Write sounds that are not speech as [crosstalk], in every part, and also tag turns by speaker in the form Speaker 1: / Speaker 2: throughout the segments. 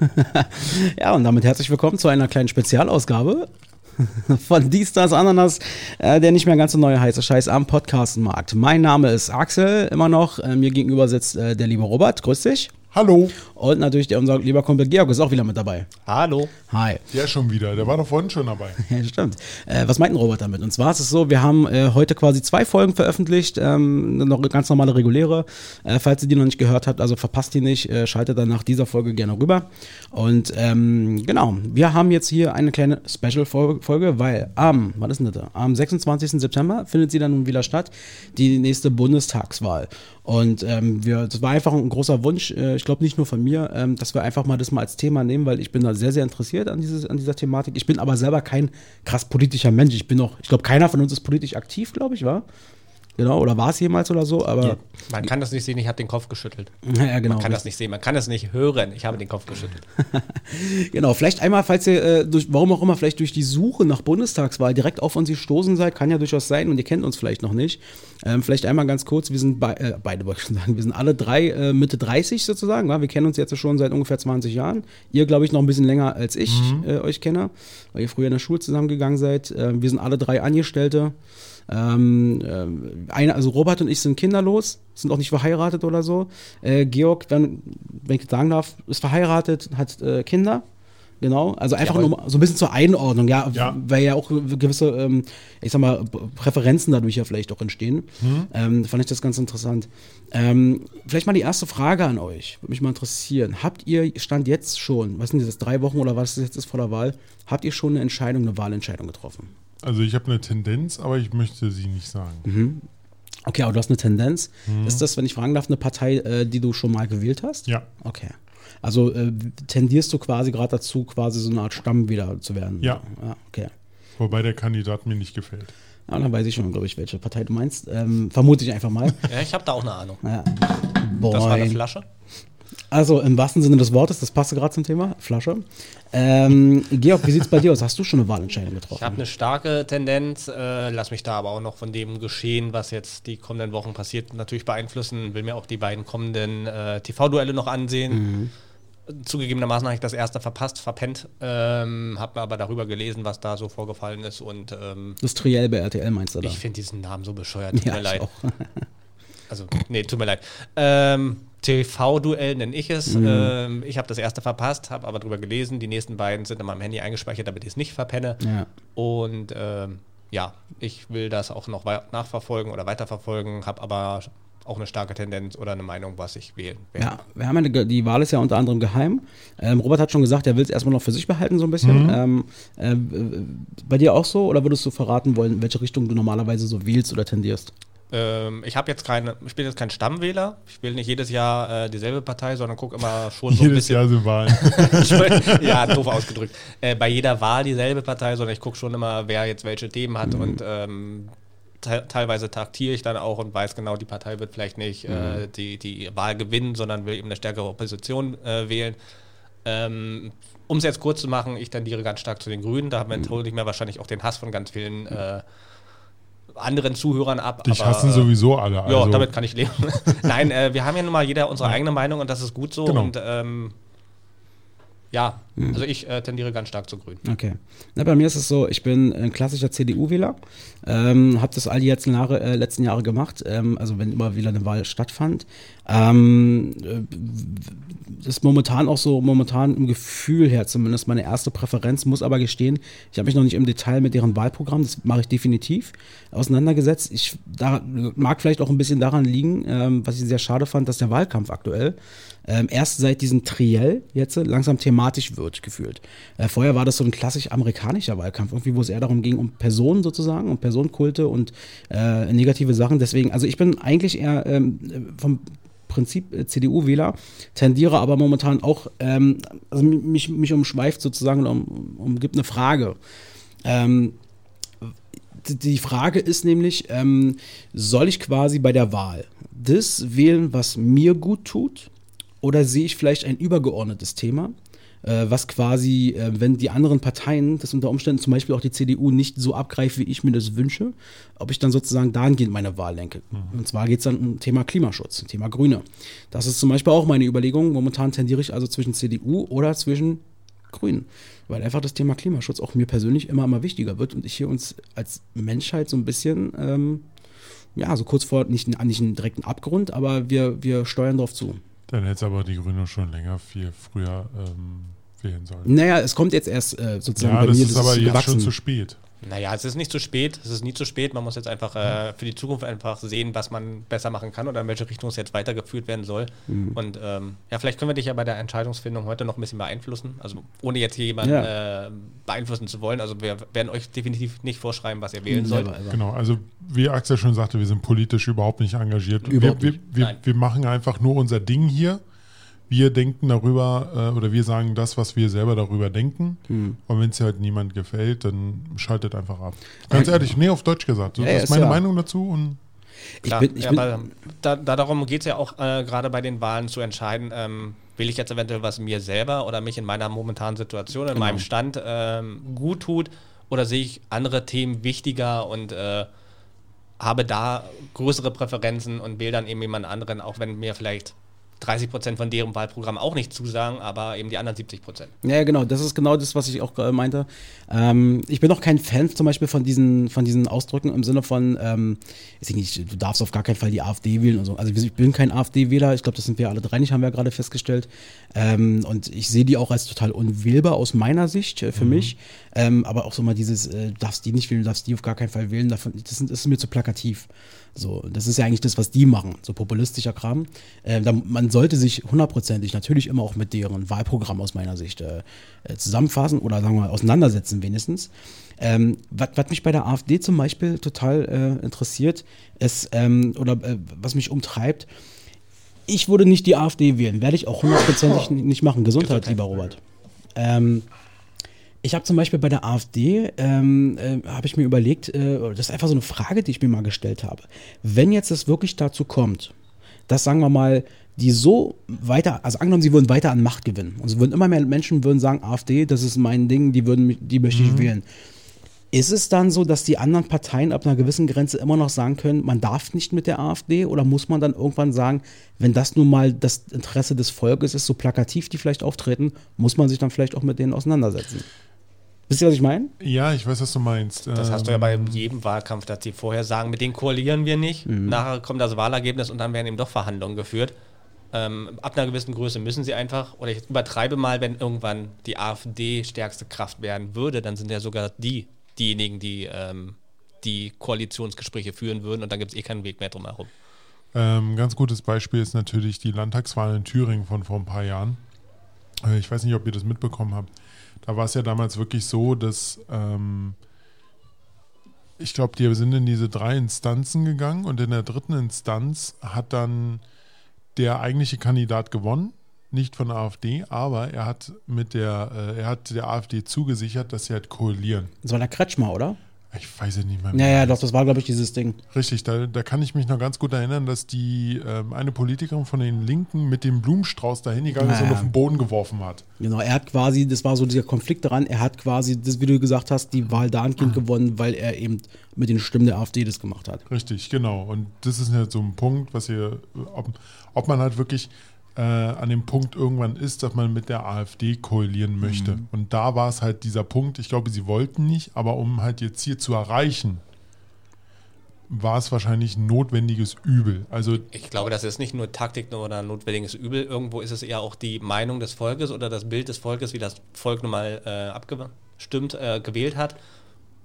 Speaker 1: [laughs] ja, und damit herzlich willkommen zu einer kleinen Spezialausgabe [laughs] von Dies, das, Ananas, äh, der nicht mehr ganz so neue heiße Scheiß am Podcastmarkt. Mein Name ist Axel, immer noch. Äh, mir gegenüber sitzt äh, der liebe Robert. Grüß dich.
Speaker 2: Hallo.
Speaker 1: Und natürlich der, unser lieber Kumpel Georg ist auch wieder mit dabei.
Speaker 3: Hallo.
Speaker 1: Hi.
Speaker 2: Der schon wieder. Der war doch vorhin schon dabei. [laughs]
Speaker 1: Ja, stimmt. Äh, was meint ein Robert damit? Und zwar ist es so, wir haben äh, heute quasi zwei Folgen veröffentlicht, ähm, noch ganz normale reguläre. Äh, falls ihr die noch nicht gehört habt, also verpasst die nicht, äh, schaltet dann nach dieser Folge gerne rüber. Und ähm, genau, wir haben jetzt hier eine kleine Special-Folge, weil am, was ist denn das? Am 26. September findet sie dann nun wieder statt, die nächste Bundestagswahl. Und ähm, wir, das war einfach ein großer Wunsch, äh, ich glaube nicht nur von mir, ähm, dass wir einfach mal das mal als Thema nehmen, weil ich bin da sehr, sehr interessiert an, dieses, an dieser Thematik. Ich bin aber selber kein krass politischer Mensch. Ich bin auch, ich glaube, keiner von uns ist politisch aktiv, glaube ich, war. Genau, oder war es jemals oder so, aber. Ja,
Speaker 3: man kann das nicht sehen, ich habe den Kopf geschüttelt.
Speaker 1: Ja, genau.
Speaker 3: Man kann das nicht sehen, man kann das nicht hören, ich habe den Kopf geschüttelt. [laughs]
Speaker 1: genau, vielleicht einmal, falls ihr, äh, durch, warum auch immer, vielleicht durch die Suche nach Bundestagswahl direkt auf uns gestoßen seid, kann ja durchaus sein und ihr kennt uns vielleicht noch nicht. Ähm, vielleicht einmal ganz kurz, wir sind bei, äh, beide, wollte ich schon sagen, wir sind alle drei äh, Mitte 30 sozusagen, wa? wir kennen uns jetzt schon seit ungefähr 20 Jahren. Ihr, glaube ich, noch ein bisschen länger als ich mhm. Äh, euch kenne, weil ihr früher in der Schule zusammengegangen seid. Ähm, wir sind alle drei Angestellte. Ähm, äh, eine, also Robert und ich sind kinderlos, sind auch nicht verheiratet oder so. Äh, Georg, wenn, wenn ich sagen darf, ist verheiratet, hat äh, Kinder. Genau, also einfach nur so ein bisschen zur Einordnung, ja, ja. weil ja auch gewisse, ähm, ich sag mal, Präferenzen dadurch ja vielleicht auch entstehen. Mhm. Ähm, fand ich das ganz interessant. Ähm, vielleicht mal die erste Frage an euch, würde mich mal interessieren. Habt ihr, Stand jetzt schon, was sind das, drei Wochen oder was jetzt ist vor der Wahl, habt ihr schon eine Entscheidung, eine Wahlentscheidung getroffen?
Speaker 2: Also ich habe eine Tendenz, aber ich möchte sie nicht sagen.
Speaker 1: Mhm. Okay, aber du hast eine Tendenz. Mhm. Ist das, wenn ich fragen darf, eine Partei, äh, die du schon mal gewählt hast?
Speaker 2: Ja.
Speaker 1: Okay. Also äh, tendierst du quasi gerade dazu, quasi so eine Art Stamm wieder zu werden?
Speaker 2: Ja.
Speaker 1: ja. Okay.
Speaker 2: Wobei der Kandidat mir nicht gefällt.
Speaker 1: Ja, dann weiß ich schon, glaube ich, welche Partei du meinst. Ähm, vermute ich einfach mal.
Speaker 3: ja, ich habe da auch eine Ahnung.
Speaker 1: Ja.
Speaker 3: Das war eine Flasche.
Speaker 1: Also im wahrsten Sinne des Wortes, das passte gerade zum Thema, Flasche. Ähm, Georg, wie sieht es bei dir aus? Hast du schon eine Wahlentscheidung getroffen?
Speaker 3: Ich habe eine starke Tendenz, äh, lass mich da aber auch noch von dem Geschehen, was jetzt die kommenden Wochen passiert, natürlich beeinflussen. Will mir auch die beiden kommenden äh, TV-Duelle noch ansehen. Mhm. Zugegebenermaßen habe ich das erste verpasst, verpennt, ähm, habe mir aber darüber gelesen, was da so vorgefallen ist. Und, ähm,
Speaker 1: das Triell bei RTL meinst du da?
Speaker 3: Ich finde diesen Namen so bescheuert, tut ja, mir leid. [laughs] also, nee, tut mir leid. Ähm, TV-Duell nenne ich es. Mhm. Ähm, ich habe das erste verpasst, habe aber drüber gelesen. Die nächsten beiden sind in meinem Handy eingespeichert, damit ich es nicht verpenne.
Speaker 1: Ja.
Speaker 3: Und ähm, ja, ich will das auch noch nachverfolgen oder weiterverfolgen, habe aber auch eine starke Tendenz oder eine Meinung, was ich wählen werde.
Speaker 1: Ja, wir haben eine, die Wahl ist ja unter anderem geheim. Ähm, Robert hat schon gesagt, er will es erstmal noch für sich behalten, so ein bisschen. Mhm. Ähm, äh, bei dir auch so oder würdest du verraten wollen, in welche Richtung du normalerweise so wählst oder tendierst?
Speaker 3: Ähm, ich habe jetzt keine, ich bin jetzt kein Stammwähler. Ich wähle nicht jedes Jahr äh, dieselbe Partei, sondern gucke immer schon so ein
Speaker 2: jedes
Speaker 3: bisschen.
Speaker 2: Jahr sind Wahlen. [laughs]
Speaker 3: ja, doof ausgedrückt. Äh, bei jeder Wahl dieselbe Partei, sondern ich gucke schon immer, wer jetzt welche Themen hat mhm. und ähm, te teilweise taktiere ich dann auch und weiß genau, die Partei wird vielleicht nicht äh, mhm. äh, die, die Wahl gewinnen, sondern will eben eine stärkere Opposition äh, wählen. Ähm, um es jetzt kurz zu machen, ich tendiere ganz stark zu den Grünen. Da mhm. hole ich mir wahrscheinlich auch den Hass von ganz vielen äh, anderen Zuhörern ab.
Speaker 2: Dich aber, hassen äh, sowieso alle.
Speaker 3: Also. Ja, damit kann ich leben. [laughs] Nein, äh, wir haben ja nun mal jeder unsere eigene Meinung und das ist gut so. Genau. Und ähm, ja, hm. also ich äh, tendiere ganz stark zu Grün.
Speaker 1: Okay. Na, bei mir ist es so, ich bin ein klassischer CDU-Wähler, ähm, habe das all die letzten Jahre, äh, letzten Jahre gemacht, ähm, also wenn immer wieder eine Wahl stattfand. Ähm, äh, ist momentan auch so, momentan im Gefühl her zumindest meine erste Präferenz, muss aber gestehen, ich habe mich noch nicht im Detail mit deren Wahlprogramm, das mache ich definitiv, auseinandergesetzt. Ich da, mag vielleicht auch ein bisschen daran liegen, ähm, was ich sehr schade fand, dass der Wahlkampf aktuell ähm, erst seit diesem Triell jetzt langsam thematisch wird, gefühlt. Äh, vorher war das so ein klassisch amerikanischer Wahlkampf, irgendwie, wo es eher darum ging, um Personen sozusagen, um Personenkulte und äh, negative Sachen. Deswegen, also ich bin eigentlich eher ähm, vom Prinzip äh, CDU-Wähler, tendiere aber momentan auch, ähm, also mich, mich umschweift sozusagen, um, umgibt eine Frage. Ähm, die Frage ist nämlich, ähm, soll ich quasi bei der Wahl das wählen, was mir gut tut? Oder sehe ich vielleicht ein übergeordnetes Thema, was quasi, äh, wenn die anderen Parteien, das unter Umständen zum Beispiel auch die CDU, nicht so abgreift, wie ich mir das wünsche, ob ich dann sozusagen dahingehend meine Wahl lenke. Mhm. Und zwar geht es dann um Thema Klimaschutz, Thema Grüne. Das ist zum Beispiel auch meine Überlegung. Momentan tendiere ich also zwischen CDU oder zwischen Grünen. Weil einfach das Thema Klimaschutz auch mir persönlich immer, immer wichtiger wird und ich hier uns als Menschheit so ein bisschen, ähm, ja, so kurz vor, nicht, nicht einen direkten Abgrund, aber wir, wir steuern darauf zu.
Speaker 2: Dann hätte es aber die Grüne schon länger viel früher ähm, wählen sollen.
Speaker 1: Naja, es kommt jetzt erst äh, sozusagen
Speaker 2: ja,
Speaker 1: bei
Speaker 2: das
Speaker 1: mir.
Speaker 2: Ist das aber ist jetzt gewachsen. schon zu spät.
Speaker 3: Naja, es ist nicht zu spät. Es ist nie zu spät. Man muss jetzt einfach äh, für die Zukunft einfach sehen, was man besser machen kann oder in welche Richtung es jetzt weitergeführt werden soll. Mhm. Und ähm, ja, vielleicht können wir dich ja bei der Entscheidungsfindung heute noch ein bisschen beeinflussen. Also ohne jetzt hier jemanden ja. äh, beeinflussen zu wollen. Also wir werden euch definitiv nicht vorschreiben, was ihr wählen mhm, sollt.
Speaker 2: Genau, also wie Axel schon sagte, wir sind politisch überhaupt nicht engagiert. Überhaupt wir, wir, wir, wir machen einfach nur unser Ding hier wir denken darüber äh, oder wir sagen das, was wir selber darüber denken. Hm. Und wenn es halt niemand gefällt, dann schaltet einfach ab. Ganz ehrlich, nee, auf Deutsch gesagt. So, ja, das ist meine ja. Meinung dazu. Und
Speaker 3: Klar, ich bin, ich ja, bin, da, da, darum geht es ja auch äh, gerade bei den Wahlen zu entscheiden, ähm, will ich jetzt eventuell was mir selber oder mich in meiner momentanen Situation, in genau. meinem Stand ähm, gut tut oder sehe ich andere Themen wichtiger und äh, habe da größere Präferenzen und wähle dann eben jemand anderen, auch wenn mir vielleicht 30 Prozent von deren Wahlprogramm auch nicht zusagen, aber eben die anderen 70 Prozent.
Speaker 1: Ja, genau, das ist genau das, was ich auch meinte. Ähm, ich bin auch kein Fan zum Beispiel von diesen, von diesen Ausdrücken im Sinne von, ähm, ich nicht, du darfst auf gar keinen Fall die AfD wählen und so. Also ich bin kein AfD-Wähler, ich glaube, das sind wir alle drei nicht, haben wir ja gerade festgestellt. Ähm, und ich sehe die auch als total unwählbar aus meiner Sicht äh, für mhm. mich. Ähm, aber auch so mal dieses, äh, darfst die nicht wählen, darfst die auf gar keinen Fall wählen, davon, das, das ist mir zu plakativ. So, das ist ja eigentlich das, was die machen, so populistischer Kram. Äh, da, man sollte sich hundertprozentig natürlich immer auch mit deren Wahlprogramm aus meiner Sicht äh, zusammenfassen oder sagen wir mal auseinandersetzen wenigstens. Ähm, was mich bei der AfD zum Beispiel total äh, interessiert, ist, ähm, oder äh, was mich umtreibt, ich würde nicht die AfD wählen, werde ich auch hundertprozentig nicht machen. Gesundheit, lieber Robert. Ähm, ich habe zum Beispiel bei der AfD, ähm, äh, habe ich mir überlegt, äh, das ist einfach so eine Frage, die ich mir mal gestellt habe. Wenn jetzt es wirklich dazu kommt, dass, sagen wir mal, die so weiter, also angenommen, sie würden weiter an Macht gewinnen und es würden immer mehr Menschen würden sagen, AfD, das ist mein Ding, die würden, die möchte ich mhm. wählen. Ist es dann so, dass die anderen Parteien ab einer gewissen Grenze immer noch sagen können, man darf nicht mit der AfD oder muss man dann irgendwann sagen, wenn das nun mal das Interesse des Volkes ist, so plakativ die vielleicht auftreten, muss man sich dann vielleicht auch mit denen auseinandersetzen? Wisst ihr, was ich meine?
Speaker 2: Ja, ich weiß, was du meinst.
Speaker 3: Das hast du ja bei ähm, jedem Wahlkampf, dass sie vorher sagen, mit denen koalieren wir nicht. Mhm. Nachher kommt das Wahlergebnis und dann werden eben doch Verhandlungen geführt. Ähm, ab einer gewissen Größe müssen sie einfach, oder ich übertreibe mal, wenn irgendwann die AfD stärkste Kraft werden würde, dann sind ja sogar die diejenigen, die ähm, die Koalitionsgespräche führen würden und dann gibt es eh keinen Weg mehr drumherum.
Speaker 2: Ähm, ganz gutes Beispiel ist natürlich die Landtagswahl in Thüringen von vor ein paar Jahren. Äh, ich weiß nicht, ob ihr das mitbekommen habt. Da war es ja damals wirklich so, dass ähm, ich glaube, die sind in diese drei Instanzen gegangen und in der dritten Instanz hat dann der eigentliche Kandidat gewonnen, nicht von der AfD, aber er hat mit der, äh, er hat der AfD zugesichert, dass sie halt koalieren.
Speaker 1: War der Kretschmer, oder?
Speaker 2: Ich weiß ja nicht mehr.
Speaker 1: Ja, ja, doch, das war, glaube ich, dieses Ding.
Speaker 2: Richtig, da, da kann ich mich noch ganz gut erinnern, dass die ähm, eine Politikerin von den Linken mit dem Blumenstrauß dahin gegangen ist und auf den Boden geworfen hat.
Speaker 1: Genau, er hat quasi, das war so dieser Konflikt daran, er hat quasi, das, wie du gesagt hast, die Wahl dahingehend ah. gewonnen, weil er eben mit den Stimmen der AfD das gemacht hat.
Speaker 2: Richtig, genau. Und das ist ja so ein Punkt, was ihr, ob, ob man halt wirklich äh, an dem Punkt irgendwann ist, dass man mit der AfD koalieren möchte. Mhm. Und da war es halt dieser Punkt, ich glaube, sie wollten nicht, aber um halt ihr Ziel zu erreichen, war es wahrscheinlich ein notwendiges Übel. Also
Speaker 3: ich glaube, das ist nicht nur Taktik oder ein notwendiges Übel. Irgendwo ist es eher auch die Meinung des Volkes oder das Bild des Volkes, wie das Volk nun mal äh, abgestimmt, äh, gewählt hat.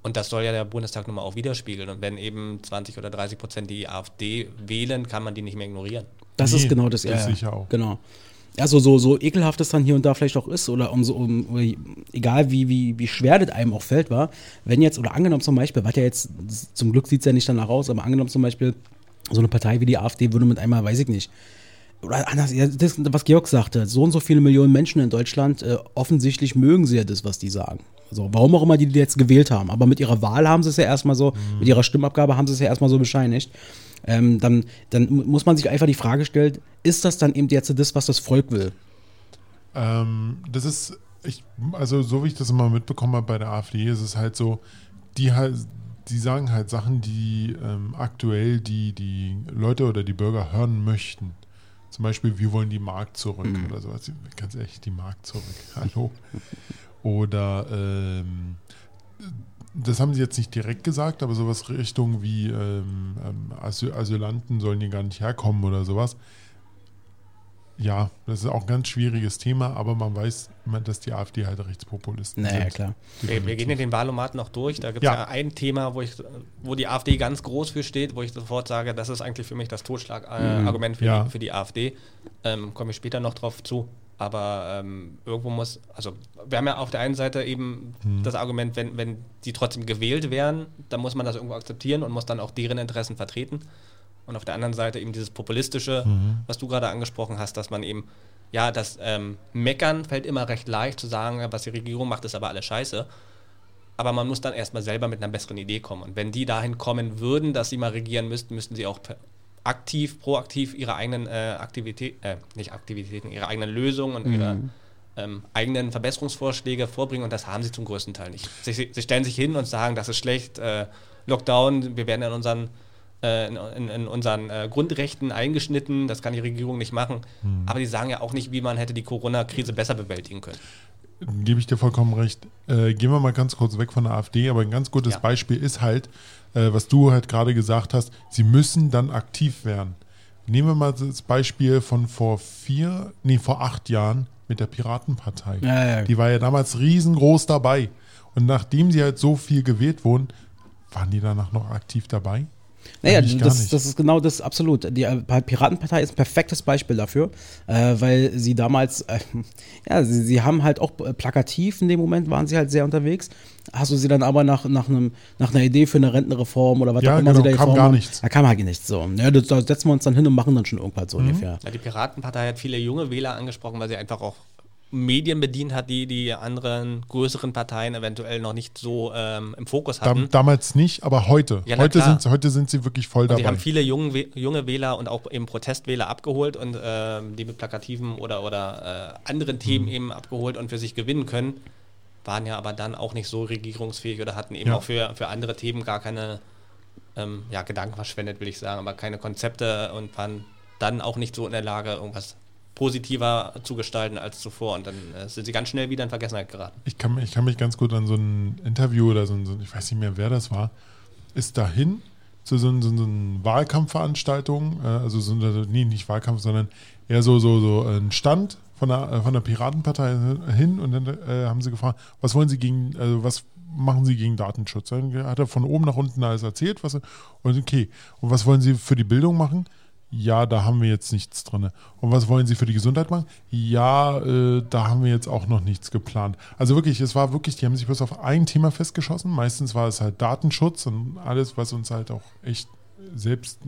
Speaker 3: Und das soll ja der Bundestag nun mal auch widerspiegeln. Und wenn eben 20 oder 30 Prozent die AfD wählen, kann man die nicht mehr ignorieren.
Speaker 1: Das nee, ist genau das, das ja. Sicher auch. Genau. Also so, so ekelhaft es dann hier und da vielleicht auch ist, oder umso, um, egal wie, wie, wie schwer das einem auch fällt, war, wenn jetzt, oder angenommen zum Beispiel, was ja jetzt, zum Glück sieht es ja nicht danach aus, aber angenommen zum Beispiel, so eine Partei wie die AfD würde mit einmal, weiß ich nicht, oder anders, das, was Georg sagte, so und so viele Millionen Menschen in Deutschland, äh, offensichtlich mögen sie ja das, was die sagen. Also warum auch immer die, die jetzt gewählt haben. Aber mit ihrer Wahl haben sie es ja erstmal so, mhm. mit ihrer Stimmabgabe haben sie es ja erstmal so bescheinigt ähm, dann, dann muss man sich einfach die Frage stellen, ist das dann eben jetzt das, was das Volk will?
Speaker 2: Ähm, das ist, ich, also so wie ich das immer mitbekommen habe bei der AfD, ist es halt so, die halt, die sagen halt Sachen, die ähm, aktuell die, die Leute oder die Bürger hören möchten. Zum Beispiel, wir wollen die Mark zurück
Speaker 1: Mhm.
Speaker 2: oder sowas. Ganz ehrlich, die Mark zurück. [laughs] Hallo. Oder ähm, das haben sie jetzt nicht direkt gesagt, aber sowas Richtung wie ähm, ähm, Asyl Asylanten sollen hier gar nicht herkommen oder sowas. Ja, das ist auch ein ganz schwieriges Thema, aber man weiß, dass die AfD halt Rechtspopulisten
Speaker 1: Naja,
Speaker 2: sind.
Speaker 1: klar.
Speaker 3: Wir, wir gehen ja den Wahlomaten noch durch. Da gibt es
Speaker 2: Ja.
Speaker 3: ja. ein Thema, wo, ich, wo die AfD ganz groß für steht, wo ich sofort sage, das ist eigentlich für mich das Totschlagargument für,
Speaker 2: Ja.
Speaker 3: die, für die AfD. Ähm, Komme ich später noch drauf zu. Aber ähm, irgendwo muss, also wir haben ja auf der einen Seite eben das Argument, wenn, wenn die trotzdem gewählt wären, dann muss man das irgendwo akzeptieren und muss dann auch deren Interessen vertreten. Und auf der anderen Seite eben dieses Populistische, was du gerade angesprochen hast, dass man eben, ja, das ähm, Meckern fällt immer recht leicht zu sagen, was die Regierung macht, ist aber alles scheiße. Aber man muss dann erstmal selber mit einer besseren Idee kommen. Und wenn die dahin kommen würden, dass sie mal regieren müssten, müssten sie auch aktiv, proaktiv ihre eigenen äh, Aktivitäten, äh, nicht Aktivitäten, ihre eigenen Lösungen und ihre ähm, eigenen Verbesserungsvorschläge vorbringen. Und das haben sie zum größten Teil nicht. Sie, sie stellen sich hin und sagen, das ist schlecht, äh, Lockdown, wir werden in unseren äh, in, in, unseren äh, Grundrechten eingeschnitten, das kann die Regierung nicht machen. Aber die sagen ja auch nicht, wie man hätte die Corona-Krise besser bewältigen können.
Speaker 2: Gebe ich dir vollkommen recht. Äh, gehen wir mal ganz kurz weg von der AfD, aber ein ganz gutes
Speaker 3: Ja.
Speaker 2: Beispiel ist halt, äh, was du halt gerade gesagt hast, sie müssen dann aktiv werden. Nehmen wir mal das Beispiel von vor vier, nee, vor acht Jahren mit der Piratenpartei.
Speaker 1: Ja, ja.
Speaker 2: Die war ja damals riesengroß dabei. Und nachdem sie halt so viel gewählt wurden, waren die danach noch aktiv dabei?
Speaker 1: Naja, das, das ist genau das, absolut. Die äh, Piratenpartei ist ein perfektes Beispiel dafür, äh, weil sie damals, äh, [laughs] ja, sie, sie haben halt auch äh, plakativ in dem Moment waren sie halt sehr unterwegs. Hast du sie dann aber nach, nach, einem, nach einer Idee für eine Rentenreform oder was
Speaker 2: Ja,
Speaker 1: auch immer
Speaker 2: genau,
Speaker 1: sie da
Speaker 2: kam gar nichts.
Speaker 1: Da kam halt nichts so. Ja, da, setzen wir uns dann hin und machen dann schon irgendwas
Speaker 2: Mhm.
Speaker 1: so ungefähr.
Speaker 3: Ja, die Piratenpartei hat viele junge Wähler angesprochen, weil sie einfach auch Medien bedient hat, die die anderen größeren Parteien eventuell noch nicht so ähm, im Fokus hatten.
Speaker 2: damals nicht, aber heute.
Speaker 3: Ja,
Speaker 2: heute,
Speaker 3: klar.
Speaker 2: sind, heute sind sie wirklich voll
Speaker 3: Und
Speaker 2: dabei.
Speaker 3: sie haben viele junge, junge Wähler und auch eben Protestwähler abgeholt und ähm, die mit plakativen oder, oder äh, anderen Themen
Speaker 2: Mhm.
Speaker 3: eben abgeholt und für sich gewinnen können, waren ja aber dann auch nicht so regierungsfähig oder hatten eben
Speaker 2: Ja.
Speaker 3: auch für, für andere Themen gar keine ähm, ja, Gedanken verschwendet, will ich sagen, aber keine Konzepte und waren dann auch nicht so in der Lage, irgendwas positiver zu gestalten als zuvor. Und dann äh, sind sie ganz schnell wieder in Vergessenheit geraten.
Speaker 2: ich kann, ich kann mich ganz gut an so ein Interview oder so, ein- so ich weiß nicht mehr, wer das war, ist dahin zu so, so, so einer Wahlkampfveranstaltung, äh, also so, nee, nicht Wahlkampf, sondern eher so, so, so ein Stand von der, äh, von der Piratenpartei hin und dann äh, haben sie gefragt, was wollen sie gegen, also was machen sie gegen Datenschutz? Dann hat er von oben nach unten alles erzählt, was und okay, und was wollen sie für die Bildung machen? Ja, da haben wir jetzt nichts drin. Und was wollen Sie für die Gesundheit machen? Ja, äh, da haben wir jetzt auch noch nichts geplant. Also wirklich, es war wirklich, die haben sich bloß auf ein Thema festgeschossen. Meistens war es halt Datenschutz und alles, was uns halt auch echt selbst,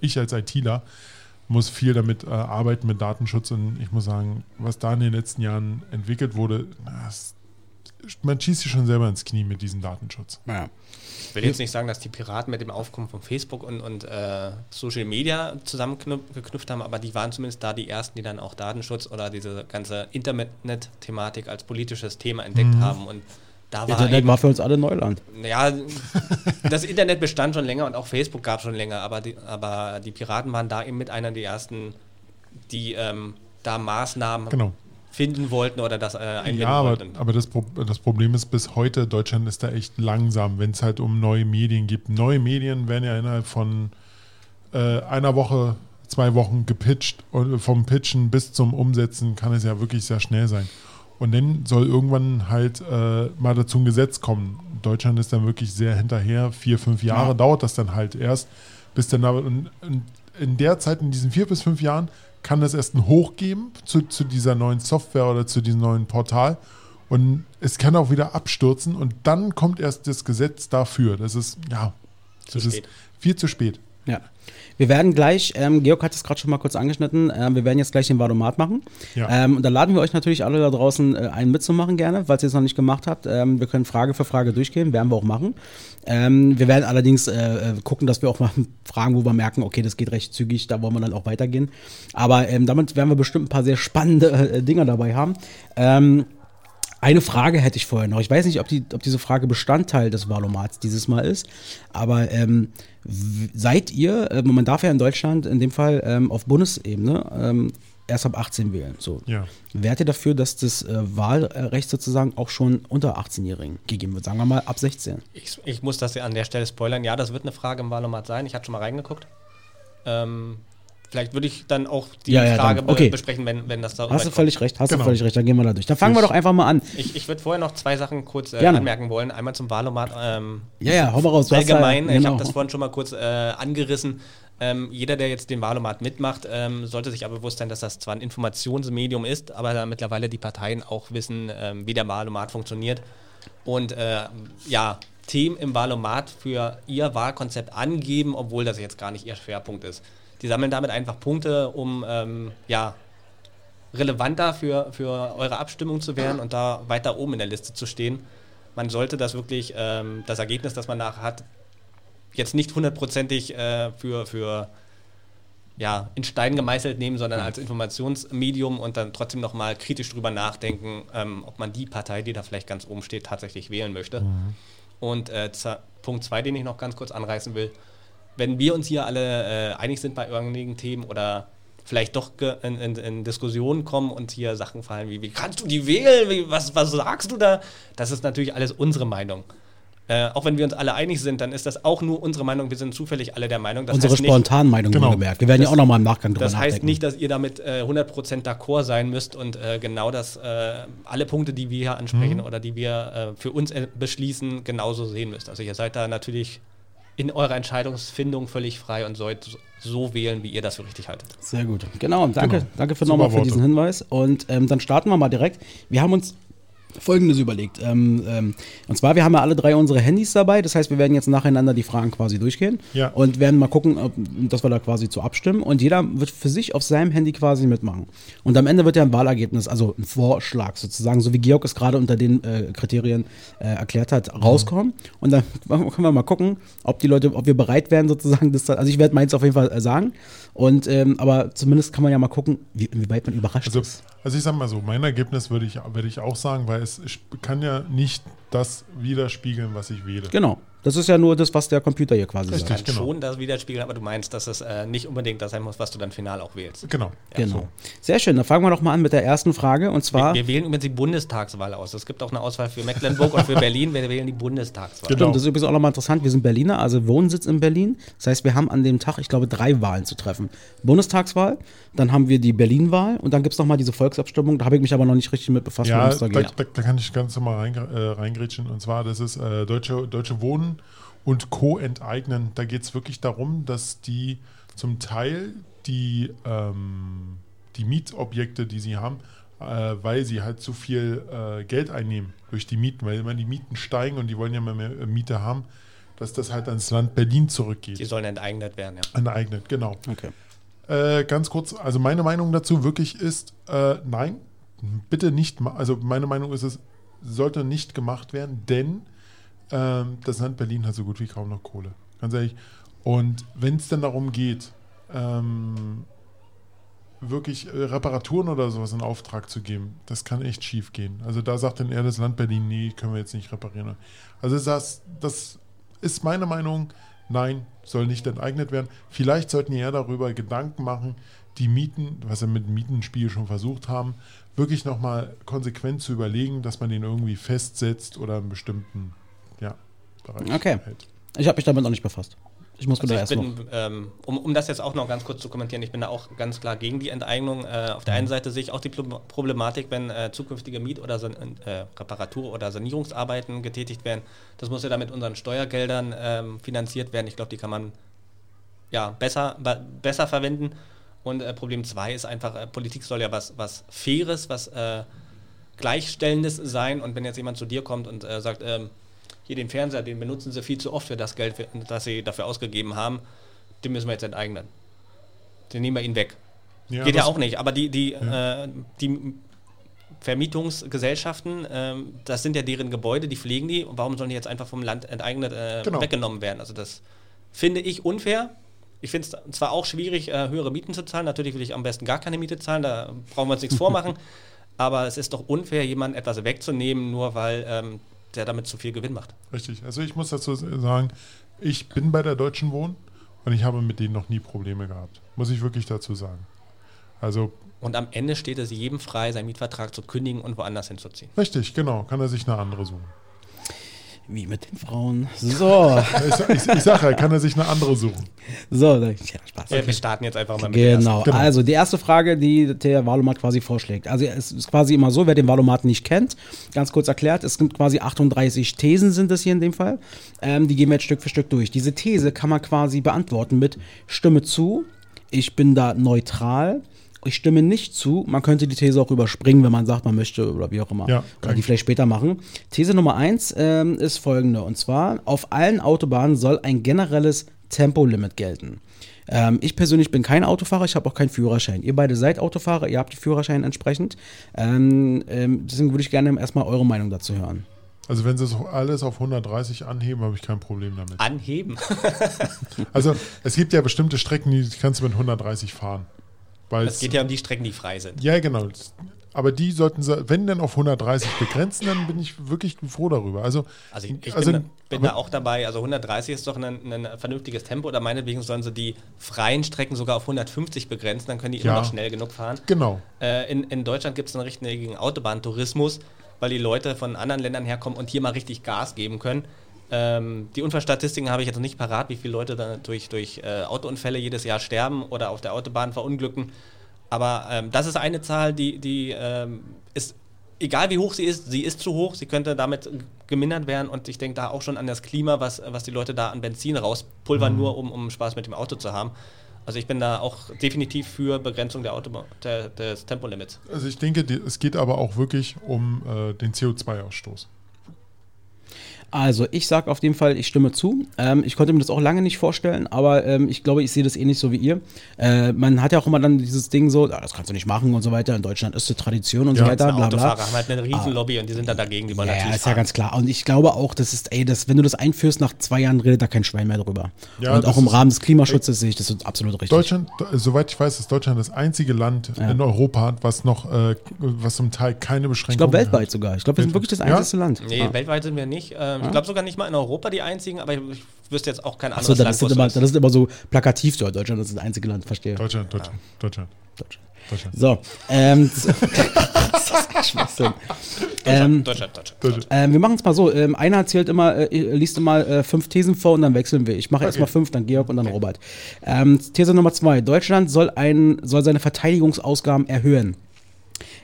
Speaker 2: ich als ITler, muss viel damit äh, arbeiten mit Datenschutz und ich muss sagen, was da in den letzten Jahren entwickelt wurde, das, man schießt sich schon selber ins Knie mit diesem Datenschutz.
Speaker 1: Ja.
Speaker 3: Ich will jetzt nicht sagen, dass die Piraten mit dem Aufkommen von Facebook und, und äh, Social Media zusammengeknüpft haben, aber die waren zumindest da die ersten, die dann auch Datenschutz oder diese ganze Internet-Thematik als politisches Thema entdeckt haben. Und da war
Speaker 1: Internet
Speaker 3: eben,
Speaker 1: war für uns alle Neuland.
Speaker 3: ja, das Internet bestand schon länger und auch Facebook gab schon länger, aber die, aber die Piraten waren da eben mit einer der ersten, die ähm, da Maßnahmen
Speaker 2: Genau.
Speaker 3: Finden wollten oder das äh, einbinden
Speaker 2: Ja, aber,
Speaker 3: wollten.
Speaker 2: aber das, Pro das Problem ist bis heute, Deutschland ist da echt langsam, wenn es halt um neue Medien gibt. Neue Medien werden ja innerhalb von äh, einer Woche, zwei Wochen gepitcht und vom Pitchen bis zum Umsetzen kann es ja wirklich sehr schnell sein. Und dann soll irgendwann halt äh, mal dazu ein Gesetz kommen. Deutschland ist dann wirklich sehr hinterher. Vier, fünf Jahre
Speaker 1: Ja.
Speaker 2: dauert das dann halt erst, bis dann aber und, und in der Zeit, in diesen vier bis fünf Jahren, kann es erst einen Hoch geben zu, zu dieser neuen Software oder zu diesem neuen Portal. Und es kann auch wieder abstürzen und dann kommt erst das Gesetz dafür. Das ist, ja, das ist viel zu spät.
Speaker 1: Ja. Wir werden gleich, ähm, Georg hat es gerade schon mal kurz angeschnitten, ähm, wir werden jetzt gleich den Vadomat machen.
Speaker 2: Ja.
Speaker 1: Ähm, und da laden wir euch natürlich alle da draußen äh, ein mitzumachen gerne, falls ihr es noch nicht gemacht habt. Ähm, wir können Frage für Frage durchgehen, werden wir auch machen. Ähm, wir werden allerdings äh, äh, gucken, dass wir auch mal [laughs] Fragen, wo wir merken, okay, das geht recht zügig, da wollen wir dann auch weitergehen. Aber ähm, damit werden wir bestimmt ein paar sehr spannende äh, Dinger dabei haben. Eine Frage hätte ich vorher noch. Ich weiß nicht, ob, die, ob diese Frage Bestandteil des Wahlomats dieses Mal ist, aber ähm, seid ihr, äh, man darf ja in Deutschland in dem Fall ähm, auf Bundesebene ähm, erst ab 18 wählen. So.
Speaker 2: Ja.
Speaker 1: Wärt ihr dafür, dass das äh, Wahlrecht sozusagen auch schon unter 18-Jährigen gegeben wird? Sagen wir mal ab 16.
Speaker 3: Ich, ich muss das ja an der Stelle spoilern. Ja, das wird eine Frage im Wahlomat sein. Ich hatte schon mal reingeguckt. Ähm, vielleicht würde ich dann auch die
Speaker 1: Ja, ja,
Speaker 3: Frage
Speaker 1: Okay.
Speaker 3: besprechen, wenn, wenn das da
Speaker 1: Hast du völlig recht, hast
Speaker 2: Genau.
Speaker 1: du völlig recht, dann gehen wir da durch. Dann fangen wir
Speaker 2: Ich-
Speaker 1: doch einfach mal an.
Speaker 3: Ich, ich würde vorher noch zwei Sachen kurz äh, anmerken wollen. Einmal zum Wahlomat. Ähm,
Speaker 1: Ja, ja, hau mal raus.
Speaker 3: Allgemein,
Speaker 1: ja-
Speaker 3: ich
Speaker 1: genau.
Speaker 3: habe das vorhin schon mal kurz äh, angerissen. Ähm, jeder, der jetzt den Wahlomat mitmacht, ähm, sollte sich aber bewusst sein, dass das zwar ein Informationsmedium ist, aber da mittlerweile die Parteien auch wissen, ähm, wie der Wahlomat funktioniert. Und äh, ja, Themen im Wahlomat für ihr Wahlkonzept angeben, obwohl das jetzt gar nicht ihr Schwerpunkt ist. Die sammeln damit einfach Punkte, um ähm, ja, relevanter für, für eure Abstimmung zu werden und da weiter oben in der Liste zu stehen. Man sollte das wirklich, ähm, das Ergebnis, das man nachher hat, jetzt nicht hundertprozentig äh, für, für ja, in Stein gemeißelt nehmen, sondern als Informationsmedium und dann trotzdem nochmal kritisch drüber nachdenken, ähm, ob man die Partei, die da vielleicht ganz oben steht, tatsächlich wählen möchte. Und äh, Punkt zwei, den ich noch ganz kurz anreißen will, wenn wir uns hier alle äh, einig sind bei irgendwelchen Themen oder vielleicht doch in, in, in Diskussionen kommen und hier Sachen fallen wie, wie kannst du die wählen, wie, was, was sagst du da? Das ist natürlich alles unsere Meinung. Äh, auch wenn wir uns alle einig sind, dann ist das auch nur unsere Meinung. Wir sind zufällig alle der Meinung. Das
Speaker 1: Unsere spontanen Meinungen
Speaker 2: Genau.
Speaker 1: wohlgemerkt. Wir werden ja
Speaker 3: Das-
Speaker 1: auch nochmal im Nachgang drüber
Speaker 3: das heißt
Speaker 1: nachdenken.
Speaker 3: nicht, dass ihr damit äh, 100% d'accord sein müsst und äh, genau das, äh, alle Punkte, die wir hier ansprechen
Speaker 1: Mhm.
Speaker 3: oder die wir äh, für uns äh, beschließen, genauso sehen müsst. Also ihr seid da natürlich in eurer Entscheidungsfindung völlig frei und sollt so- wählen, wie ihr das für richtig haltet.
Speaker 1: Sehr gut. Genau, danke.
Speaker 2: Genau.
Speaker 1: Danke für nochmal für diesen Hinweis. Und ähm, dann starten wir mal direkt. Wir haben uns Folgendes überlegt. Ähm, ähm, und zwar, wir haben ja alle drei unsere Handys dabei. Das heißt, wir werden jetzt nacheinander die Fragen quasi durchgehen.
Speaker 2: Ja.
Speaker 1: Und werden mal gucken, ob, dass wir da quasi zu abstimmen. Und jeder wird für sich auf seinem Handy quasi mitmachen. Und am Ende wird ja ein Wahlergebnis, also ein Vorschlag sozusagen, so wie Georg es gerade unter den äh, Kriterien äh, erklärt hat, rauskommen. Und dann [laughs] können wir mal gucken, ob die Leute, ob wir bereit wären sozusagen, das also ich werde meins auf jeden Fall äh, sagen. Und ähm, aber zumindest kann man ja mal gucken, wie, inwieweit man überrascht
Speaker 2: Also,
Speaker 1: ist.
Speaker 2: also ich sag mal so, mein Ergebnis würde ich, würde ich auch sagen, weil es kann ja nicht das widerspiegeln, was ich wähle.
Speaker 1: Genau. Das ist ja nur das, was der Computer hier quasi
Speaker 2: Richtig.
Speaker 1: sagt.
Speaker 3: Kann
Speaker 2: genau.
Speaker 3: schon das widerspiegeln, aber du meinst, dass es äh, nicht unbedingt das sein muss, was du dann final auch wählst.
Speaker 2: Genau.
Speaker 1: Genau. Sehr schön. Dann fangen wir doch mal an mit der ersten Frage. Und
Speaker 3: Wir,
Speaker 1: zwar.
Speaker 3: wir wählen übrigens die Bundestagswahl aus. Es gibt auch eine Auswahl für Mecklenburg und für Berlin. Wir wählen die Bundestagswahl.
Speaker 2: Genau.
Speaker 1: Stimmt, das ist übrigens auch nochmal interessant. Wir sind Berliner, also Wohnsitz in Berlin. Das heißt, wir haben an dem Tag, ich glaube, drei Wahlen zu treffen. Bundestagswahl, dann haben wir die Berlin-Wahl und dann gibt es nochmal diese Volksabstimmung. Da habe ich mich aber noch nicht richtig mit befasst,
Speaker 2: Ja, da,
Speaker 1: da
Speaker 2: da,
Speaker 1: geht.
Speaker 2: da kann ich ganz normal rein, äh, reingrätschen. Und zwar, das ist äh, Deutsche, Deutsche Wohnen und Co. enteignen. Da geht es wirklich darum, dass die zum Teil die, ähm, die Mietobjekte, die sie haben, äh, weil sie halt zu viel äh, Geld einnehmen durch die Mieten, weil immer die Mieten steigen und die wollen ja immer mehr äh, Miete haben, dass das halt ans Land Berlin
Speaker 3: Die
Speaker 2: zurückgeht.
Speaker 3: sollen enteignet werden, ja.
Speaker 2: Enteignet, genau.
Speaker 1: Okay.
Speaker 2: Äh, ganz kurz, also meine Meinung dazu wirklich ist, äh, nein, bitte nicht, also meine Meinung ist es, sollte nicht gemacht werden, denn ähm, das Land Berlin hat so gut wie kaum noch Kohle, ganz ehrlich. Und wenn es dann darum geht, ähm, wirklich äh, Reparaturen oder sowas in Auftrag zu geben, das kann echt schief gehen. Also da sagt dann eher das Land Berlin, nee, können wir jetzt nicht reparieren. Also das, das ist meine Meinung, nein, soll nicht enteignet werden. Vielleicht sollten die eher darüber Gedanken machen, die Mieten, was wir mit Mietenspiel schon versucht haben, wirklich nochmal konsequent zu überlegen, dass man den irgendwie festsetzt oder einen bestimmten Bereich
Speaker 1: Okay.
Speaker 2: hält.
Speaker 1: Ich habe mich damit noch nicht befasst. Ich muss mir
Speaker 3: Also
Speaker 1: da
Speaker 3: ich
Speaker 1: erst noch.
Speaker 3: bin, ähm, um, um das jetzt auch noch ganz kurz zu kommentieren, ich bin da auch ganz klar gegen die Enteignung. Äh, auf der einen Seite sehe ich auch die Pro- Problematik, wenn äh, zukünftige Miet- oder San äh, Reparatur- oder Sanierungsarbeiten getätigt werden. Das muss ja dann mit unseren Steuergeldern ähm, finanziert werden. Ich glaube, die kann man ja, besser, be besser verwenden. Und äh, Problem zwei ist einfach, äh, Politik soll ja was, was Faires, was äh, Gleichstellendes sein. Und wenn jetzt jemand zu dir kommt und äh, sagt, ähm, hier den Fernseher, den benutzen sie viel zu oft für das Geld, das sie dafür ausgegeben haben, den müssen wir jetzt enteignen. Den nehmen wir ihn weg.
Speaker 2: Ja,
Speaker 3: Geht ja auch nicht, aber die, die, äh, die Vermietungsgesellschaften, ähm, das sind ja deren Gebäude, die pflegen die. Und warum sollen die jetzt einfach vom Land enteignet äh,
Speaker 2: Genau.
Speaker 3: weggenommen werden? Also das finde ich unfair. Ich finde es zwar auch schwierig, äh, höhere Mieten zu zahlen. Natürlich will ich am besten gar keine Miete zahlen, da brauchen wir uns nichts vormachen. [laughs] Aber es ist doch unfair, jemandem etwas wegzunehmen, nur weil ähm, der damit zu viel Gewinn macht.
Speaker 2: Richtig. Also ich muss dazu sagen, ich bin bei der Deutschen Wohnen und ich habe mit denen noch nie Probleme gehabt. Muss ich wirklich dazu sagen. Also
Speaker 3: Und am Ende steht es jedem frei, seinen Mietvertrag zu kündigen und woanders hinzuziehen.
Speaker 2: richtig, genau, kann er sich eine andere suchen.
Speaker 1: Wie mit den Frauen. So, [laughs]
Speaker 2: Ich, ich, ich sage ja, kann er sich eine andere suchen.
Speaker 1: so, ja, Spaß.
Speaker 3: Äh, Wir starten jetzt einfach mal mit der
Speaker 1: Genau.
Speaker 2: Genau.
Speaker 1: also die erste Frage, die der Valomat quasi vorschlägt. Also es ist quasi immer so, wer den Valomat nicht kennt, ganz kurz erklärt, es sind quasi 38 Thesen sind es hier in dem Fall. Ähm, die gehen wir jetzt Stück für Stück durch. Diese These kann man quasi beantworten mit Stimme zu, ich bin da neutral, ich stimme nicht zu. Man könnte die These auch überspringen, wenn man sagt, man möchte oder wie auch immer.
Speaker 2: Ja,
Speaker 1: oder die
Speaker 2: ich.
Speaker 1: vielleicht später machen. These Nummer eins ähm, ist folgende. Und zwar, auf allen Autobahnen soll ein generelles Tempolimit gelten. Ähm, ich persönlich bin kein Autofahrer, ich habe auch keinen Führerschein. Ihr beide seid Autofahrer, ihr habt den Führerschein entsprechend. Ähm, ähm, deswegen würde ich gerne erstmal eure Meinung dazu hören.
Speaker 2: Also wenn sie es alles auf 130 anheben, habe ich kein Problem damit.
Speaker 3: Anheben. [laughs]
Speaker 2: Also es gibt ja bestimmte Strecken, die kannst du mit 130 fahren. Weil
Speaker 3: Es geht ja um die Strecken, die frei sind.
Speaker 2: Ja, genau. Aber die sollten, sie- wenn denn auf 130 begrenzen, dann bin ich wirklich froh darüber. Also,
Speaker 3: Also ich, ich
Speaker 2: also,
Speaker 3: bin, da, bin da auch dabei. Also 130 ist doch ein, ein vernünftiges Tempo. Oder meinetwegen sollen sie die freien Strecken sogar auf 150 begrenzen. Dann können die immer
Speaker 2: Ja.
Speaker 3: noch schnell genug fahren.
Speaker 2: Genau.
Speaker 3: Äh, in, in Deutschland gibt es einen richtigen Autobahntourismus, weil die Leute von anderen Ländern herkommen und hier mal richtig Gas geben können. Ähm, die Unfallstatistiken habe ich jetzt noch nicht parat, wie viele Leute da durch, durch äh, Autounfälle jedes Jahr sterben oder auf der Autobahn verunglücken. Aber ähm, das ist eine Zahl, die, die ähm, ist, egal wie hoch sie ist, sie ist zu hoch, sie könnte damit gemindert werden und ich denke da auch schon an das Klima, was, was die Leute da an Benzin rauspulvern, nur um, um Spaß mit dem Auto zu haben. Also ich bin da auch definitiv für Begrenzung der Autobahn, der, des Tempolimits.
Speaker 2: Also ich denke, es geht aber auch wirklich um äh, den CO2-Ausstoß.
Speaker 1: Also, ich sage auf jeden Fall, ich stimme zu. Ähm, ich konnte mir das auch lange nicht vorstellen, aber ähm, ich glaube, ich sehe das ähnlich so wie ihr. Äh, man hat ja auch immer dann dieses Ding so, ah, das kannst du nicht machen und so weiter. In Deutschland ist die Tradition und
Speaker 2: Ja,
Speaker 1: so weiter,
Speaker 3: Die
Speaker 1: bla bla.
Speaker 3: Autofahrer haben halt eine Riesenlobby und die sind dann dagegen, die wollen
Speaker 1: Ja,
Speaker 3: natürlich
Speaker 1: ist ja
Speaker 3: fahren.
Speaker 1: ganz klar. Und ich glaube auch, das ist, ey, das, wenn du das einführst, nach zwei Jahren redet da kein Schwein mehr drüber.
Speaker 2: Ja,
Speaker 1: und auch im
Speaker 2: ist-
Speaker 1: Rahmen des Klimaschutzes sehe ich das absolut richtig.
Speaker 2: Deutschland, soweit ich weiß, ist Deutschland das einzige Land
Speaker 1: Ja.
Speaker 2: in Europa, hat, was noch, äh, was zum Teil keine
Speaker 1: ich
Speaker 2: Beschränkungen
Speaker 1: glaube weltweit
Speaker 2: hat.
Speaker 1: sogar. Ich glaube, wir sind wirklich das
Speaker 2: Ja?
Speaker 1: einzige Land.
Speaker 3: Nee,
Speaker 1: Ja.
Speaker 3: weltweit sind wir nicht. Ähm, Ich glaube sogar nicht mal in Europa die einzigen, aber ich, ich wüsste jetzt auch kein
Speaker 1: Achso,
Speaker 3: anderes
Speaker 1: das,
Speaker 3: Land,
Speaker 1: ist
Speaker 3: wo es
Speaker 1: immer,
Speaker 3: so
Speaker 1: das
Speaker 3: ist.
Speaker 1: immer so plakativ dort. Deutschland ist das einzige Land, verstehe.
Speaker 2: Deutschland, Deutschland, Deutschland,
Speaker 1: Deutschland.
Speaker 2: Deutschland.
Speaker 1: So, ähm, das, [laughs] das ist ein Schwachsinn. Ähm,
Speaker 3: Deutschland, Deutschland.
Speaker 2: Deutschland.
Speaker 1: Ähm, wir machen es mal so. Ähm, einer erzählt immer, äh, liest immer äh, fünf Thesen vor und dann wechseln wir. Ich mache erstmal fünf, dann Georg und dann Robert. Ähm, These Nummer zwei. Deutschland soll, ein, soll seine Verteidigungsausgaben erhöhen.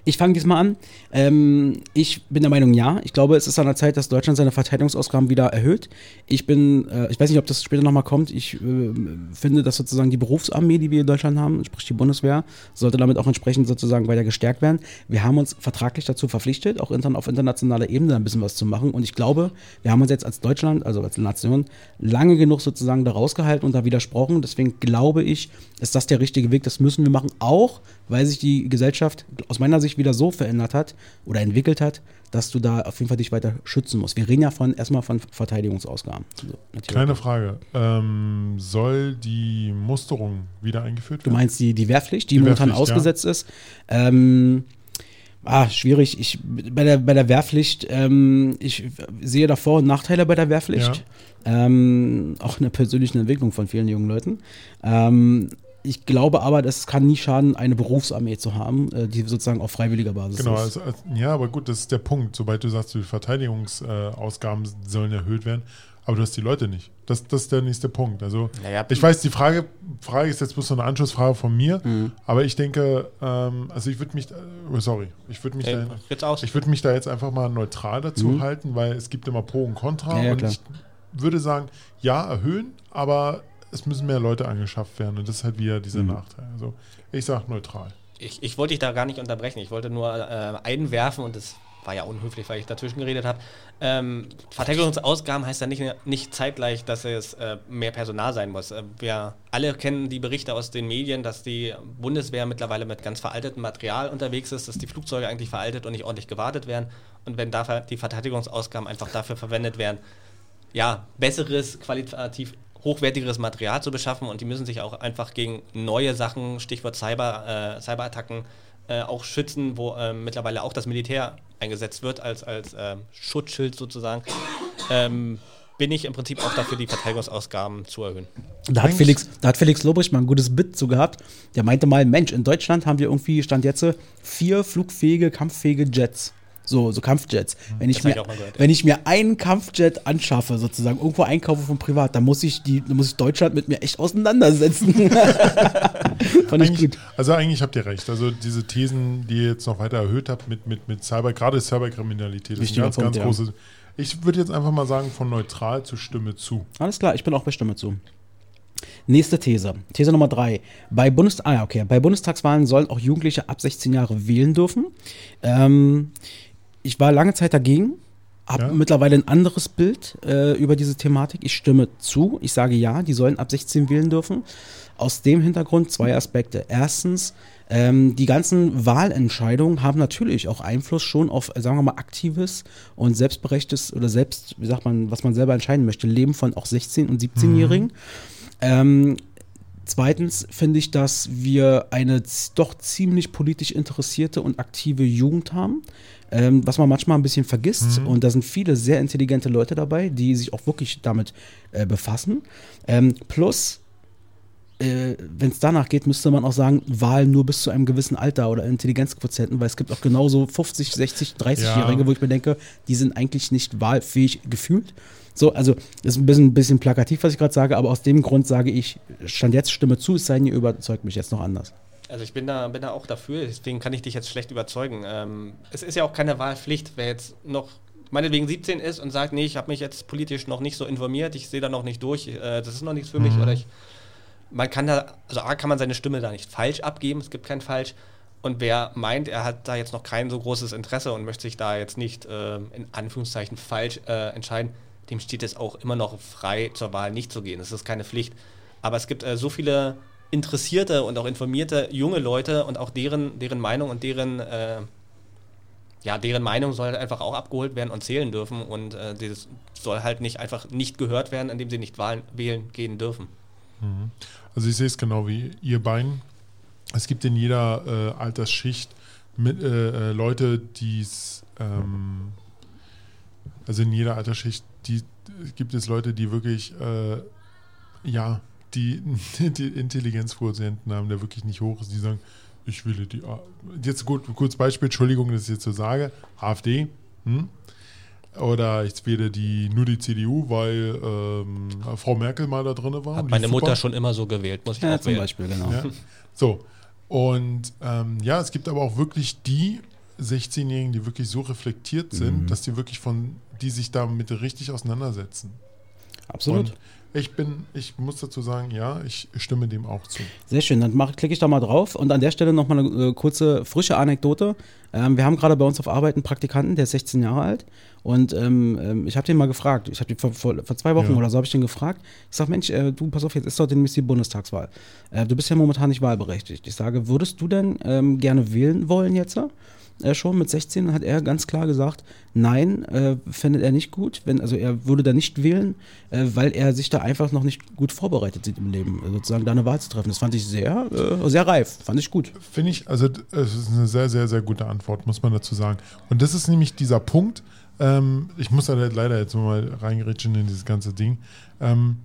Speaker 1: Ich fange diesmal an. Ähm, ich bin der Meinung, ja. Ich glaube, es ist an der Zeit, dass Deutschland seine Verteidigungsausgaben wieder erhöht. Ich bin, äh, ich weiß nicht, ob das später nochmal kommt. Ich äh, finde, dass sozusagen die Berufsarmee, die wir in Deutschland haben, sprich die Bundeswehr, sollte damit auch entsprechend sozusagen weiter gestärkt werden. Wir haben uns vertraglich dazu verpflichtet, auch intern, auf internationaler Ebene ein bisschen was zu machen. Und ich glaube, wir haben uns jetzt als Deutschland, also als Nation, lange genug sozusagen da rausgehalten und da widersprochen. Deswegen glaube ich, ist das der richtige Weg. Das müssen wir machen, auch weil sich die Gesellschaft aus meiner Sicht wieder so verändert hat oder entwickelt hat, dass du da auf jeden Fall dich weiter schützen musst. Wir reden ja von erstmal von Verteidigungsausgaben. Natürlich.
Speaker 2: Kleine Frage. Ähm, soll die Musterung wieder eingeführt
Speaker 1: Du
Speaker 2: werden?
Speaker 1: meinst die, die Wehrpflicht, die,
Speaker 2: Die
Speaker 1: momentan
Speaker 2: Wehrpflicht, ja.
Speaker 1: ausgesetzt ist? Ähm, ah, schwierig. Ich, bei, der, bei der Wehrpflicht, ähm, ich sehe da Vor- und Nachteile bei der Wehrpflicht. Ähm, auch in der persönlichen Entwicklung von vielen jungen Leuten. Ähm, ich glaube aber, das kann nie schaden, eine Berufsarmee zu haben, äh, die sozusagen auf freiwilliger Basis
Speaker 2: Genau,
Speaker 1: ist.
Speaker 2: also, also, ja, aber gut, das ist der Punkt. Sobald du sagst, die Verteidigungsausgaben sollen erhöht werden, aber du hast die Leute nicht. Das, das ist der nächste Punkt. Also
Speaker 3: Naja,
Speaker 2: ich weiß, die Frage, Frage ist jetzt bloß so eine Anschlussfrage von mir, aber ich denke, ähm, also ich würde mich, äh, sorry, ich würde mich,
Speaker 3: Ey,
Speaker 2: da, ich würde mich da jetzt einfach mal neutral dazu halten, weil es gibt immer Pro und Contra
Speaker 1: Ja, ja,
Speaker 2: und
Speaker 1: klar.
Speaker 2: ich würde sagen, ja, erhöhen, aber es müssen mehr Leute angeschafft werden und das ist halt wieder dieser Nachteil. Also ich sage neutral.
Speaker 3: Ich, ich wollte dich da gar nicht unterbrechen. Ich wollte nur äh, einwerfen und das war ja unhöflich, weil ich dazwischen geredet habe. Ähm, Verteidigungsausgaben heißt ja nicht, nicht zeitgleich, dass es äh, mehr Personal sein muss. Äh, wir alle kennen die Berichte aus den Medien, dass die Bundeswehr mittlerweile mit ganz veraltetem Material unterwegs ist, dass die Flugzeuge eigentlich veraltet und nicht ordentlich gewartet werden. Und wenn dafür die Verteidigungsausgaben einfach dafür verwendet werden, ja, besseres, qualitativ hochwertigeres Material zu beschaffen und die müssen sich auch einfach gegen neue Sachen, Stichwort Cyber, äh, Cyberattacken, äh, auch schützen, wo äh, mittlerweile auch das Militär eingesetzt wird als, als äh, Schutzschild sozusagen, ähm, bin ich im Prinzip auch dafür, die Verteidigungsausgaben zu erhöhen.
Speaker 1: Da hat, Felix, da hat Felix Lobrecht mal ein gutes Bit zu gehabt. Der meinte mal, Mensch, in Deutschland haben wir irgendwie, stand jetzt, vier flugfähige, kampffähige Jets. So, so Kampfjets. Wenn ich, mir, gehört, wenn ich mir einen Kampfjet anschaffe, sozusagen, irgendwo einkaufe von privat, dann muss ich die, muss ich Deutschland mit mir echt auseinandersetzen. [laughs]
Speaker 2: Fand ich gut. Also eigentlich habt ihr recht. Also diese Thesen, die ihr jetzt noch weiter erhöht habt mit, mit, mit Cyber, gerade Cyberkriminalität, das ist ein ganz, Punkt, ganz ja. großes. Ich würde jetzt einfach mal sagen, von neutral zu Stimme zu.
Speaker 1: Alles klar, ich bin auch bei Stimme zu. Nächste These. These Nummer drei. Bei, Bundes ah, okay. Bei Bundestagswahlen sollen auch Jugendliche ab 16 Jahre wählen dürfen. Ähm, ich war lange Zeit dagegen, habe ja. mittlerweile ein anderes Bild äh, über diese Thematik. Ich stimme zu. Ich sage ja, die sollen ab 16 wählen dürfen. Aus dem Hintergrund zwei Aspekte. Erstens, ähm, die ganzen Wahlentscheidungen haben natürlich auch Einfluss schon auf, sagen wir mal, aktives und selbstberechtigtes oder selbst, wie sagt man, was man selber entscheiden möchte, Leben von auch 16- und 17-Jährigen. Mhm. Ähm, Zweitens finde ich, dass wir eine doch ziemlich politisch interessierte und aktive Jugend haben, ähm, was man manchmal ein bisschen vergisst. Mhm. Und da sind viele sehr intelligente Leute dabei, die sich auch wirklich damit äh, befassen. Ähm, plus, äh, wenn es danach geht, müsste man auch sagen, Wahl nur bis zu einem gewissen Alter oder Intelligenzquotienten, weil es gibt auch genauso 50, 60, 30-Jährige, ja. wo ich mir denke, die sind eigentlich nicht wahlfähig gefühlt. So, also das ist ein bisschen, ein bisschen plakativ, was ich gerade sage, aber aus dem Grund sage ich, stand jetzt Stimme zu, es sei denn, ihr überzeugt mich jetzt noch anders.
Speaker 3: Also ich bin da, bin da auch dafür, deswegen kann ich dich jetzt schlecht überzeugen. Ähm, es ist ja auch keine Wahlpflicht, wer jetzt noch meinetwegen 17 ist und sagt, nee, ich habe mich jetzt politisch noch nicht so informiert, ich sehe da noch nicht durch, äh, das ist noch nichts für mhm. mich oder ich man kann da, also A kann man seine Stimme da nicht falsch abgeben, es gibt kein falsch. Und wer meint, er hat da jetzt noch kein so großes Interesse und möchte sich da jetzt nicht äh, in Anführungszeichen falsch äh, entscheiden, dem steht es auch immer noch frei, zur Wahl nicht zu gehen. Das ist keine Pflicht. Aber es gibt äh, so viele interessierte und auch informierte junge Leute und auch deren, deren Meinung und deren, äh, ja, deren Meinung soll halt einfach auch abgeholt werden und zählen dürfen. Und äh, das soll halt nicht einfach nicht gehört werden, indem sie nicht Wahlen wählen gehen dürfen.
Speaker 2: Mhm. Also ich sehe es genau wie ihr beiden. Es gibt in jeder äh, Altersschicht mit, äh, äh Leute, die es, ähm, also in jeder Altersschicht die, gibt es Leute, die wirklich, äh, ja, die, [laughs] die Intelligenzquotienten haben, der wirklich nicht hoch ist, die sagen, ich will die, jetzt gut, kurz Beispiel, Entschuldigung, dass ich jetzt so sage, AfD, hm? Oder ich wähle die, nur die CDU, weil ähm, Frau Merkel mal da drin war.
Speaker 3: Hat meine Mutter schon immer so gewählt, muss ich ja, auch
Speaker 1: zum wählen. Beispiel, genau.
Speaker 2: Ja. So, und ähm, ja, es gibt aber auch wirklich die 16-Jährigen, die wirklich so reflektiert sind, mhm. dass die wirklich von, die sich damit richtig auseinandersetzen.
Speaker 1: Absolut. Und
Speaker 2: ich bin, ich muss dazu sagen, ja, ich stimme dem auch zu.
Speaker 1: Sehr schön, dann klicke ich da mal drauf und an der Stelle nochmal eine äh, kurze, frische Anekdote. Ähm, wir haben gerade bei uns auf Arbeit einen Praktikanten, der ist 16 Jahre alt und ähm, ähm ich habe den mal gefragt, ich habe vor, vor, vor, zwei Wochen ja. oder so habe ich den gefragt. Ich sage, Mensch, äh, du, pass auf, jetzt ist doch demnächst die Bundestagswahl. Äh, du bist ja momentan nicht wahlberechtigt. Ich sage, würdest du denn ähm, gerne wählen wollen jetzt? Äh, schon mit 16 hat er ganz klar gesagt, nein, äh, findet er nicht gut. Wenn, also er würde da nicht wählen, äh, weil er sich da einfach noch nicht gut vorbereitet sieht im Leben, äh, sozusagen da eine Wahl zu treffen. Das fand ich sehr, äh, sehr reif, fand ich gut.
Speaker 2: Finde ich, also es ist eine sehr, sehr, sehr gute Antwort, muss man dazu sagen. Und das ist nämlich dieser Punkt, ähm, ich muss da leider jetzt mal reingerätschen in dieses ganze Ding. Ähm,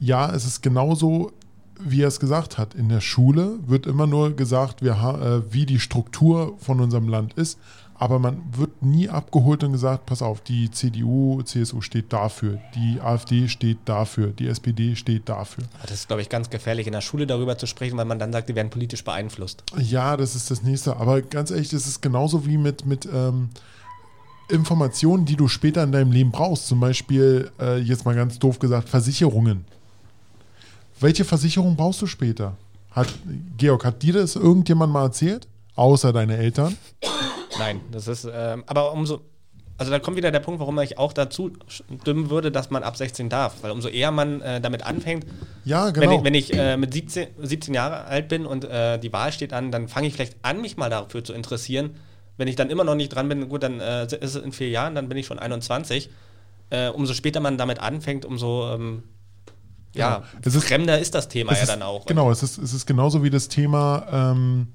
Speaker 2: ja, es ist genauso wie er es gesagt hat, in der Schule wird immer nur gesagt, wir, äh, wie die Struktur von unserem Land ist, aber man wird nie abgeholt und gesagt, pass auf, die CDU, CSU steht dafür, die AfD steht dafür, die SPD steht dafür.
Speaker 3: Das ist, glaube ich, ganz gefährlich, in der Schule darüber zu sprechen, weil man dann sagt, die werden politisch beeinflusst.
Speaker 2: Ja, das ist das Nächste. Aber ganz ehrlich, das ist genauso wie mit, mit ähm, Informationen, die du später in deinem Leben brauchst. Zum Beispiel, äh, jetzt mal ganz doof gesagt, Versicherungen. Welche Versicherung brauchst du später? Hat, Georg, hat dir das irgendjemand mal erzählt? Außer deine Eltern?
Speaker 3: Nein, das ist, ähm, aber umso, also da kommt wieder der Punkt, warum ich auch dazu stimmen würde, dass man ab 16 darf. Weil umso eher man äh, damit anfängt,
Speaker 2: Ja, genau.
Speaker 3: wenn ich, wenn ich äh, mit 17, 17 Jahre alt bin und äh, die Wahl steht an, dann fange ich vielleicht an, mich mal dafür zu interessieren. Wenn ich dann immer noch nicht dran bin, gut, dann äh, ist es in vier Jahren, dann bin ich schon 21. Äh, umso später man damit anfängt, umso ähm, ja,
Speaker 2: Ja, es ist-
Speaker 3: fremder ist das Thema ja
Speaker 2: ist,
Speaker 3: dann auch.
Speaker 2: Genau, es ist, es ist genauso wie das Thema, ähm,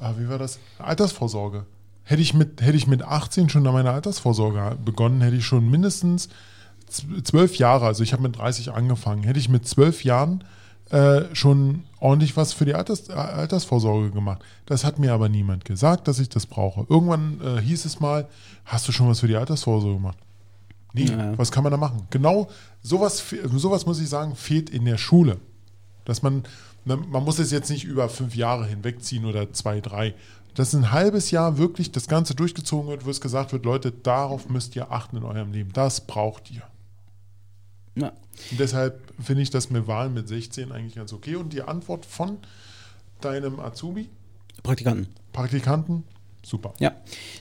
Speaker 2: ah, wie war das? Altersvorsorge. Hätte ich, mit, hätte ich mit 18 schon an meiner Altersvorsorge begonnen, hätte ich schon mindestens zwölf Jahre, also ich habe mit 30 angefangen, hätte ich mit zwölf Jahren äh, schon ordentlich was für die Alters, äh, Altersvorsorge gemacht. Das hat mir aber niemand gesagt, dass ich das brauche. Irgendwann äh, hieß es mal, hast du schon was für die Altersvorsorge gemacht? Nee,
Speaker 1: Ja.
Speaker 2: was kann man da machen? Genau sowas, sowas muss ich sagen, fehlt in der Schule. Dass man, man man muss es jetzt nicht über fünf Jahre hinwegziehen oder zwei, drei. Dass ein halbes Jahr wirklich das Ganze durchgezogen wird, wo es gesagt wird, Leute, darauf müsst ihr achten in eurem Leben. Das braucht ihr.
Speaker 1: Ja.
Speaker 2: Und deshalb finde ich das mit Wahlen mit 16 eigentlich ganz okay. Und die Antwort von deinem Azubi,
Speaker 1: Praktikanten.
Speaker 2: Praktikanten, super.
Speaker 1: Ja.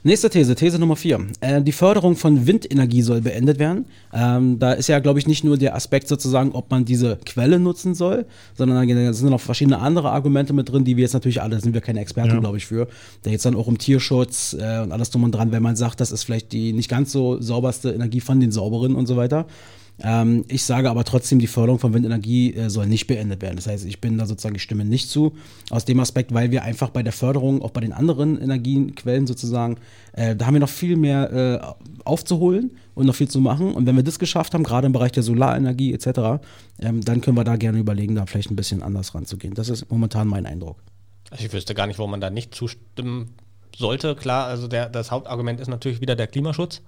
Speaker 1: Nächste These, These Nummer vier. Äh, die Förderung von Windenergie soll beendet werden. Ähm, da ist ja, glaube ich, nicht nur der Aspekt sozusagen, ob man diese Quelle nutzen soll, sondern da sind noch verschiedene andere Argumente mit drin, die wir jetzt natürlich alle, da sind wir keine Experten,
Speaker 2: Ja.
Speaker 1: glaube ich, für. Da geht es dann auch um Tierschutz äh, und alles drum und dran, wenn man sagt, das ist vielleicht die nicht ganz so sauberste Energie von den sauberen und so weiter. Ähm, ich sage aber trotzdem, die Förderung von Windenergie äh, soll nicht beendet werden. Das heißt, ich bin da sozusagen, ich stimme nicht zu. Aus dem Aspekt, weil wir einfach bei der Förderung, auch bei den anderen Energiequellen sozusagen, äh, da haben wir noch viel mehr äh, aufzuholen und noch viel zu machen. Und wenn wir das geschafft haben, gerade im Bereich der Solarenergie etc., ähm, dann können wir da gerne überlegen, da vielleicht ein bisschen anders ranzugehen. Das ist momentan mein Eindruck.
Speaker 3: Also ich wüsste gar nicht, warum man da nicht zustimmen sollte. Klar, also der, das Hauptargument ist natürlich wieder der Klimaschutz.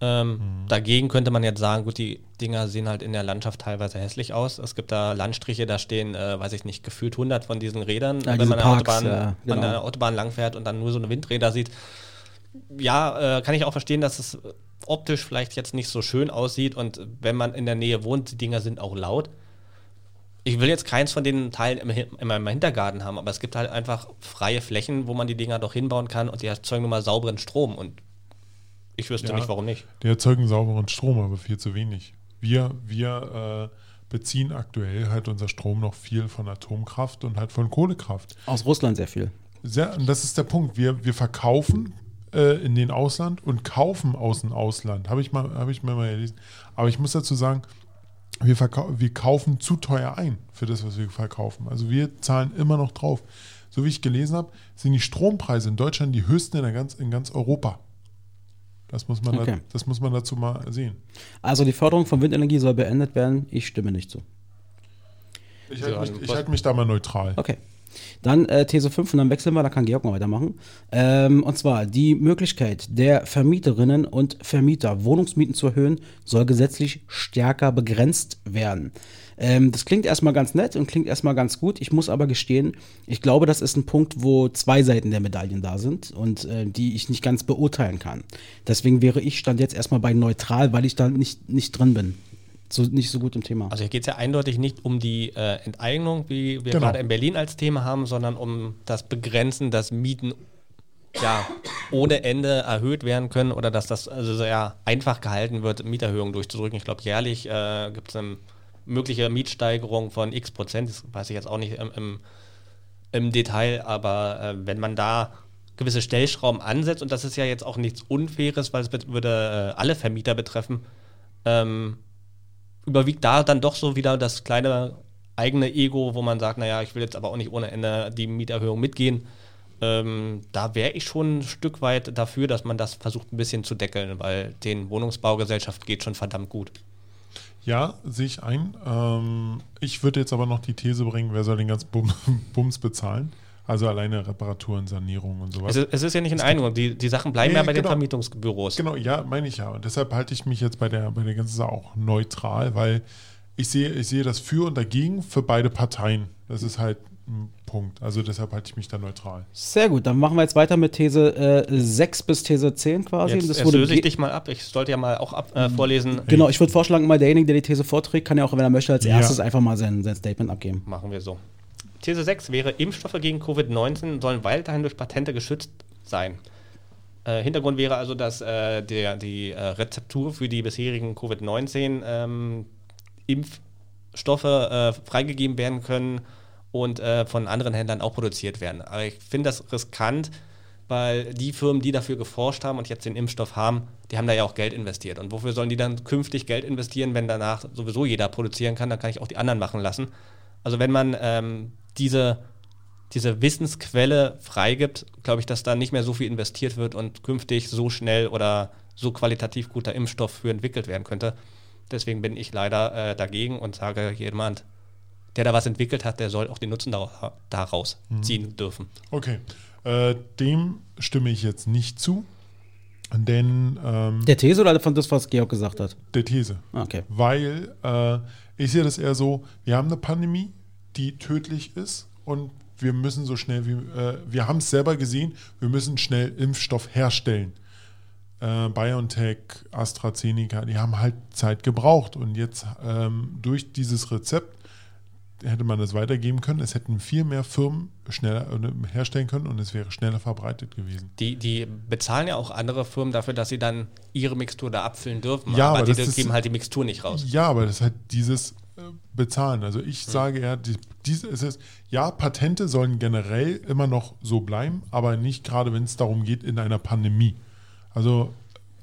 Speaker 3: Ähm, Dagegen könnte man jetzt sagen, gut, die Dinger sehen halt in der Landschaft teilweise hässlich aus. Es gibt da Landstriche, da stehen, äh, weiß ich nicht, gefühlt 100 von diesen Rädern,
Speaker 1: Ja,
Speaker 3: wenn
Speaker 1: diese
Speaker 3: man an der, Autobahn,
Speaker 1: ja, genau.
Speaker 3: an der Autobahn langfährt und dann nur so eine Windräder sieht. Ja, äh, kann ich auch verstehen, dass es optisch vielleicht jetzt nicht so schön aussieht und wenn man in der Nähe wohnt, die Dinger sind auch laut. Ich will jetzt keins von den Teilen im, in meinem Hintergarten haben, aber es gibt halt einfach freie Flächen, wo man die Dinger doch hinbauen kann und die erzeugen nun mal sauberen Strom und ich wüsste
Speaker 2: Ja.
Speaker 3: nicht, warum nicht.
Speaker 2: Die erzeugen sauberen Strom, aber viel zu wenig. Wir, wir äh, beziehen aktuell halt unser Strom noch viel von Atomkraft und halt von Kohlekraft.
Speaker 1: Aus Russland sehr viel.
Speaker 2: Sehr, und das ist der Punkt. Wir, wir verkaufen äh, in den Ausland und kaufen aus dem Ausland. Habe ich, mal- habe ich mir mal gelesen. Aber ich muss dazu sagen, wir, wir kaufen zu teuer ein für das, was wir verkaufen. Also wir zahlen immer noch drauf. So wie ich gelesen habe, sind die Strompreise in Deutschland die höchsten in, der ganz, in ganz Europa. Das muss, man da,
Speaker 1: Okay.
Speaker 2: das muss man dazu mal sehen.
Speaker 1: Also die Förderung von Windenergie soll beendet werden. Ich stimme nicht zu.
Speaker 2: Ich halte mich, ich halt mich da mal neutral.
Speaker 1: Okay. Dann äh, These 5 und dann wechseln wir, da kann Georg mal weitermachen. Ähm, und zwar die Möglichkeit der Vermieterinnen und Vermieter, Wohnungsmieten zu erhöhen, soll gesetzlich stärker begrenzt werden. Ähm, das klingt erstmal ganz nett und klingt erstmal ganz gut. Ich muss aber gestehen, ich glaube, das ist ein Punkt, wo zwei Seiten der Medaillen da sind und äh, die ich nicht ganz beurteilen kann. Deswegen wäre ich stand jetzt erstmal bei neutral, weil ich da nicht, nicht drin bin. So, nicht so gut im Thema.
Speaker 3: Also hier geht es ja eindeutig nicht um die äh, Enteignung, wie wir
Speaker 2: Genau.
Speaker 3: gerade in Berlin als Thema haben, sondern um das Begrenzen, dass Mieten ja, ohne Ende erhöht werden können oder dass das also sehr einfach gehalten wird, Mieterhöhungen durchzudrücken. Ich glaube, jährlich äh, gibt es eine mögliche Mietsteigerung von x Prozent, das weiß ich jetzt auch nicht im, im, im Detail, aber äh, wenn man da gewisse Stellschrauben ansetzt, und das ist ja jetzt auch nichts Unfaires, weil es würde äh, alle Vermieter betreffen, ähm, überwiegt da dann doch so wieder das kleine eigene Ego, wo man sagt, naja, ich will jetzt aber auch nicht ohne Ende die Mieterhöhung mitgehen. Ähm, da wäre ich schon ein Stück weit dafür, dass man das versucht ein bisschen zu deckeln, weil den Wohnungsbaugesellschaft geht schon verdammt gut.
Speaker 2: Ja, sehe ich ein. Ähm, ich würde jetzt aber noch die These bringen, wer soll den ganzen Bum [laughs] Bums bezahlen? Also alleine Reparaturen, Sanierung und sowas.
Speaker 3: Es ist, es ist ja nicht in Einigung, die, die Sachen bleiben
Speaker 2: Nee,
Speaker 3: ja bei den
Speaker 2: genau.
Speaker 3: Vermietungsbüros.
Speaker 2: Genau, ja, meine ich ja. Und deshalb halte ich mich jetzt bei der, bei der ganzen Sache auch neutral, weil ich sehe, ich sehe das Für und Dagegen für beide Parteien. Das ist halt ein Punkt. Also deshalb halte ich mich da neutral.
Speaker 1: Sehr gut, dann machen wir jetzt weiter mit These äh, 6 bis These 10 quasi.
Speaker 3: Jetzt,
Speaker 1: das
Speaker 3: löse ich dich mal ab. Ich sollte ja mal auch ab, äh, vorlesen.
Speaker 1: Genau, ich würde vorschlagen, mal derjenige, der die These vorträgt, kann ja auch, wenn er möchte, als
Speaker 2: Ja.
Speaker 1: erstes einfach mal sein, sein Statement abgeben.
Speaker 3: Machen wir so. These 6 wäre, Impfstoffe gegen Covid-19 sollen weiterhin durch Patente geschützt sein. Äh, Hintergrund wäre also, dass äh, der, die äh, Rezeptur für die bisherigen Covid-19-Impfstoffe ähm, äh, freigegeben werden können und äh, von anderen Händlern auch produziert werden. Aber ich finde das riskant, weil die Firmen, die dafür geforscht haben und jetzt den Impfstoff haben, die haben da ja auch Geld investiert. Und wofür sollen die dann künftig Geld investieren, wenn danach sowieso jeder produzieren kann, dann kann ich auch die anderen machen lassen. Also wenn man ähm, diese diese Wissensquelle freigibt, glaube ich, dass da nicht mehr so viel investiert wird und künftig so schnell oder so qualitativ guter Impfstoff für entwickelt werden könnte. Deswegen bin ich leider äh, dagegen und sage, jemand, der da was entwickelt hat, der soll auch den Nutzen daraus mhm. ziehen dürfen.
Speaker 2: Okay, äh, dem stimme ich jetzt nicht zu. Denn ähm,
Speaker 1: der These oder von das, was Georg gesagt hat?
Speaker 2: Der These.
Speaker 1: Ah, okay.
Speaker 2: Weil äh, ich sehe das eher so: Wir haben eine Pandemie, die tödlich ist und wir müssen so schnell wie, äh, wir haben es selber gesehen, wir müssen schnell Impfstoff herstellen. Äh, BioNTech, AstraZeneca, die haben halt Zeit gebraucht und jetzt ähm, durch dieses Rezept hätte man das weitergeben können. Es hätten viel mehr Firmen schneller äh, herstellen können und es wäre schneller verbreitet gewesen.
Speaker 3: Die, die bezahlen ja auch andere Firmen dafür, dass sie dann ihre Mixtur da abfüllen dürfen,
Speaker 2: ja, aber,
Speaker 3: aber
Speaker 2: die
Speaker 3: geben halt die Mixtur nicht raus.
Speaker 2: Ja, aber das ist halt dieses bezahlen. Also ich hm. sage eher, die, dies, es ist, ja, Patente sollen generell immer noch so bleiben, aber nicht gerade, wenn es darum geht, in einer Pandemie. Also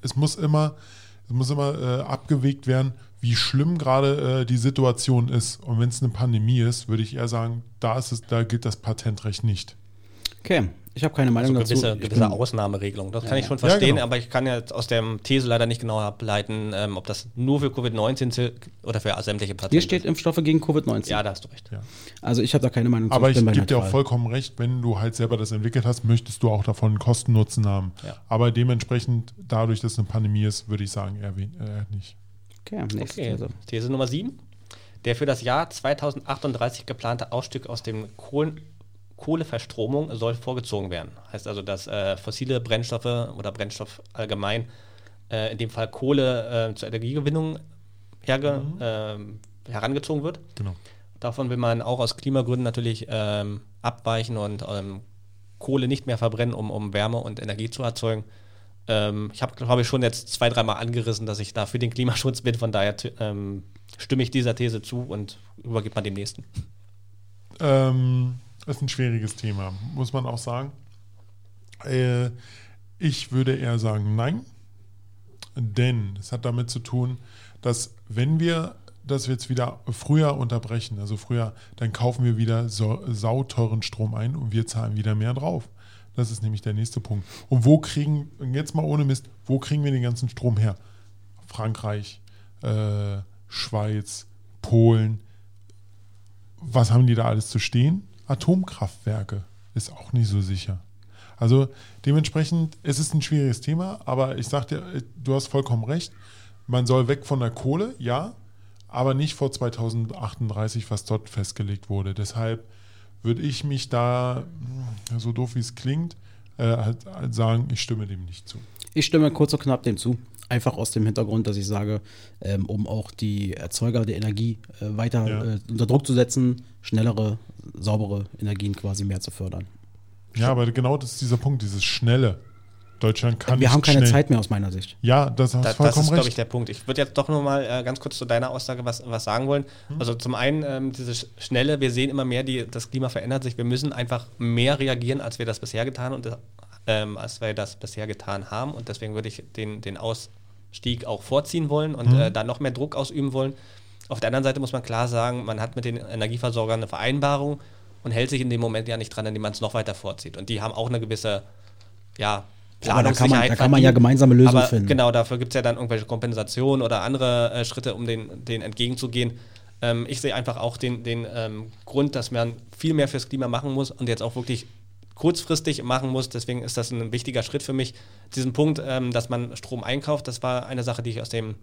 Speaker 2: es muss immer, es muss immer äh, abgewegt werden, wie schlimm gerade äh, die Situation ist. Und wenn es eine Pandemie ist, würde ich eher sagen, da ist es, da gilt das Patentrecht nicht.
Speaker 1: Okay, ich habe keine Meinung
Speaker 3: also gewisse, dazu. Gewisse Ausnahmeregelung, das ja, kann ich schon verstehen, ja, genau. aber ich kann ja aus der These leider nicht genau ableiten, ähm, ob das nur für Covid-19 oder für sämtliche
Speaker 1: Patienten Hier steht Impfstoffe gegen Covid-19.
Speaker 3: Ja, da hast du recht.
Speaker 2: Ja.
Speaker 1: Also ich habe da keine Meinung
Speaker 2: zu. Aber ich, gebe dir auch vollkommen recht, wenn du halt selber das entwickelt hast, möchtest du auch davon Kosten-Nutzen haben. Aber dementsprechend, dadurch, dass es eine Pandemie ist, würde ich sagen, eher, eher nicht.
Speaker 3: Okay, nächste okay. These. These Nummer 7. Der für das Jahr 2038 geplante Ausstieg aus dem Kohlen Kohleverstromung soll vorgezogen werden. Heißt also, dass äh, fossile Brennstoffe oder Brennstoff allgemein, äh, in dem Fall Kohle äh, zur Energiegewinnung herge, mhm. Ähm, herangezogen wird.
Speaker 2: Genau.
Speaker 3: Davon will man auch aus Klimagründen natürlich ähm, abweichen und ähm, Kohle nicht mehr verbrennen, um, um Wärme und Energie zu erzeugen. Ähm, ich habe, glaube ich, schon jetzt zwei, dreimal angerissen, dass ich da für den Klimaschutz bin. Von daher ähm, stimme ich dieser These zu und übergebe man dem nächsten.
Speaker 2: Ähm, das ist ein schwieriges Thema, muss man auch sagen. Äh, ich würde eher sagen nein, denn es hat damit zu tun, dass wenn wir das jetzt wieder früher unterbrechen, also früher, dann kaufen wir wieder so, sauteuren Strom ein und wir zahlen wieder mehr drauf. Das ist nämlich der nächste Punkt. Und wo kriegen, jetzt mal ohne Mist, wo kriegen wir den ganzen Strom her? Frankreich, äh, Schweiz, Polen. Was haben die da alles zu stehen? Atomkraftwerke ist auch nicht so sicher. Also dementsprechend, es ist ein schwieriges Thema, aber ich sage dir, du hast vollkommen recht. Man soll weg von der Kohle, ja, aber nicht vor 2038, was dort festgelegt wurde. Deshalb würde ich mich da, so doof wie es klingt, äh, halt, halt sagen, ich stimme dem nicht zu.
Speaker 1: Ich stimme kurz und knapp dem zu. Einfach aus dem Hintergrund, dass ich sage, ähm, um auch die Erzeuger der Energie äh, weiter ja. äh, unter Druck zu setzen, schnellere, saubere Energien quasi mehr zu fördern.
Speaker 2: Ja, aber genau das ist dieser Punkt, dieses Schnelle. Deutschland kann
Speaker 1: Wir haben keine schnell. Zeit mehr aus meiner Sicht.
Speaker 2: Ja, das hast da, vollkommen Das ist, glaube
Speaker 3: ich, der Punkt. Ich würde jetzt doch noch mal äh, ganz kurz zu deiner Aussage was, was sagen wollen. Hm. Also zum einen ähm, dieses Schnelle, wir sehen immer mehr, die, das Klima verändert sich. Wir müssen einfach mehr reagieren, als wir das bisher getan und ähm, als wir das bisher getan haben. Und deswegen würde ich den, den Ausstieg auch vorziehen wollen und mhm. äh, da noch mehr Druck ausüben wollen. Auf der anderen Seite muss man klar sagen, man hat mit den Energieversorgern eine Vereinbarung und hält sich in dem Moment ja nicht dran, indem man es noch weiter vorzieht. Und die haben auch eine gewisse ja,
Speaker 1: Planungssicherheit. Da kann, man, da kann man ja gemeinsame Lösungen
Speaker 3: aber
Speaker 1: finden.
Speaker 3: Genau, dafür gibt es ja dann irgendwelche Kompensationen oder andere äh, Schritte, um den, den entgegenzugehen. Ähm, ich sehe einfach auch den, den ähm, Grund, dass man viel mehr fürs Klima machen muss und jetzt auch wirklich kurzfristig machen muss. Deswegen ist das ein wichtiger Schritt für mich. Diesen Punkt, ähm, dass man Strom einkauft, das war eine Sache, die ich aus dem,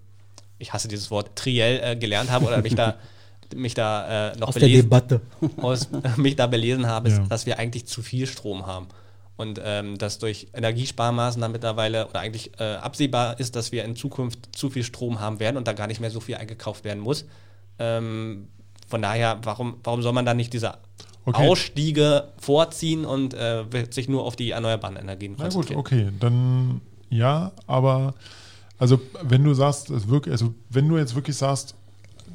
Speaker 3: ich hasse dieses Wort, Triell äh, gelernt habe oder mich da, [laughs] mich da äh, noch
Speaker 1: aus belesen, der Debatte. [laughs]
Speaker 3: aus, mich da belesen habe, ja. dass wir eigentlich zu viel Strom haben. Und ähm, dass durch Energiesparmaßnahmen mittlerweile oder eigentlich äh, absehbar ist, dass wir in Zukunft zu viel Strom haben werden und da gar nicht mehr so viel eingekauft werden muss. Ähm, von daher, warum, warum soll man dann nicht diese okay. Ausstiege vorziehen und äh, wird sich nur auf die erneuerbaren Energien
Speaker 2: konzentrieren. Na gut, okay, dann ja, aber also wenn du sagst, also, wirklich, also wenn du jetzt wirklich sagst,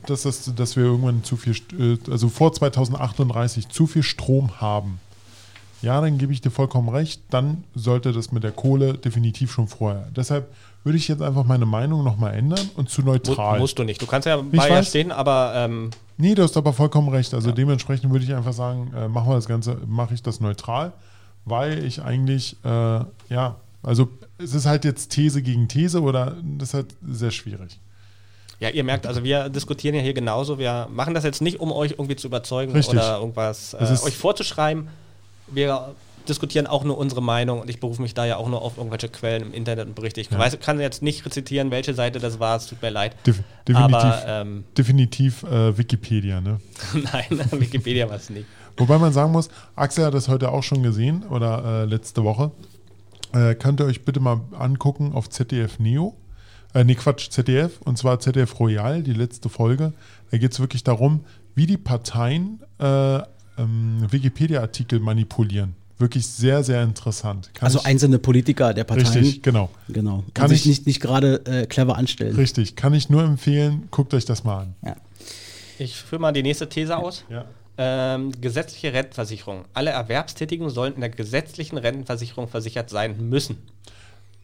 Speaker 2: dass, das, dass wir irgendwann zu viel, äh, also vor 2038 zu viel Strom haben, ja, dann gebe ich dir vollkommen recht, dann sollte das mit der Kohle definitiv schon vorher. Deshalb würde ich jetzt einfach meine Meinung nochmal ändern und zu neutral.
Speaker 3: Musst du nicht. Du kannst ja bei ja stehen, aber. Ähm
Speaker 2: nee, du hast aber vollkommen recht. Also ja. dementsprechend würde ich einfach sagen, äh, machen wir das Ganze, mache ich das neutral, weil ich eigentlich, äh, ja, also es ist halt jetzt These gegen These oder das ist halt sehr schwierig.
Speaker 3: Ja, ihr merkt, also wir diskutieren ja hier genauso. Wir machen das jetzt nicht, um euch irgendwie zu überzeugen Richtig. oder irgendwas äh, euch vorzuschreiben. Wir diskutieren auch nur unsere Meinung und ich berufe mich da ja auch nur auf irgendwelche Quellen im Internet und berichte. Ich ja. weiß, kann jetzt nicht rezitieren, welche Seite das war, es tut mir leid.
Speaker 2: De definitiv Aber, ähm, definitiv äh, Wikipedia, ne? [laughs]
Speaker 3: Nein, [laughs] Wikipedia war es nicht.
Speaker 2: Wobei man sagen muss, Axel hat das heute auch schon gesehen oder äh, letzte Woche. Äh, könnt ihr euch bitte mal angucken auf ZDF Neo. Äh, nee, Quatsch, ZDF. Und zwar ZDF Royal, die letzte Folge. Da geht es wirklich darum, wie die Parteien äh, ähm, Wikipedia-Artikel manipulieren wirklich sehr, sehr interessant.
Speaker 1: Kann also einzelne Politiker der Parteien.
Speaker 2: Richtig, genau.
Speaker 1: Genau. Kann, kann sich ich, nicht, nicht gerade äh, clever anstellen.
Speaker 2: Richtig, kann ich nur empfehlen, guckt euch das mal an.
Speaker 3: Ja. Ich führe mal die nächste These aus. Ja. Ähm, gesetzliche Rentenversicherung. Alle Erwerbstätigen sollen in der gesetzlichen Rentenversicherung versichert sein müssen.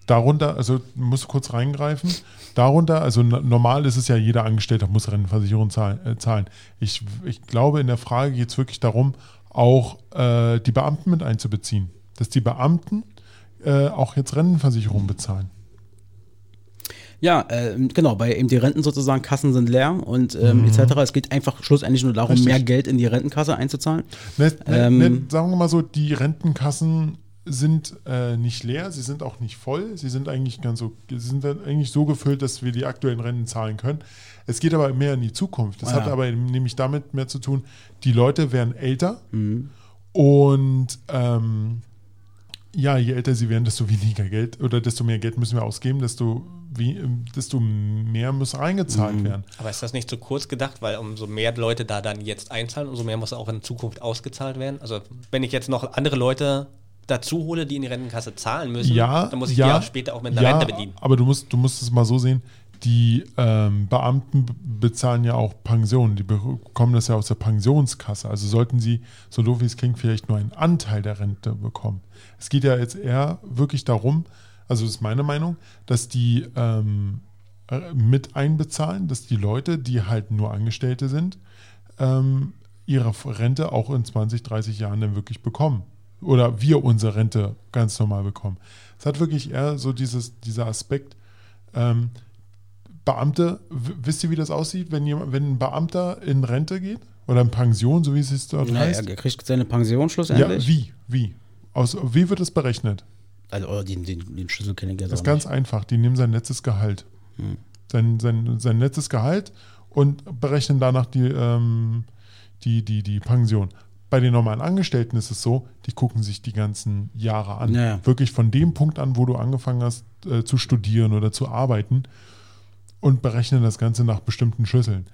Speaker 2: Darunter, also muss kurz reingreifen. Darunter, also normal ist es ja, jeder Angestellte muss Rentenversicherung äh, zahlen. Ich, ich glaube, in der Frage geht es wirklich darum, auch äh, die Beamten mit einzubeziehen. Dass die Beamten äh, auch jetzt Rentenversicherung bezahlen.
Speaker 1: Ja, äh, genau, weil eben die Renten sozusagen, Kassen sind leer und ähm, mhm. etc. Es geht einfach schlussendlich nur darum, Richtig. mehr Geld in die Rentenkasse einzuzahlen.
Speaker 2: Ne, ne, ähm, ne, sagen wir mal so, die Rentenkassen sind äh, nicht leer, sie sind auch nicht voll, sie sind eigentlich ganz so, sie sind eigentlich so gefüllt, dass wir die aktuellen Renten zahlen können. Es geht aber mehr in die Zukunft. Das ah, hat aber nämlich damit mehr zu tun, die Leute werden älter mhm. und ähm, ja, je älter sie werden, desto weniger Geld oder desto mehr Geld müssen wir ausgeben, desto, wie, desto mehr muss reingezahlt mhm. werden.
Speaker 3: Aber ist das nicht zu kurz gedacht, weil umso mehr Leute da dann jetzt einzahlen, umso mehr muss auch in Zukunft ausgezahlt werden? Also wenn ich jetzt noch andere Leute dazu hole, die in die Rentenkasse zahlen müssen,
Speaker 2: ja,
Speaker 3: dann muss ich
Speaker 2: ja,
Speaker 3: die auch später auch mit einer ja, Rente bedienen.
Speaker 2: Aber du musst, du musst es mal so sehen, die ähm, Beamten bezahlen ja auch Pensionen, die bekommen das ja aus der Pensionskasse. Also sollten sie, so doof wie es klingt, vielleicht nur einen Anteil der Rente bekommen. Es geht ja jetzt eher wirklich darum, also das ist meine Meinung, dass die ähm, mit einbezahlen, dass die Leute, die halt nur Angestellte sind, ähm, ihre Rente auch in 20, 30 Jahren dann wirklich bekommen. Oder wir unsere Rente ganz normal bekommen. Es hat wirklich eher so dieses, dieser Aspekt, ähm, Beamte, wisst ihr, wie das aussieht, wenn, jemand, wenn ein Beamter in Rente geht? Oder in Pension, so wie es dort naja, heißt?
Speaker 1: Er kriegt seine Pension schlussendlich.
Speaker 2: Ja, wie? Wie? Aus, wie wird das berechnet?
Speaker 1: Also, oh, den, den, den Schlüssel kenne ich
Speaker 2: jetzt Das ist ganz einfach. Die nehmen sein letztes Gehalt. Hm. Sein, sein, sein letztes Gehalt und berechnen danach die, ähm, die, die, die Pension. Bei den normalen Angestellten ist es so, die gucken sich die ganzen Jahre an. Ja. Wirklich von dem Punkt an, wo du angefangen hast äh, zu studieren oder zu arbeiten und berechnen das Ganze nach bestimmten Schlüsseln.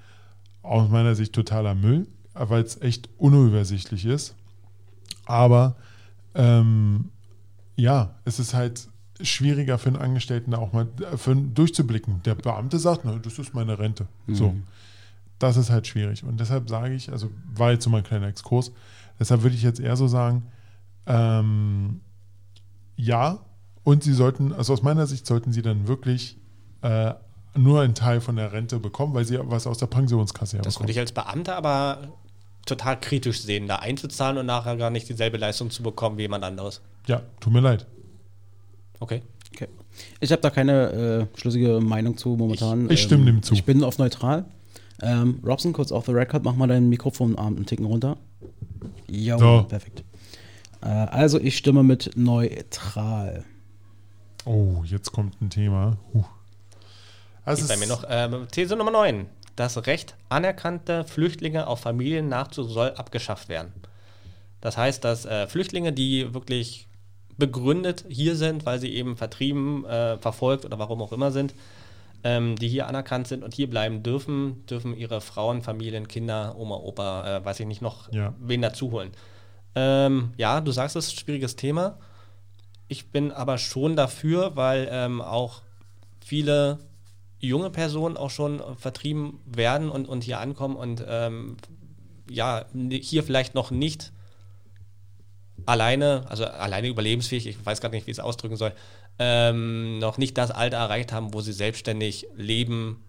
Speaker 2: Aus meiner Sicht totaler Müll, weil es echt unübersichtlich ist. Aber ähm, ja, es ist halt schwieriger für einen Angestellten auch mal äh, für, durchzublicken. Der Beamte sagt, na, das ist meine Rente. Mhm. So. Das ist halt schwierig. Und deshalb sage ich, also war jetzt so mein kleiner Exkurs, deshalb würde ich jetzt eher so sagen, ähm, ja, und sie sollten, also aus meiner Sicht sollten sie dann wirklich äh, nur einen Teil von der Rente bekommen, weil sie was aus der Pensionskasse
Speaker 3: her Das würde ich als Beamter aber total kritisch sehen, da einzuzahlen und nachher gar nicht dieselbe Leistung zu bekommen wie jemand anderes.
Speaker 2: Ja, tut mir leid.
Speaker 3: Okay.
Speaker 1: okay. Ich habe da keine äh, schlüssige Meinung zu momentan.
Speaker 2: Ich, ich stimme ähm, dem zu.
Speaker 1: Ich bin auf neutral. Ähm, Robson, kurz auf the record, mach mal dein Mikrofonarm einen Ticken runter. Jo, so. perfekt. Äh, also ich stimme mit neutral.
Speaker 2: Oh, jetzt kommt ein Thema. Huh.
Speaker 3: Also bei mir noch äh, These Nummer 9. Das Recht anerkannter Flüchtlinge auf Familien nachzuholen soll abgeschafft werden. Das heißt, dass äh, Flüchtlinge, die wirklich begründet hier sind, weil sie eben vertrieben, äh, verfolgt oder warum auch immer sind, ähm, die hier anerkannt sind und hier bleiben dürfen, dürfen ihre Frauen, Familien, Kinder, Oma, Opa, äh, weiß ich nicht, noch
Speaker 2: Ja.
Speaker 3: wen dazu holen. Ähm, ja, du sagst, es ist ein schwieriges Thema. Ich bin aber schon dafür, weil ähm, auch viele junge Personen auch schon vertrieben werden und, und hier ankommen und ähm, ja, hier vielleicht noch nicht alleine, also alleine überlebensfähig, ich weiß gar nicht, wie ich es ausdrücken soll, ähm, noch nicht das Alter erreicht haben, wo sie selbstständig leben,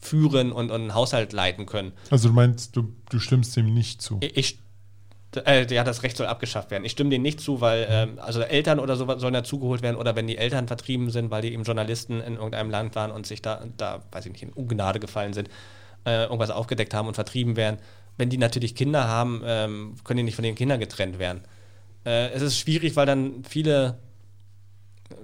Speaker 3: führen und, und einen Haushalt leiten können.
Speaker 2: Also du meinst, du, du stimmst dem nicht zu.
Speaker 3: Ich, äh, ja, das Recht soll abgeschafft werden. Ich stimme denen nicht zu, weil ähm, also Eltern oder so sollen dazugeholt werden oder wenn die Eltern vertrieben sind, weil die eben Journalisten in irgendeinem Land waren und sich da, da weiß ich nicht, in Ungnade gefallen sind, äh, irgendwas aufgedeckt haben und vertrieben werden. Wenn die natürlich Kinder haben, ähm, können die nicht von den Kindern getrennt werden. Äh, es ist schwierig, weil dann viele,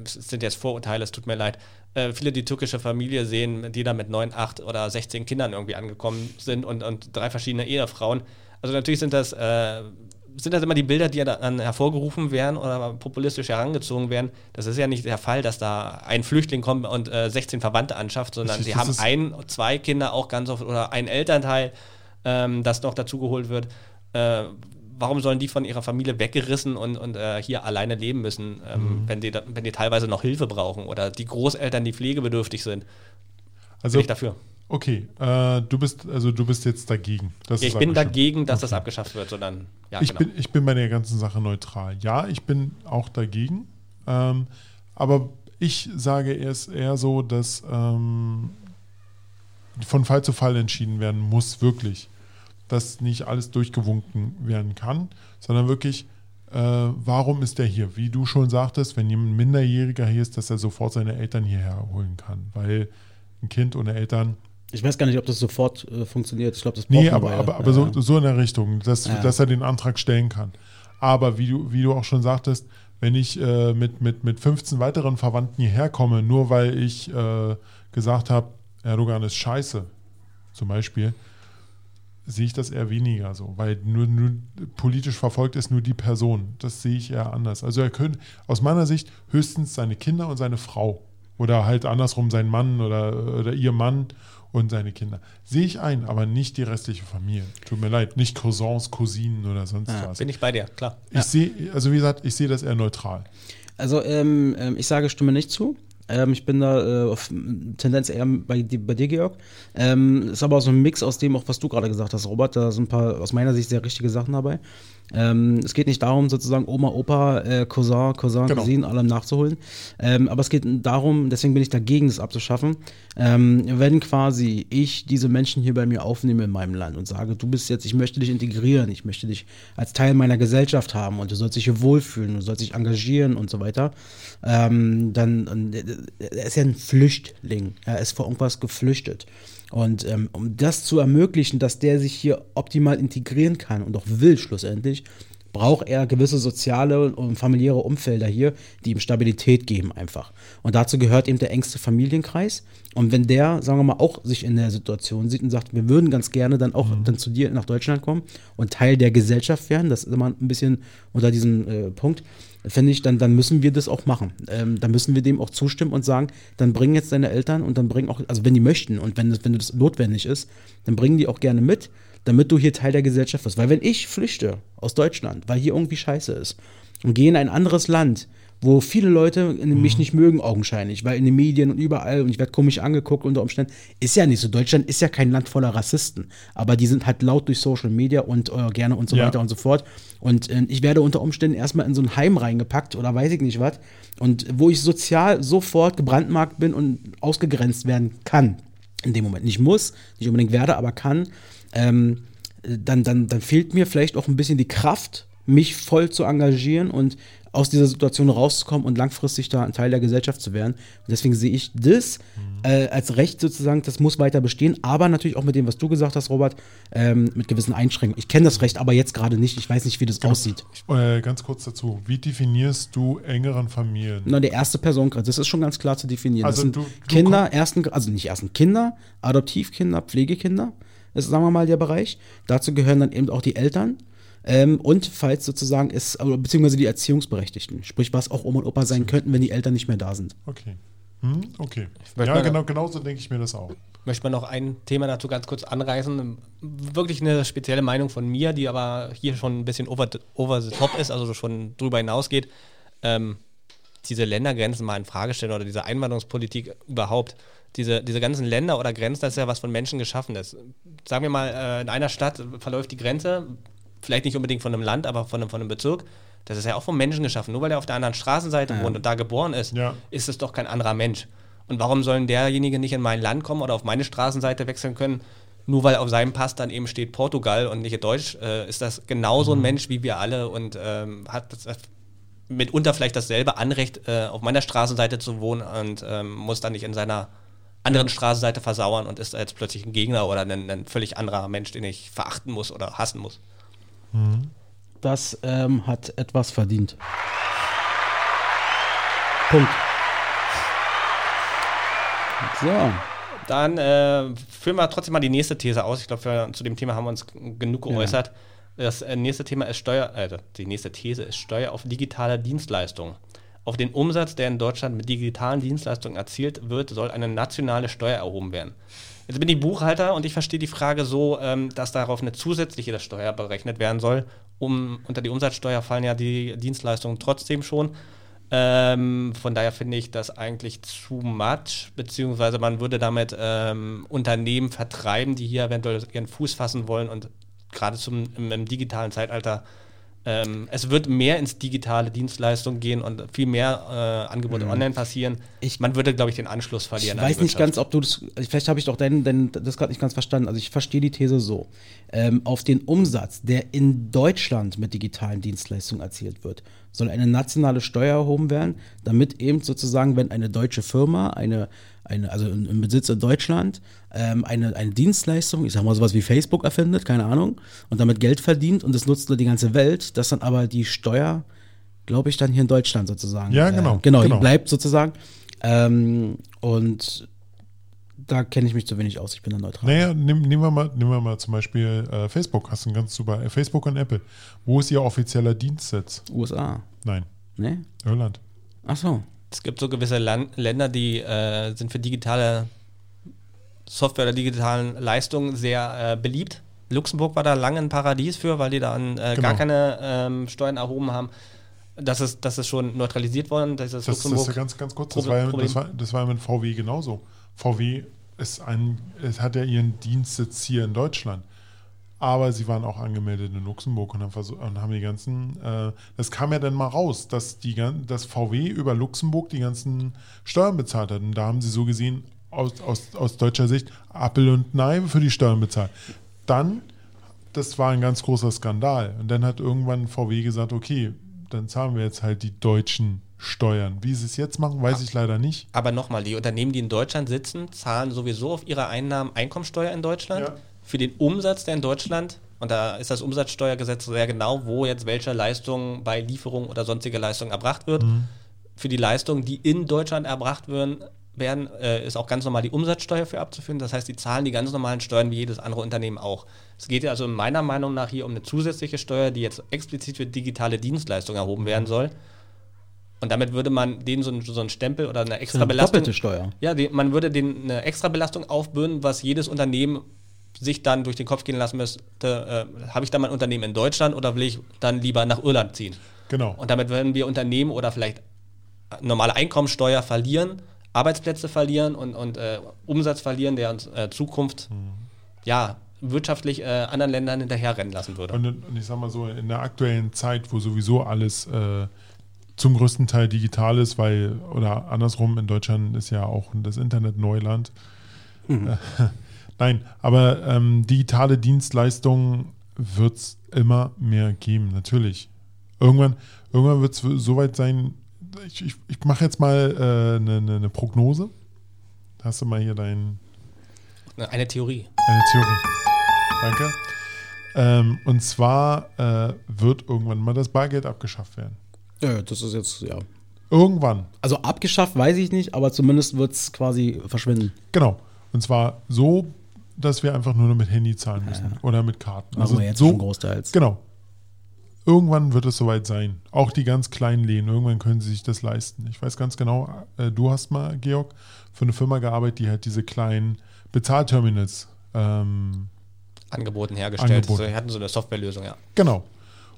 Speaker 3: es sind jetzt Vorurteile, es tut mir leid, äh, viele die türkische Familie sehen, die da mit neun, acht oder 16 Kindern irgendwie angekommen sind und, und drei verschiedene Ehefrauen. Also natürlich sind das, äh, sind das immer die Bilder, die ja dann hervorgerufen werden oder populistisch herangezogen werden. Das ist ja nicht der Fall, dass da ein Flüchtling kommt und äh, 16 Verwandte anschafft, sondern sie haben ein, zwei Kinder auch ganz oft oder ein Elternteil, ähm, das noch dazugeholt wird. Warum sollen die von ihrer Familie weggerissen und, und äh, hier alleine leben müssen, ähm,
Speaker 2: Mhm.
Speaker 3: wenn, die, wenn die teilweise noch Hilfe brauchen oder die Großeltern, die pflegebedürftig sind?
Speaker 2: Also
Speaker 3: Bin ich dafür.
Speaker 2: okay, äh, du bist also du bist jetzt dagegen.
Speaker 3: Ich
Speaker 2: es
Speaker 3: bin dagegen, dass das
Speaker 2: Okay.
Speaker 3: abgeschafft wird, sondern ja,
Speaker 2: ich,
Speaker 3: genau.
Speaker 2: bin, ich bin bei der ganzen Sache neutral. Ja, ich bin auch dagegen. Ähm, aber ich sage erst eher so, dass ähm, von Fall zu Fall entschieden werden muss, wirklich. Dass nicht alles durchgewunken werden kann, sondern wirklich, äh, warum ist der hier? Wie du schon sagtest, wenn jemand Minderjähriger hier ist, dass er sofort seine Eltern hierher holen kann. Weil ein Kind ohne Eltern
Speaker 1: Ich weiß gar nicht, ob das sofort äh, funktioniert. Ich glaube, das braucht
Speaker 2: Nee, aber, aber, aber
Speaker 1: Ja.
Speaker 2: so, so in der Richtung, dass,
Speaker 1: Ja.
Speaker 2: dass er den Antrag stellen kann. Aber wie du, wie du auch schon sagtest, wenn ich äh, mit, mit, mit 15 weiteren Verwandten hierher komme, nur weil ich äh, gesagt habe, Erdogan ist scheiße, zum Beispiel, sehe ich das eher weniger so, weil nur, nur politisch verfolgt ist nur die Person. Das sehe ich eher anders. Also er könnte aus meiner Sicht höchstens seine Kinder und seine Frau oder halt andersrum sein Mann oder, oder ihr Mann und seine Kinder. Sehe ich ein, aber nicht die restliche Familie. Tut mir leid, nicht Cousins, Cousinen oder sonst
Speaker 1: Ja,
Speaker 2: was.
Speaker 3: Bin ich bei dir, klar.
Speaker 2: Ich sehe, also wie gesagt, ich sehe das eher neutral.
Speaker 1: Also ähm, ähm, ich sage, stimme nicht zu. Ähm, ich bin da äh, auf Tendenz eher bei, bei dir, Georg. Ähm, ist aber auch so ein Mix aus dem, auch was du gerade gesagt hast, Robert. Da sind ein paar aus meiner Sicht sehr richtige Sachen dabei. Ähm, es geht nicht darum, sozusagen Oma, Opa, äh, Cousin, Cousin,
Speaker 2: Genau.
Speaker 1: Cousine, allem nachzuholen. Ähm, aber es geht darum, deswegen bin ich dagegen, das abzuschaffen. Ähm, wenn quasi ich diese Menschen hier bei mir aufnehme in meinem Land und sage, du bist jetzt, ich möchte dich integrieren, ich möchte dich als Teil meiner Gesellschaft haben und du sollst dich hier wohlfühlen, du sollst dich engagieren und so weiter, ähm, dann er ist ja ein Flüchtling, er ist vor irgendwas geflüchtet. Und ähm, um das zu ermöglichen, dass der sich hier optimal integrieren kann und auch will schlussendlich, braucht er gewisse soziale und familiäre Umfelder hier, die ihm Stabilität geben einfach. Und dazu gehört eben der engste Familienkreis. Und wenn der, sagen wir mal, auch sich in der Situation sieht und sagt, wir würden ganz gerne dann auch dann zu dir nach Deutschland kommen und Teil der Gesellschaft werden, das ist immer ein bisschen unter diesem äh, Punkt, finde ich, dann, dann müssen wir das auch machen. Ähm, dann müssen wir dem auch zustimmen und sagen, dann bringen jetzt deine Eltern und dann bringen auch, also wenn die möchten und wenn das, wenn das notwendig ist, dann bringen die auch gerne mit, damit du hier Teil der Gesellschaft wirst. Weil wenn ich flüchte aus Deutschland, weil hier irgendwie scheiße ist und gehe in ein anderes Land, wo viele Leute mich nicht mögen, augenscheinlich, weil in den Medien und überall und ich werde komisch angeguckt unter Umständen, ist ja nicht so. Deutschland ist ja kein Land voller Rassisten, aber die sind halt laut durch Social Media und äh, gerne und so
Speaker 2: Ja.
Speaker 1: weiter und so fort. Und äh, ich werde unter Umständen erstmal in so ein Heim reingepackt oder weiß ich nicht was. Und wo ich sozial sofort gebrandmarkt bin und ausgegrenzt werden kann. In dem Moment. Nicht muss, nicht unbedingt werde, aber kann. Ähm, dann, dann, dann fehlt mir vielleicht auch ein bisschen die Kraft, mich voll zu engagieren und aus dieser Situation rauszukommen und langfristig da ein Teil der Gesellschaft zu werden. Und deswegen sehe ich das äh, als Recht sozusagen, das muss weiter bestehen, aber natürlich auch mit dem, was du gesagt hast, Robert, ähm, mit gewissen Einschränkungen. Ich kenne das Recht aber jetzt gerade nicht. Ich weiß nicht, wie das aussieht.
Speaker 2: Äh, ganz kurz dazu, wie definierst du engeren Familien?
Speaker 1: Na, der erste Personenkreis, das ist schon ganz klar zu definieren.
Speaker 2: Also du- du
Speaker 1: Kinder, ersten, also nicht ersten Kinder, Adoptivkinder, Pflegekinder, ist, sagen wir mal, der Bereich. Dazu gehören dann eben auch die Eltern. Ähm, und falls sozusagen ist, aber- beziehungsweise die Erziehungsberechtigten, sprich, was auch Oma und Opa sein könnten, wenn die Eltern nicht mehr da sind.
Speaker 2: Okay. Hm, okay. Ja, genau, genauso denke ich mir das auch.
Speaker 3: möchte man noch ein Thema dazu ganz kurz anreißen. Wirklich eine spezielle Meinung von mir, die aber hier schon ein bisschen over, the- over the top ist, also schon drüber hinausgeht. Ähm, diese Ländergrenzen mal in Frage stellen oder diese Einwanderungspolitik überhaupt. Diese, diese ganzen Länder oder Grenzen, das ist ja was von Menschen geschaffen ist. Sagen wir mal, äh, in einer Stadt verläuft die Grenze, vielleicht nicht unbedingt von einem Land, aber von einem, von einem Bezirk. Das ist ja auch vom Menschen geschaffen. Nur weil er auf der anderen Straßenseite wohnt und da geboren ist,
Speaker 2: Ja.
Speaker 3: ist es doch kein anderer Mensch. Und warum sollen derjenige nicht in mein Land kommen oder auf meine Straßenseite wechseln können? Nur weil auf seinem Pass dann eben steht Portugal und nicht Deutsch, äh, ist das genauso ein Mensch wie wir alle und ähm, hat das, mitunter vielleicht dasselbe Anrecht, äh, auf meiner Straßenseite zu wohnen und ähm, muss dann nicht in seiner anderen Straßenseite versauern und ist jetzt plötzlich ein Gegner oder ein, ein völlig anderer Mensch, den ich verachten muss oder hassen muss.
Speaker 1: Das ähm, hat etwas verdient. Punkt. So.
Speaker 3: Dann äh, führen wir trotzdem mal die nächste These aus. Ich glaube, zu dem Thema haben wir uns genug geäußert. Das äh, nächste Thema ist Steuer, äh, die nächste These ist Steuer auf digitale Dienstleistungen. Auf den Umsatz, der in Deutschland mit digitalen Dienstleistungen erzielt wird, soll eine nationale Steuer erhoben werden. Jetzt bin ich Buchhalter und ich verstehe die Frage so, ähm, dass darauf eine zusätzliche Steuer berechnet werden soll. Um, unter die Umsatzsteuer fallen ja die Dienstleistungen trotzdem schon. Ähm, von daher finde ich das eigentlich zu much, beziehungsweise man würde damit ähm, Unternehmen vertreiben, die hier eventuell ihren Fuß fassen wollen und gerade im, im digitalen Zeitalter ähm, es wird mehr ins digitale Dienstleistungen gehen und viel mehr äh, Angebote online passieren.
Speaker 1: Mhm. Ich-
Speaker 3: man würde, glaube ich, den Anschluss
Speaker 1: Ich
Speaker 3: verlieren. die
Speaker 1: weiß nicht ganz, ob du das. Vielleicht habe ich doch dein, dein, das gerade nicht ganz verstanden. Also ich verstehe die These so. Ähm, auf den Umsatz, der in Deutschland mit digitalen Dienstleistungen erzielt wird, soll eine nationale Steuer erhoben werden, damit eben sozusagen, wenn eine deutsche Firma, eine, eine also im Besitz in Deutschland, ähm, eine, eine Dienstleistung, ich sag mal sowas wie Facebook erfindet, keine Ahnung, und damit Geld verdient und das nutzt nur die ganze Welt, dass dann aber die Steuer, glaube ich, dann hier in Deutschland sozusagen.
Speaker 2: Ja, genau,
Speaker 1: Äh, genau,
Speaker 2: genau.
Speaker 1: die bleibt sozusagen. Ähm, und da kenne ich mich zu wenig aus. Ich bin da neutral.
Speaker 2: Naja, nehm, nehmen, wir mal, nehmen wir mal zum Beispiel äh, Facebook. Hast du ein ganz super. Äh, Facebook und Apple. Wo ist ihr offizieller Dienstsitz?
Speaker 1: USA.
Speaker 2: Nein,
Speaker 1: Ne?
Speaker 2: Irland.
Speaker 1: Ach so.
Speaker 3: Es gibt so gewisse Lan Länder, die äh, sind für digitale Software oder digitalen Leistungen sehr äh, beliebt. Luxemburg war da lange ein Paradies für, weil die da äh, gar
Speaker 2: Genau.
Speaker 3: keine ähm, Steuern erhoben haben. Das ist, das ist schon neutralisiert worden. Das ist
Speaker 2: Das, das
Speaker 3: Luxemburg.
Speaker 2: ist ja ganz, ganz kurz. Das war, ja, das, war, das war ja mit VW genauso. VW ist ein, es hat ja ihren Dienstsitz hier in Deutschland. Aber sie waren auch angemeldet in Luxemburg und haben, versuch, und haben die ganzen, äh, das kam ja dann mal raus, dass, die, gan- dass VW über Luxemburg die ganzen Steuern bezahlt hat. Und da haben sie so gesehen, aus, aus, aus deutscher Sicht, Appel und Nei für die Steuern bezahlt. Dann, das war ein ganz großer Skandal. Und dann hat irgendwann VW gesagt, okay, dann zahlen wir jetzt halt die deutschen Steuern. Wie sie es jetzt machen, weiß ich leider nicht.
Speaker 3: Aber nochmal, die Unternehmen, die in Deutschland sitzen, zahlen sowieso auf ihre Einnahmen Einkommensteuer in Deutschland.
Speaker 2: Ja.
Speaker 3: Für den Umsatz, der in Deutschland, und da ist das Umsatzsteuergesetz sehr genau, wo jetzt welche Leistung bei Lieferung oder sonstige Leistung erbracht wird. Für die Leistungen, die in Deutschland erbracht werden, werden äh, ist auch ganz normal die Umsatzsteuer für abzuführen. Das heißt, die zahlen die ganz normalen Steuern wie jedes andere Unternehmen auch. Es geht also meiner Meinung nach hier um eine zusätzliche Steuer, die jetzt explizit für digitale Dienstleistungen erhoben werden soll. Und damit würde man denen so, einen- so einen Stempel oder eine extra
Speaker 1: Eine
Speaker 3: Belastung.
Speaker 1: doppelte Steuer.
Speaker 3: Ja, die, man würde den eine extra Belastung aufbürden, was jedes Unternehmen sich dann durch den Kopf gehen lassen müsste. Äh, Habe ich da mein Unternehmen in Deutschland oder will ich dann lieber nach Irland ziehen?
Speaker 2: Genau.
Speaker 3: Und damit würden wir Unternehmen oder vielleicht normale Einkommensteuer verlieren, Arbeitsplätze verlieren und, und äh, Umsatz verlieren, der uns äh, Zukunft ja wirtschaftlich äh, anderen Ländern hinterherrennen lassen würde.
Speaker 2: Und, und ich sag mal so, in der aktuellen Zeit, wo sowieso alles äh, zum größten Teil digital ist, weil, oder andersrum, in Deutschland ist ja auch das Internet Neuland. Äh, [laughs] nein, aber ähm, digitale Dienstleistungen wird es immer mehr geben, natürlich. Irgendwann, irgendwann wird es soweit sein, ich, ich, ich mache jetzt mal eine äh, ne, ne, ne Prognose. Hast du mal hier dein,
Speaker 3: Eine Theorie.
Speaker 2: eine Theorie. Danke. Ähm, und zwar äh, wird irgendwann mal das Bargeld abgeschafft werden.
Speaker 1: Ja, das ist jetzt, ja.
Speaker 2: Irgendwann.
Speaker 1: Also abgeschafft weiß ich nicht, aber zumindest wird es quasi verschwinden.
Speaker 2: Genau. Und zwar so, dass wir einfach nur noch mit Handy zahlen müssen oder mit Karten.
Speaker 1: Machen wir jetzt
Speaker 2: so,
Speaker 1: schon großteils.
Speaker 2: Genau. irgendwann wird es soweit sein. Auch die ganz kleinen Läden, irgendwann können sie sich das leisten. Ich weiß ganz genau, äh, du hast mal, Georg, für eine Firma gearbeitet, die halt diese kleinen Bezahlterminals ähm,
Speaker 3: Angeboten hergestellt.
Speaker 2: Angeboten.
Speaker 3: Also, wir hatten so eine Softwarelösung, ja.
Speaker 2: Genau.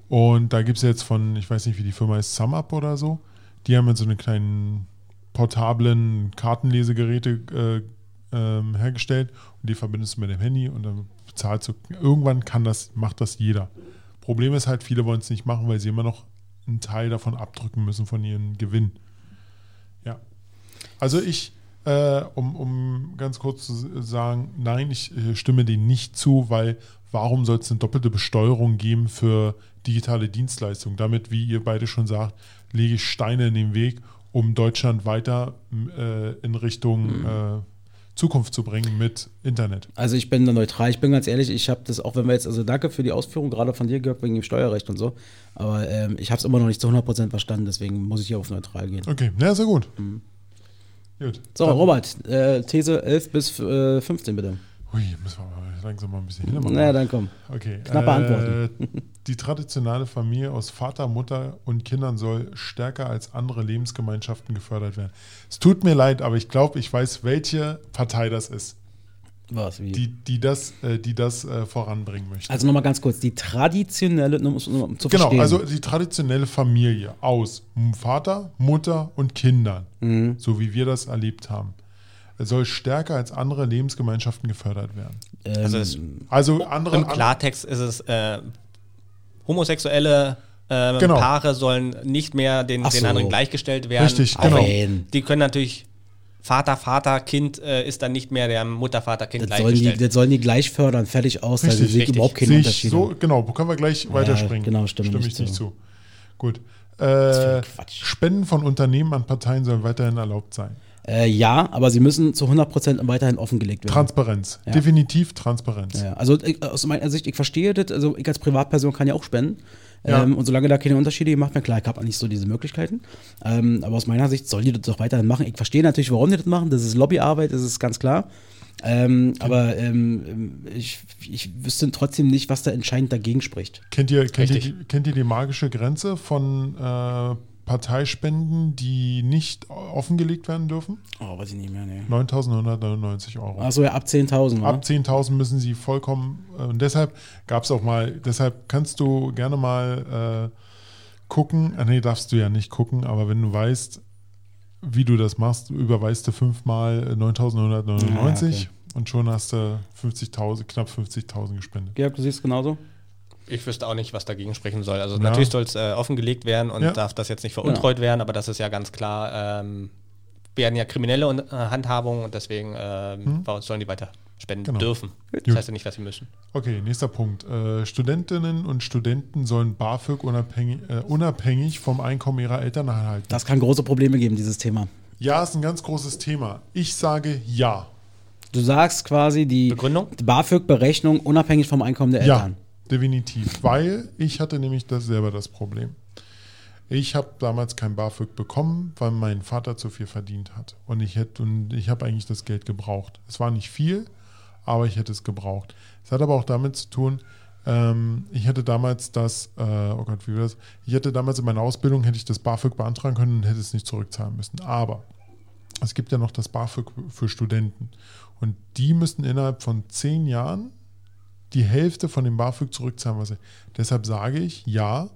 Speaker 2: Und da gibt es jetzt von, ich weiß nicht, wie die Firma ist, SumUp oder so. Die haben jetzt so eine kleinen portablen Kartenlesegeräte äh, ähm, hergestellt und die verbindest du mit dem Handy und dann bezahlst du. Irgendwann kann das, macht das jeder. Problem ist halt, viele wollen es nicht machen, weil sie immer noch einen Teil davon abdrücken müssen von ihrem Gewinn. Ja. Also ich, äh, um, um ganz kurz zu sagen, nein, ich äh, stimme denen nicht zu, weil warum soll es eine doppelte Besteuerung geben für digitale Dienstleistungen? Damit, wie ihr beide schon sagt, lege ich Steine in den Weg, um Deutschland weiter äh, in Richtung äh, Zukunft zu bringen mit Internet.
Speaker 1: Also ich bin da neutral. Ich bin ganz ehrlich, ich habe das auch, wenn wir jetzt, also danke für die Ausführung, gerade von dir, Georg, wegen dem Steuerrecht und so. Aber ähm, ich habe es immer noch nicht zu 100% verstanden, deswegen muss ich hier auf neutral gehen.
Speaker 2: Okay, ja, sehr gut. Gut.
Speaker 1: So, Robert, äh, These 11 bis äh, 15 bitte.
Speaker 2: Ui, müssen wir mal langsam mal ein bisschen hinmachen.
Speaker 1: Na ja, dann komm.
Speaker 2: Okay.
Speaker 1: Knappe Antworten. [laughs]
Speaker 2: Die traditionelle Familie aus Vater, Mutter und Kindern soll stärker als andere Lebensgemeinschaften gefördert werden. Es tut mir leid, aber ich glaube, ich weiß, welche Partei das ist,
Speaker 1: Was, wie?
Speaker 2: die, die das, äh, die das äh, voranbringen möchte.
Speaker 1: also nochmal ganz kurz, die traditionelle, nur um, um zu
Speaker 2: genau,
Speaker 1: verstehen.
Speaker 2: also die traditionelle Familie aus Vater, Mutter und Kindern,
Speaker 1: Mhm.
Speaker 2: so wie wir das erlebt haben, soll stärker als andere Lebensgemeinschaften gefördert werden.
Speaker 1: ähm,
Speaker 3: Also es,
Speaker 2: Also andere,
Speaker 3: im Klartext ist es, äh, homosexuelle äh,
Speaker 2: Genau.
Speaker 3: Paare sollen nicht mehr den,
Speaker 1: so.
Speaker 3: anderen gleichgestellt werden.
Speaker 2: Richtig,
Speaker 3: Aber
Speaker 2: genau.
Speaker 3: Die können natürlich, Vater, Vater, Kind äh, ist dann nicht mehr der Mutter, Vater, Kind
Speaker 1: das, sollen die,
Speaker 3: gleichgestellt.
Speaker 1: das sollen die gleich fördern, fertig aus. Also
Speaker 2: Richtig,
Speaker 1: sehe ich überhaupt keine
Speaker 2: Sehe ich
Speaker 1: Unterschiede.
Speaker 2: so, genau, können wir gleich weiterspringen.
Speaker 1: genau, stimme
Speaker 2: ich
Speaker 1: nicht zu.
Speaker 2: zu. Gut. Äh. Spenden von Unternehmen an Parteien sollen weiterhin erlaubt sein.
Speaker 1: Äh, ja, aber sie müssen zu 100% weiterhin offengelegt werden.
Speaker 2: Transparenz.
Speaker 1: Ja.
Speaker 2: Definitiv Transparenz.
Speaker 1: Ja, also ich, aus meiner Sicht, ich verstehe das, also ich als Privatperson kann ja auch spenden.
Speaker 2: Ja.
Speaker 1: Ähm, und solange da keine Unterschiede gemacht werden, klar, ich habe nicht so diese Möglichkeiten. Ähm, aber aus meiner Sicht sollen die das doch weiterhin machen. Ich verstehe natürlich, warum die das machen. Das ist Lobbyarbeit, das ist ganz klar. Ähm, aber ähm, ich, ich wüsste trotzdem nicht, was da entscheidend dagegen spricht.
Speaker 2: Kennt, ihr, kennt, ihr,
Speaker 3: Richtig.
Speaker 2: kennt ihr die magische Grenze von äh, Parteispenden, die nicht offengelegt werden dürfen?
Speaker 1: Oh, weiß ich nicht mehr, nee.
Speaker 2: 9.999 Euro.
Speaker 1: Achso, ja, ab 10.000.
Speaker 2: Ab
Speaker 1: Ab
Speaker 2: 10.000 müssen sie vollkommen, äh, und deshalb gab es auch mal, deshalb kannst du gerne mal äh, gucken, ah, nee, darfst du ja nicht gucken, aber wenn du weißt, wie du das machst, überweist du fünfmal äh, 9.999
Speaker 1: Ah, okay.
Speaker 2: und schon hast du 50.000, knapp 50.000 gespendet.
Speaker 1: Georg, du siehst genauso?
Speaker 3: Ich wüsste auch nicht, was dagegen sprechen soll. Also
Speaker 2: Ja.
Speaker 3: natürlich soll es äh, offengelegt werden und
Speaker 2: Ja.
Speaker 3: darf das jetzt nicht veruntreut werden, aber das ist ja ganz klar, ähm, werden ja kriminelle Un- äh, Handhabungen und deswegen ähm, sollen die weiter spenden
Speaker 2: Genau.
Speaker 3: dürfen.
Speaker 2: Gut.
Speaker 3: Das heißt ja nicht, dass sie müssen.
Speaker 2: Okay, nächster Punkt. Äh, Studentinnen und Studenten sollen BAföG unabhängig, äh, unabhängig vom Einkommen ihrer Eltern erhalten.
Speaker 1: Das kann große Probleme geben, dieses Thema.
Speaker 2: Ja, ist ein ganz großes Thema. Ich sage ja.
Speaker 1: Du sagst quasi die,
Speaker 3: Begründung?
Speaker 1: die BAföG-Berechnung unabhängig vom Einkommen der
Speaker 2: Ja,
Speaker 1: Eltern.
Speaker 2: Definitiv. Weil ich hatte nämlich das selber das Problem. Ich habe damals kein BAföG bekommen, weil mein Vater zu viel verdient hat. Und ich ich habe eigentlich das Geld gebraucht. Es war nicht viel, aber ich hätte es gebraucht. Es hat aber auch damit zu tun, ähm, ich hätte damals das, äh, oh Gott, wie war das? Ich hätte damals in meiner Ausbildung hätte ich das BAföG beantragen können und hätte es nicht zurückzahlen müssen. Aber es gibt ja noch das BAföG für Studenten. Und die müssen innerhalb von zehn Jahren die Hälfte von dem BAföG zurückzahlen. Was sie, deshalb sage ich ja,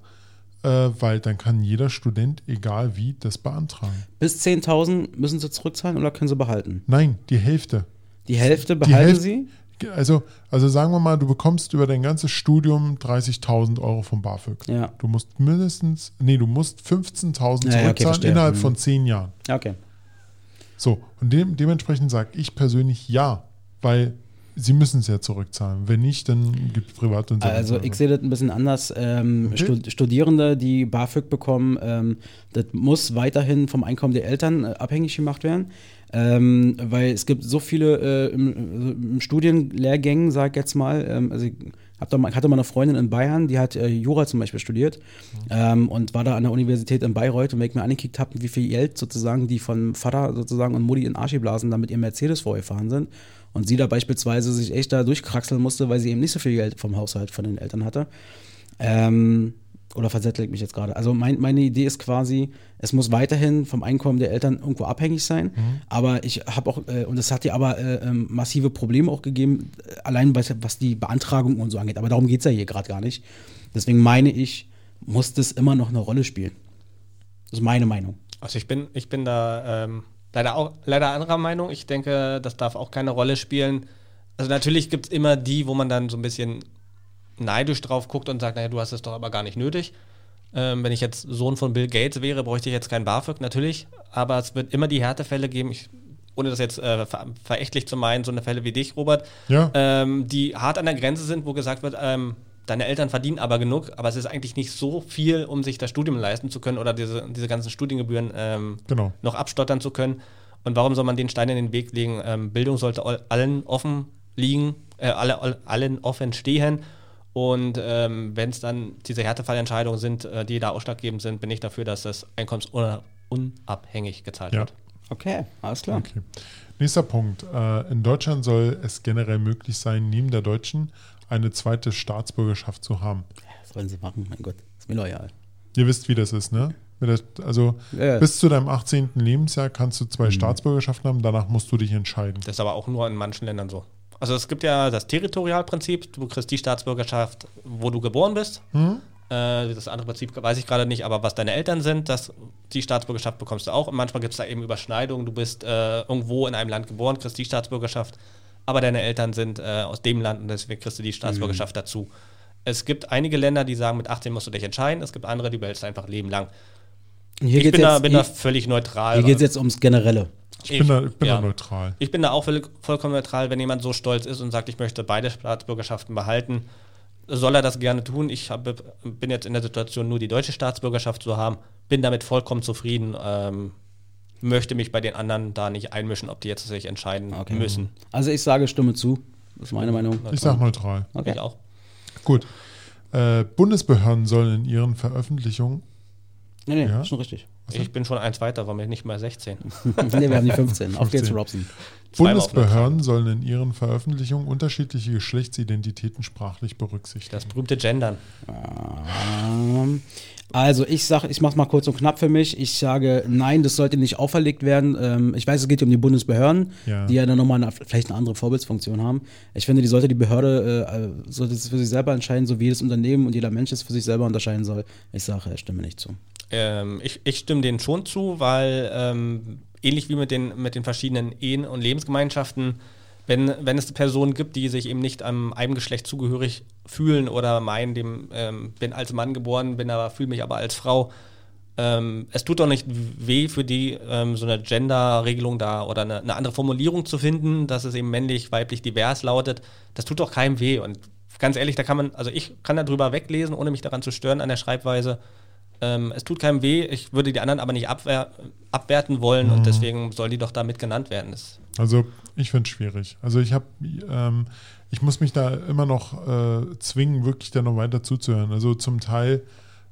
Speaker 2: äh, weil dann kann jeder Student, egal wie, das beantragen.
Speaker 1: Bis 10.000 müssen sie zurückzahlen oder können sie behalten?
Speaker 2: Nein, die Hälfte.
Speaker 1: Die Hälfte
Speaker 2: Die
Speaker 1: behalten
Speaker 2: Hälfte-
Speaker 1: sie?
Speaker 2: Also, also sagen wir mal, du bekommst über dein ganzes Studium 30.000 Euro vom BAföG.
Speaker 1: Ja.
Speaker 2: Du musst mindestens, nee, du musst 15.000
Speaker 1: Ja, ja, okay,
Speaker 2: zurückzahlen innerhalb
Speaker 1: Mhm.
Speaker 2: von zehn Jahren.
Speaker 1: Ja, okay.
Speaker 2: So, und dem, dementsprechend sage ich persönlich ja, weil sie müssen es ja zurückzahlen. Wenn nicht, dann gibt es private
Speaker 1: Also ich sehe das ein bisschen anders. Ähm,
Speaker 2: Okay.
Speaker 1: Stud Studierende, die BAföG bekommen, ähm, das muss weiterhin vom Einkommen der Eltern äh, abhängig gemacht werden. Ähm, weil es gibt so viele äh, im, im Studienlehrgängen, sag ich jetzt mal, ähm, also ich da mal, hatte mal eine Freundin in Bayern, die hat äh, Jura zum Beispiel studiert ähm, und war da an der Universität in Bayreuth und wenn ich mir angekickt habe, wie viel Geld sozusagen die von Vater sozusagen und Mutti in Arsch geblasen, damit ihr Mercedes vorgefahren sind und sie da beispielsweise sich echt da durchkraxeln musste, weil sie eben nicht so viel Geld vom Haushalt von den Eltern hatte. Ähm, Oder verzettel ich mich jetzt gerade? Also mein, meine Idee ist quasi, es muss weiterhin vom Einkommen der Eltern irgendwo abhängig sein.
Speaker 2: Mhm.
Speaker 1: Aber ich habe auch, äh, und es hat ja aber äh, ähm, massive Probleme auch gegeben, äh, allein was, was die Beantragung und so angeht. Aber darum geht es ja hier gerade gar nicht. Deswegen meine ich, muss das immer noch eine Rolle spielen. Das ist meine Meinung.
Speaker 3: Also ich bin, ich bin da ähm, leider auch leider anderer Meinung. Ich denke, das darf auch keine Rolle spielen. Also natürlich gibt es immer die, wo man dann so ein bisschen neidisch drauf guckt und sagt, naja, du hast es doch aber gar nicht nötig. Ähm, wenn ich jetzt Sohn von Bill Gates wäre, bräuchte ich jetzt kein BAföG, natürlich. Aber es wird immer die Härtefälle geben, ich, ohne das jetzt äh, ver verächtlich zu meinen, so eine Fälle wie dich, Robert,
Speaker 2: Ja.
Speaker 3: ähm, die hart an der Grenze sind, wo gesagt wird, ähm, deine Eltern verdienen aber genug, aber es ist eigentlich nicht so viel, um sich das Studium leisten zu können oder diese, diese ganzen Studiengebühren ähm,
Speaker 2: Genau.
Speaker 3: noch abstottern zu können. Und warum soll man den Stein in den Weg legen? Ähm, Bildung sollte all- allen offen liegen, äh, alle, all- allen offen stehen. Und ähm, wenn es dann diese Härtefallentscheidungen sind, äh, die da ausschlaggebend sind, bin ich dafür, dass das einkommensunabhängig gezahlt
Speaker 2: Ja.
Speaker 3: wird.
Speaker 1: Okay, alles klar.
Speaker 2: Okay. Nächster Punkt. Äh, in Deutschland soll es generell möglich sein, neben der deutschen eine zweite Staatsbürgerschaft zu haben.
Speaker 1: Was wollen sie machen? Mein Gott, ist mir loyal.
Speaker 2: Ihr wisst, wie das ist, ne? Also
Speaker 1: Ja.
Speaker 2: bis zu deinem 18. Lebensjahr kannst du zwei Staatsbürgerschaften haben, danach musst du dich entscheiden.
Speaker 3: Das ist aber auch nur in manchen Ländern so. Also es gibt ja das Territorialprinzip, du kriegst die Staatsbürgerschaft, wo du geboren bist.
Speaker 2: Hm?
Speaker 3: Äh, das andere Prinzip weiß ich gerade nicht, aber was deine Eltern sind, das, die Staatsbürgerschaft bekommst du auch. Und manchmal gibt es da eben Überschneidungen. Du bist äh, irgendwo in einem Land geboren, kriegst die Staatsbürgerschaft, aber deine Eltern sind äh, aus dem Land und deswegen kriegst du die Staatsbürgerschaft dazu. Es gibt einige Länder, die sagen, mit 18 musst du dich entscheiden. Es gibt andere, die behältst du einfach Leben lang.
Speaker 1: Hier
Speaker 3: Ich
Speaker 1: geht
Speaker 3: bin, da,
Speaker 1: jetzt,
Speaker 3: bin da
Speaker 1: hier,
Speaker 3: völlig neutral.
Speaker 1: hier geht's jetzt ums Generelle.
Speaker 2: Ich bin, da, ich bin
Speaker 3: ja.
Speaker 2: da neutral.
Speaker 3: Ich bin da auch völlig, vollkommen neutral, wenn jemand so stolz ist und sagt, ich möchte beide Staatsbürgerschaften behalten, soll er das gerne tun. Ich hab, bin jetzt in der Situation, nur die deutsche Staatsbürgerschaft zu haben, bin damit vollkommen zufrieden, ähm, möchte mich bei den anderen da nicht einmischen, ob die jetzt sich entscheiden
Speaker 1: Okay.
Speaker 3: müssen.
Speaker 1: Also ich sage Stimme zu. Das ist meine Meinung.
Speaker 2: Ich sage neutral.
Speaker 1: Okay.
Speaker 3: Ich auch.
Speaker 2: Gut. Äh, Bundesbehörden sollen in ihren Veröffentlichungen
Speaker 1: Nee, nee,
Speaker 2: Ja?
Speaker 1: ist schon richtig.
Speaker 3: Ich bin schon eins weiter, war mir nicht mal 16. [laughs]
Speaker 1: nee, wir haben die 15. Auf geht's,
Speaker 2: 15.
Speaker 1: Robson.
Speaker 2: Bundesbehörden sollen in ihren Veröffentlichungen unterschiedliche Geschlechtsidentitäten sprachlich berücksichtigen.
Speaker 3: Das berühmte Gendern.
Speaker 1: Ähm, Also ich sage, ich mache mal kurz und knapp für mich. Ich sage, nein, das sollte nicht auferlegt werden. Ähm, ich weiß, es geht hier um die Bundesbehörden,
Speaker 2: Ja.
Speaker 1: die ja dann nochmal eine, vielleicht eine andere Vorbildsfunktion haben. Ich finde, die sollte die Behörde, äh, äh, sollte es für sich selber entscheiden, so wie jedes Unternehmen und jeder Mensch es für sich selber unterscheiden soll. Ich sage, ich stimme nicht zu.
Speaker 3: Ähm, ich, ich stimme denen schon zu, weil ähm, ähnlich wie mit den, mit den verschiedenen Ehen und Lebensgemeinschaften, wenn, wenn es Personen gibt, die sich eben nicht am einem Geschlecht zugehörig fühlen oder meinen, dem ähm, bin als Mann geboren, bin aber fühle mich aber als Frau, ähm, es tut doch nicht weh für die, ähm, so eine Gender-Regelung da oder eine, eine andere Formulierung zu finden, dass es eben männlich, weiblich, divers lautet. Das tut doch keinem weh. Und ganz ehrlich, da kann man, also ich kann da drüber weglesen, ohne mich daran zu stören an der Schreibweise. Ähm, es tut keinem weh, ich würde die anderen aber nicht abwehr, abwerten wollen und deswegen soll die doch da mit genannt werden. Das,
Speaker 2: Also ich finde es schwierig. Also ich habe, ähm, ich muss mich da immer noch äh, zwingen, wirklich da noch weiter zuzuhören. Also zum Teil,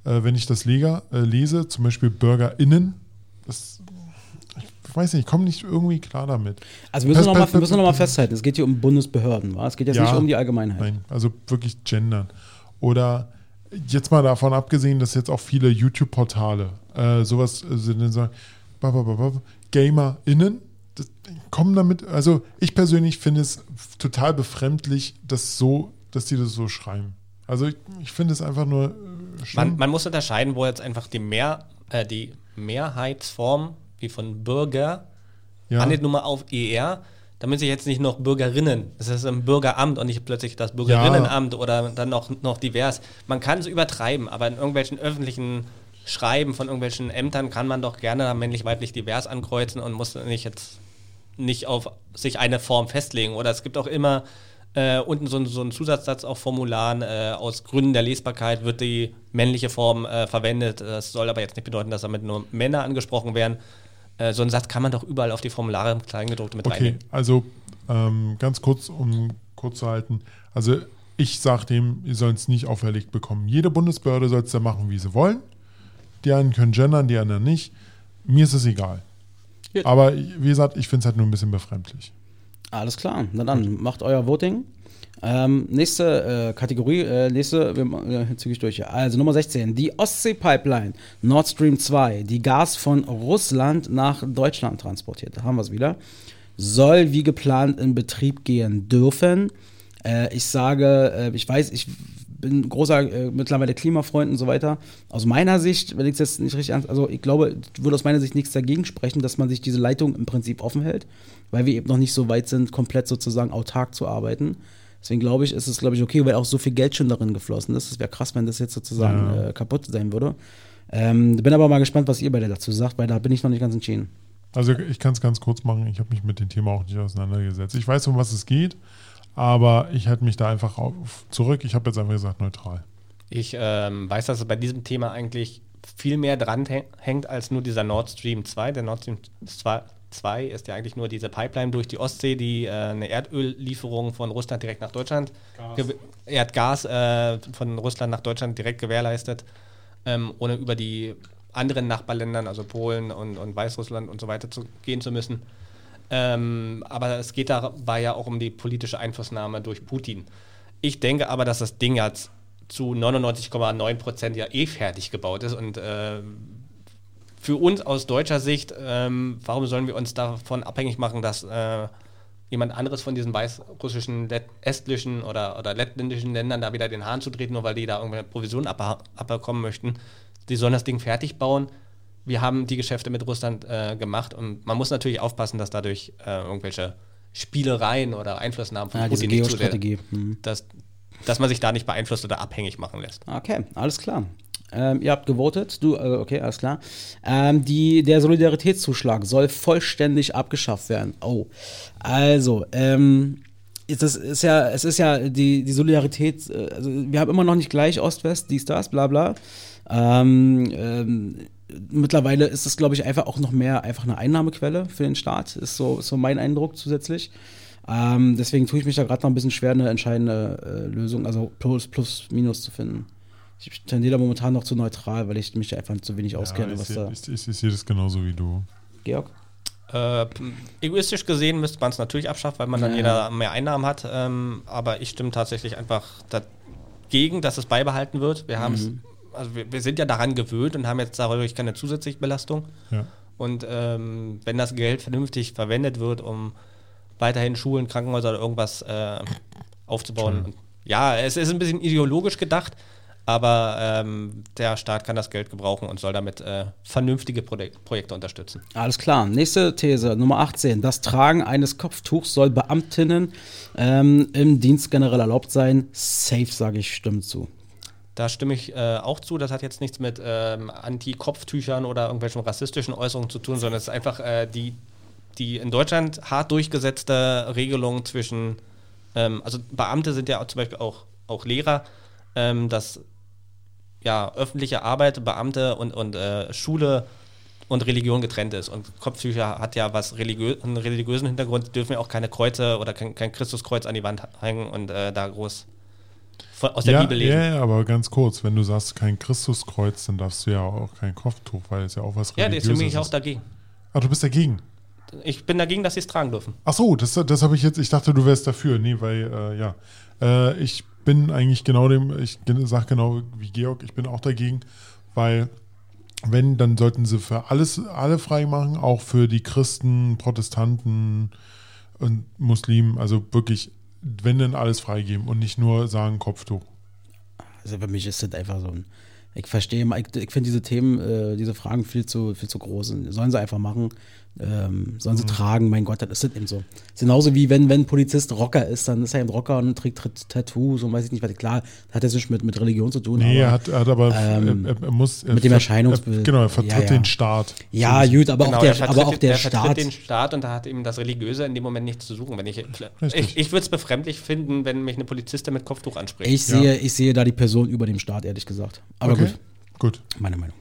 Speaker 2: äh, wenn ich das Lega, äh, lese, zum Beispiel BürgerInnen, das, ich weiß nicht, ich komme nicht irgendwie klar damit.
Speaker 1: Also wir müssen
Speaker 2: Pers-
Speaker 1: nochmal noch mal festhalten, es geht hier um Bundesbehörden, wa? es geht jetzt
Speaker 2: Ja.
Speaker 1: nicht um die Allgemeinheit.
Speaker 2: Nein, also wirklich gendern. Oder jetzt mal davon abgesehen, dass jetzt auch viele YouTube-Portale äh, sowas äh, sagen, ba, ba, ba, ba, GamerInnen, das, kommen damit, also ich persönlich finde es total befremdlich, dass so, dass die das so schreiben. Also ich, ich finde es einfach nur äh, schlimm.
Speaker 3: man, man muss unterscheiden, wo jetzt einfach die, Mehr, äh, die Mehrheitsform, wie von Bürger,
Speaker 2: ja,
Speaker 3: handelt nur mal auf ER, damit sich jetzt nicht noch Bürgerinnen, das ist ein Bürgeramt und nicht plötzlich das Bürgerinnenamt oder dann noch, noch divers. Man kann es übertreiben, aber in irgendwelchen öffentlichen Schreiben von irgendwelchen Ämtern kann man doch gerne männlich, weiblich, divers ankreuzen und muss nicht jetzt nicht auf sich eine Form festlegen. Oder es gibt auch immer äh, unten so, so einen Zusatzsatz auf Formularen, äh, aus Gründen der Lesbarkeit wird die männliche Form äh, verwendet. Das soll aber jetzt nicht bedeuten, dass damit nur Männer angesprochen werden. Äh, so einen Satz kann man doch überall auf die Formulare im Kleingedruckten mit
Speaker 2: Okay,
Speaker 3: reinnehmen.
Speaker 2: also ähm, ganz kurz, um kurz zu halten. Also ich sage dem, ihr sollt es nicht auferlegt bekommen. Jede Bundesbehörde soll es da machen, wie sie wollen. Die einen können gendern, die anderen nicht. Mir ist es egal.
Speaker 1: Ja.
Speaker 2: Aber wie gesagt, ich finde es halt nur ein bisschen befremdlich.
Speaker 1: Alles klar, na dann macht euer Voting. Ähm, nächste äh, Kategorie, äh, nächste, wir äh, zügig durch. hier. Also Nummer 16, die Ostsee-Pipeline, Nord Stream 2, die Gas von Russland nach Deutschland transportiert. Da haben wir es wieder. Soll wie geplant in Betrieb gehen dürfen. Äh, ich sage, äh, ich weiß, ich bin großer äh, mittlerweile Klimafreund und so weiter. Aus meiner Sicht, wenn ich es jetzt nicht richtig an, also ich glaube, würde aus meiner Sicht nichts dagegen sprechen, dass man sich diese Leitung im Prinzip offen hält, weil wir eben noch nicht so weit sind, komplett sozusagen autark zu arbeiten. Deswegen glaube ich, ist es, glaube ich, okay, weil auch so viel Geld schon darin geflossen ist. Es wäre krass, wenn das jetzt sozusagen
Speaker 2: Ja.
Speaker 1: äh, kaputt sein würde. Ähm, bin aber mal gespannt, was ihr beide dazu sagt, weil da bin ich noch nicht ganz entschieden.
Speaker 2: Also ich kann es ganz kurz machen. Ich habe mich mit dem Thema auch nicht auseinandergesetzt. Ich weiß, um was es geht, aber ich halte mich da einfach auf, zurück. Ich habe jetzt einfach gesagt neutral.
Speaker 3: Ich ähm, weiß, dass es bei diesem Thema eigentlich viel mehr dran häng- hängt als nur dieser Nord Stream 2. Der Nord Stream 2 2 ist ja eigentlich nur diese Pipeline durch die Ostsee, die äh, eine Erdöllieferung von Russland direkt nach Deutschland, gew- Erdgas äh, von Russland nach Deutschland direkt gewährleistet, ähm, ohne über die anderen Nachbarländern, also Polen und, und Weißrussland und so weiter zu gehen zu müssen. Ähm, aber es geht dabei ja auch um die politische Einflussnahme durch Putin. Ich denke aber, dass das Ding jetzt zu 99,9 Prozent ja eh fertig gebaut ist und äh, für uns aus deutscher Sicht, ähm, warum sollen wir uns davon abhängig machen, dass äh, jemand anderes von diesen weißrussischen, estlichen oder, oder lettländischen Ländern da wieder den Hahn zu treten, nur weil die da irgendwelche Provisionen abbe- abbekommen möchten. Die sollen das Ding fertig bauen. Wir haben die Geschäfte mit Russland äh, gemacht und man muss natürlich aufpassen, dass dadurch äh, irgendwelche Spielereien oder Einflussnahmen von
Speaker 1: Ja,
Speaker 3: Putin nicht zu sehr.
Speaker 1: Mhm.
Speaker 3: dass, dass man sich da nicht beeinflusst oder abhängig machen lässt.
Speaker 1: Okay, alles klar. Ähm, ihr habt gewotet, du, äh, okay, alles klar. Ähm, die, der Solidaritätszuschlag soll vollständig abgeschafft werden. Oh, also, ähm, ist das ist ja, es ist ja die, die Solidarität, äh, also wir haben immer noch nicht gleich Ost-West, dies, das, bla bla. Ähm, ähm, mittlerweile ist es, glaube ich, einfach auch noch mehr einfach eine Einnahmequelle für den Staat, ist so, ist so mein Eindruck zusätzlich. Ähm, deswegen tue ich mich da gerade noch ein bisschen schwer, eine entscheidende äh, Lösung, also Plus, Plus, Minus zu finden. Ich tendiere da momentan noch zu neutral, weil ich mich einfach zu wenig auskenne,
Speaker 2: ja,
Speaker 1: was
Speaker 2: ich,
Speaker 1: da.
Speaker 2: ich, ich, ich sehe das genauso wie du.
Speaker 1: Georg?
Speaker 3: Äh, egoistisch gesehen müsste man es natürlich abschaffen, weil man dann
Speaker 1: Ja.
Speaker 3: jeder mehr Einnahmen hat. Ähm, aber ich stimme tatsächlich einfach dagegen, dass es beibehalten wird. Wir haben es, also wir, wir sind ja daran gewöhnt und haben jetzt dadurch keine zusätzliche Belastung.
Speaker 2: Ja.
Speaker 3: Und ähm, wenn das Geld vernünftig verwendet wird, um weiterhin Schulen, Krankenhäuser oder irgendwas äh, aufzubauen.
Speaker 2: Schön.
Speaker 3: Und ja, es ist ein bisschen ideologisch gedacht, aber ähm, der Staat kann das Geld gebrauchen und soll damit äh, vernünftige Projek Projekte unterstützen.
Speaker 1: Alles klar. Nächste These, Nummer 18. Das Tragen eines Kopftuchs soll Beamtinnen ähm, im Dienst generell erlaubt sein. Safe, sage ich, stimmt zu.
Speaker 3: Da stimme ich äh, auch zu. Das hat jetzt nichts mit ähm, Anti-Kopftüchern oder irgendwelchen rassistischen Äußerungen zu tun, sondern es ist einfach äh, die, die in Deutschland hart durchgesetzte Regelung zwischen, ähm, also Beamte sind ja zum Beispiel auch, auch Lehrer, ähm, dass ja, öffentliche Arbeit, Beamte und, und äh, Schule und Religion getrennt ist. Und Kopftücher hat ja was religiö einen religiösen Hintergrund, dürfen ja auch keine Kreuze oder kein, kein Christuskreuz an die Wand hängen und äh, da groß von, aus der
Speaker 2: ja,
Speaker 3: Bibel lesen.
Speaker 2: ja, ja, aber ganz kurz, wenn du sagst kein Christuskreuz, dann darfst du ja auch kein Kopftuch, weil es ja auch was
Speaker 3: Ja, deswegen bin ich auch
Speaker 2: ist.
Speaker 3: dagegen.
Speaker 2: Ach, du bist dagegen?
Speaker 3: Ich bin dagegen, dass sie es tragen dürfen.
Speaker 2: Ach so, das, das habe ich jetzt, ich dachte, du wärst dafür. Nee, weil, äh, ja. Äh, ich bin eigentlich genau dem, ich sage genau wie Georg, ich bin auch dagegen, weil wenn, dann sollten sie für alles, alle frei machen, auch für die Christen, Protestanten und Muslimen, also wirklich, wenn dann alles freigeben und nicht nur sagen Kopftuch.
Speaker 1: Also für mich ist das einfach so ein. Ich verstehe, ich, ich finde diese Themen, äh, diese Fragen viel zu, viel zu groß. Sollen sie einfach machen. Ähm, sollen sie tragen, mein Gott, das ist eben so. ist genauso wie wenn, wenn ein Polizist Rocker ist, dann ist er eben Rocker und trägt Tat- Tattoos und weiß ich nicht, was. Klar, hat das nicht mit, mit Religion zu tun.
Speaker 2: Nee,
Speaker 1: aber,
Speaker 2: er hat, er hat aber,
Speaker 1: ähm,
Speaker 2: er, er muss. Er
Speaker 1: mit dem Erscheinungsbild.
Speaker 2: Er, genau, er vertritt
Speaker 1: Ja, ja.
Speaker 2: den Staat.
Speaker 1: ja, gut, aber
Speaker 3: Genau,
Speaker 1: auch
Speaker 3: er
Speaker 1: der, aber auch der
Speaker 3: er
Speaker 1: Staat.
Speaker 3: vertritt den Staat und da hat eben das Religiöse in dem Moment nichts zu suchen. Wenn ich
Speaker 2: Richtig.
Speaker 3: ich, ich würde es befremdlich finden, wenn mich eine Polizistin mit Kopftuch anspricht.
Speaker 1: Ich sehe, ich sehe da die Person über dem Staat, ehrlich gesagt. Aber
Speaker 2: Okay.
Speaker 1: gut.
Speaker 2: Gut.
Speaker 1: Meine Meinung.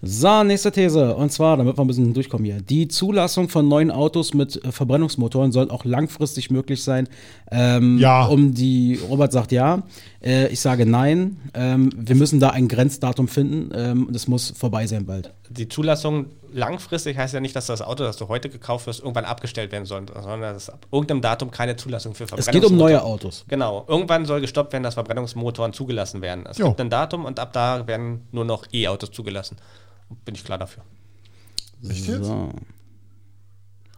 Speaker 1: So, nächste These. Und zwar, damit wir ein bisschen durchkommen hier. Die Zulassung von neuen Autos mit äh, Verbrennungsmotoren soll auch langfristig möglich sein. Ähm,
Speaker 2: Ja.
Speaker 1: Um die, Robert sagt ja. Äh, ich sage nein. Ähm, wir müssen da ein Grenzdatum finden. Ähm, und es muss vorbei sein bald.
Speaker 3: Die Zulassung langfristig heißt ja nicht, dass das Auto, das du heute gekauft hast, irgendwann abgestellt werden soll, sondern dass ab irgendeinem Datum keine Zulassung für
Speaker 1: Es
Speaker 3: Verbrennungsmotoren
Speaker 1: geht um neue Autos.
Speaker 3: Genau. Irgendwann soll gestoppt werden, dass Verbrennungsmotoren zugelassen werden. Es
Speaker 2: Jo.
Speaker 3: gibt ein Datum und ab da werden nur noch E-Autos zugelassen. Bin ich klar dafür.
Speaker 2: Echt jetzt?
Speaker 1: So.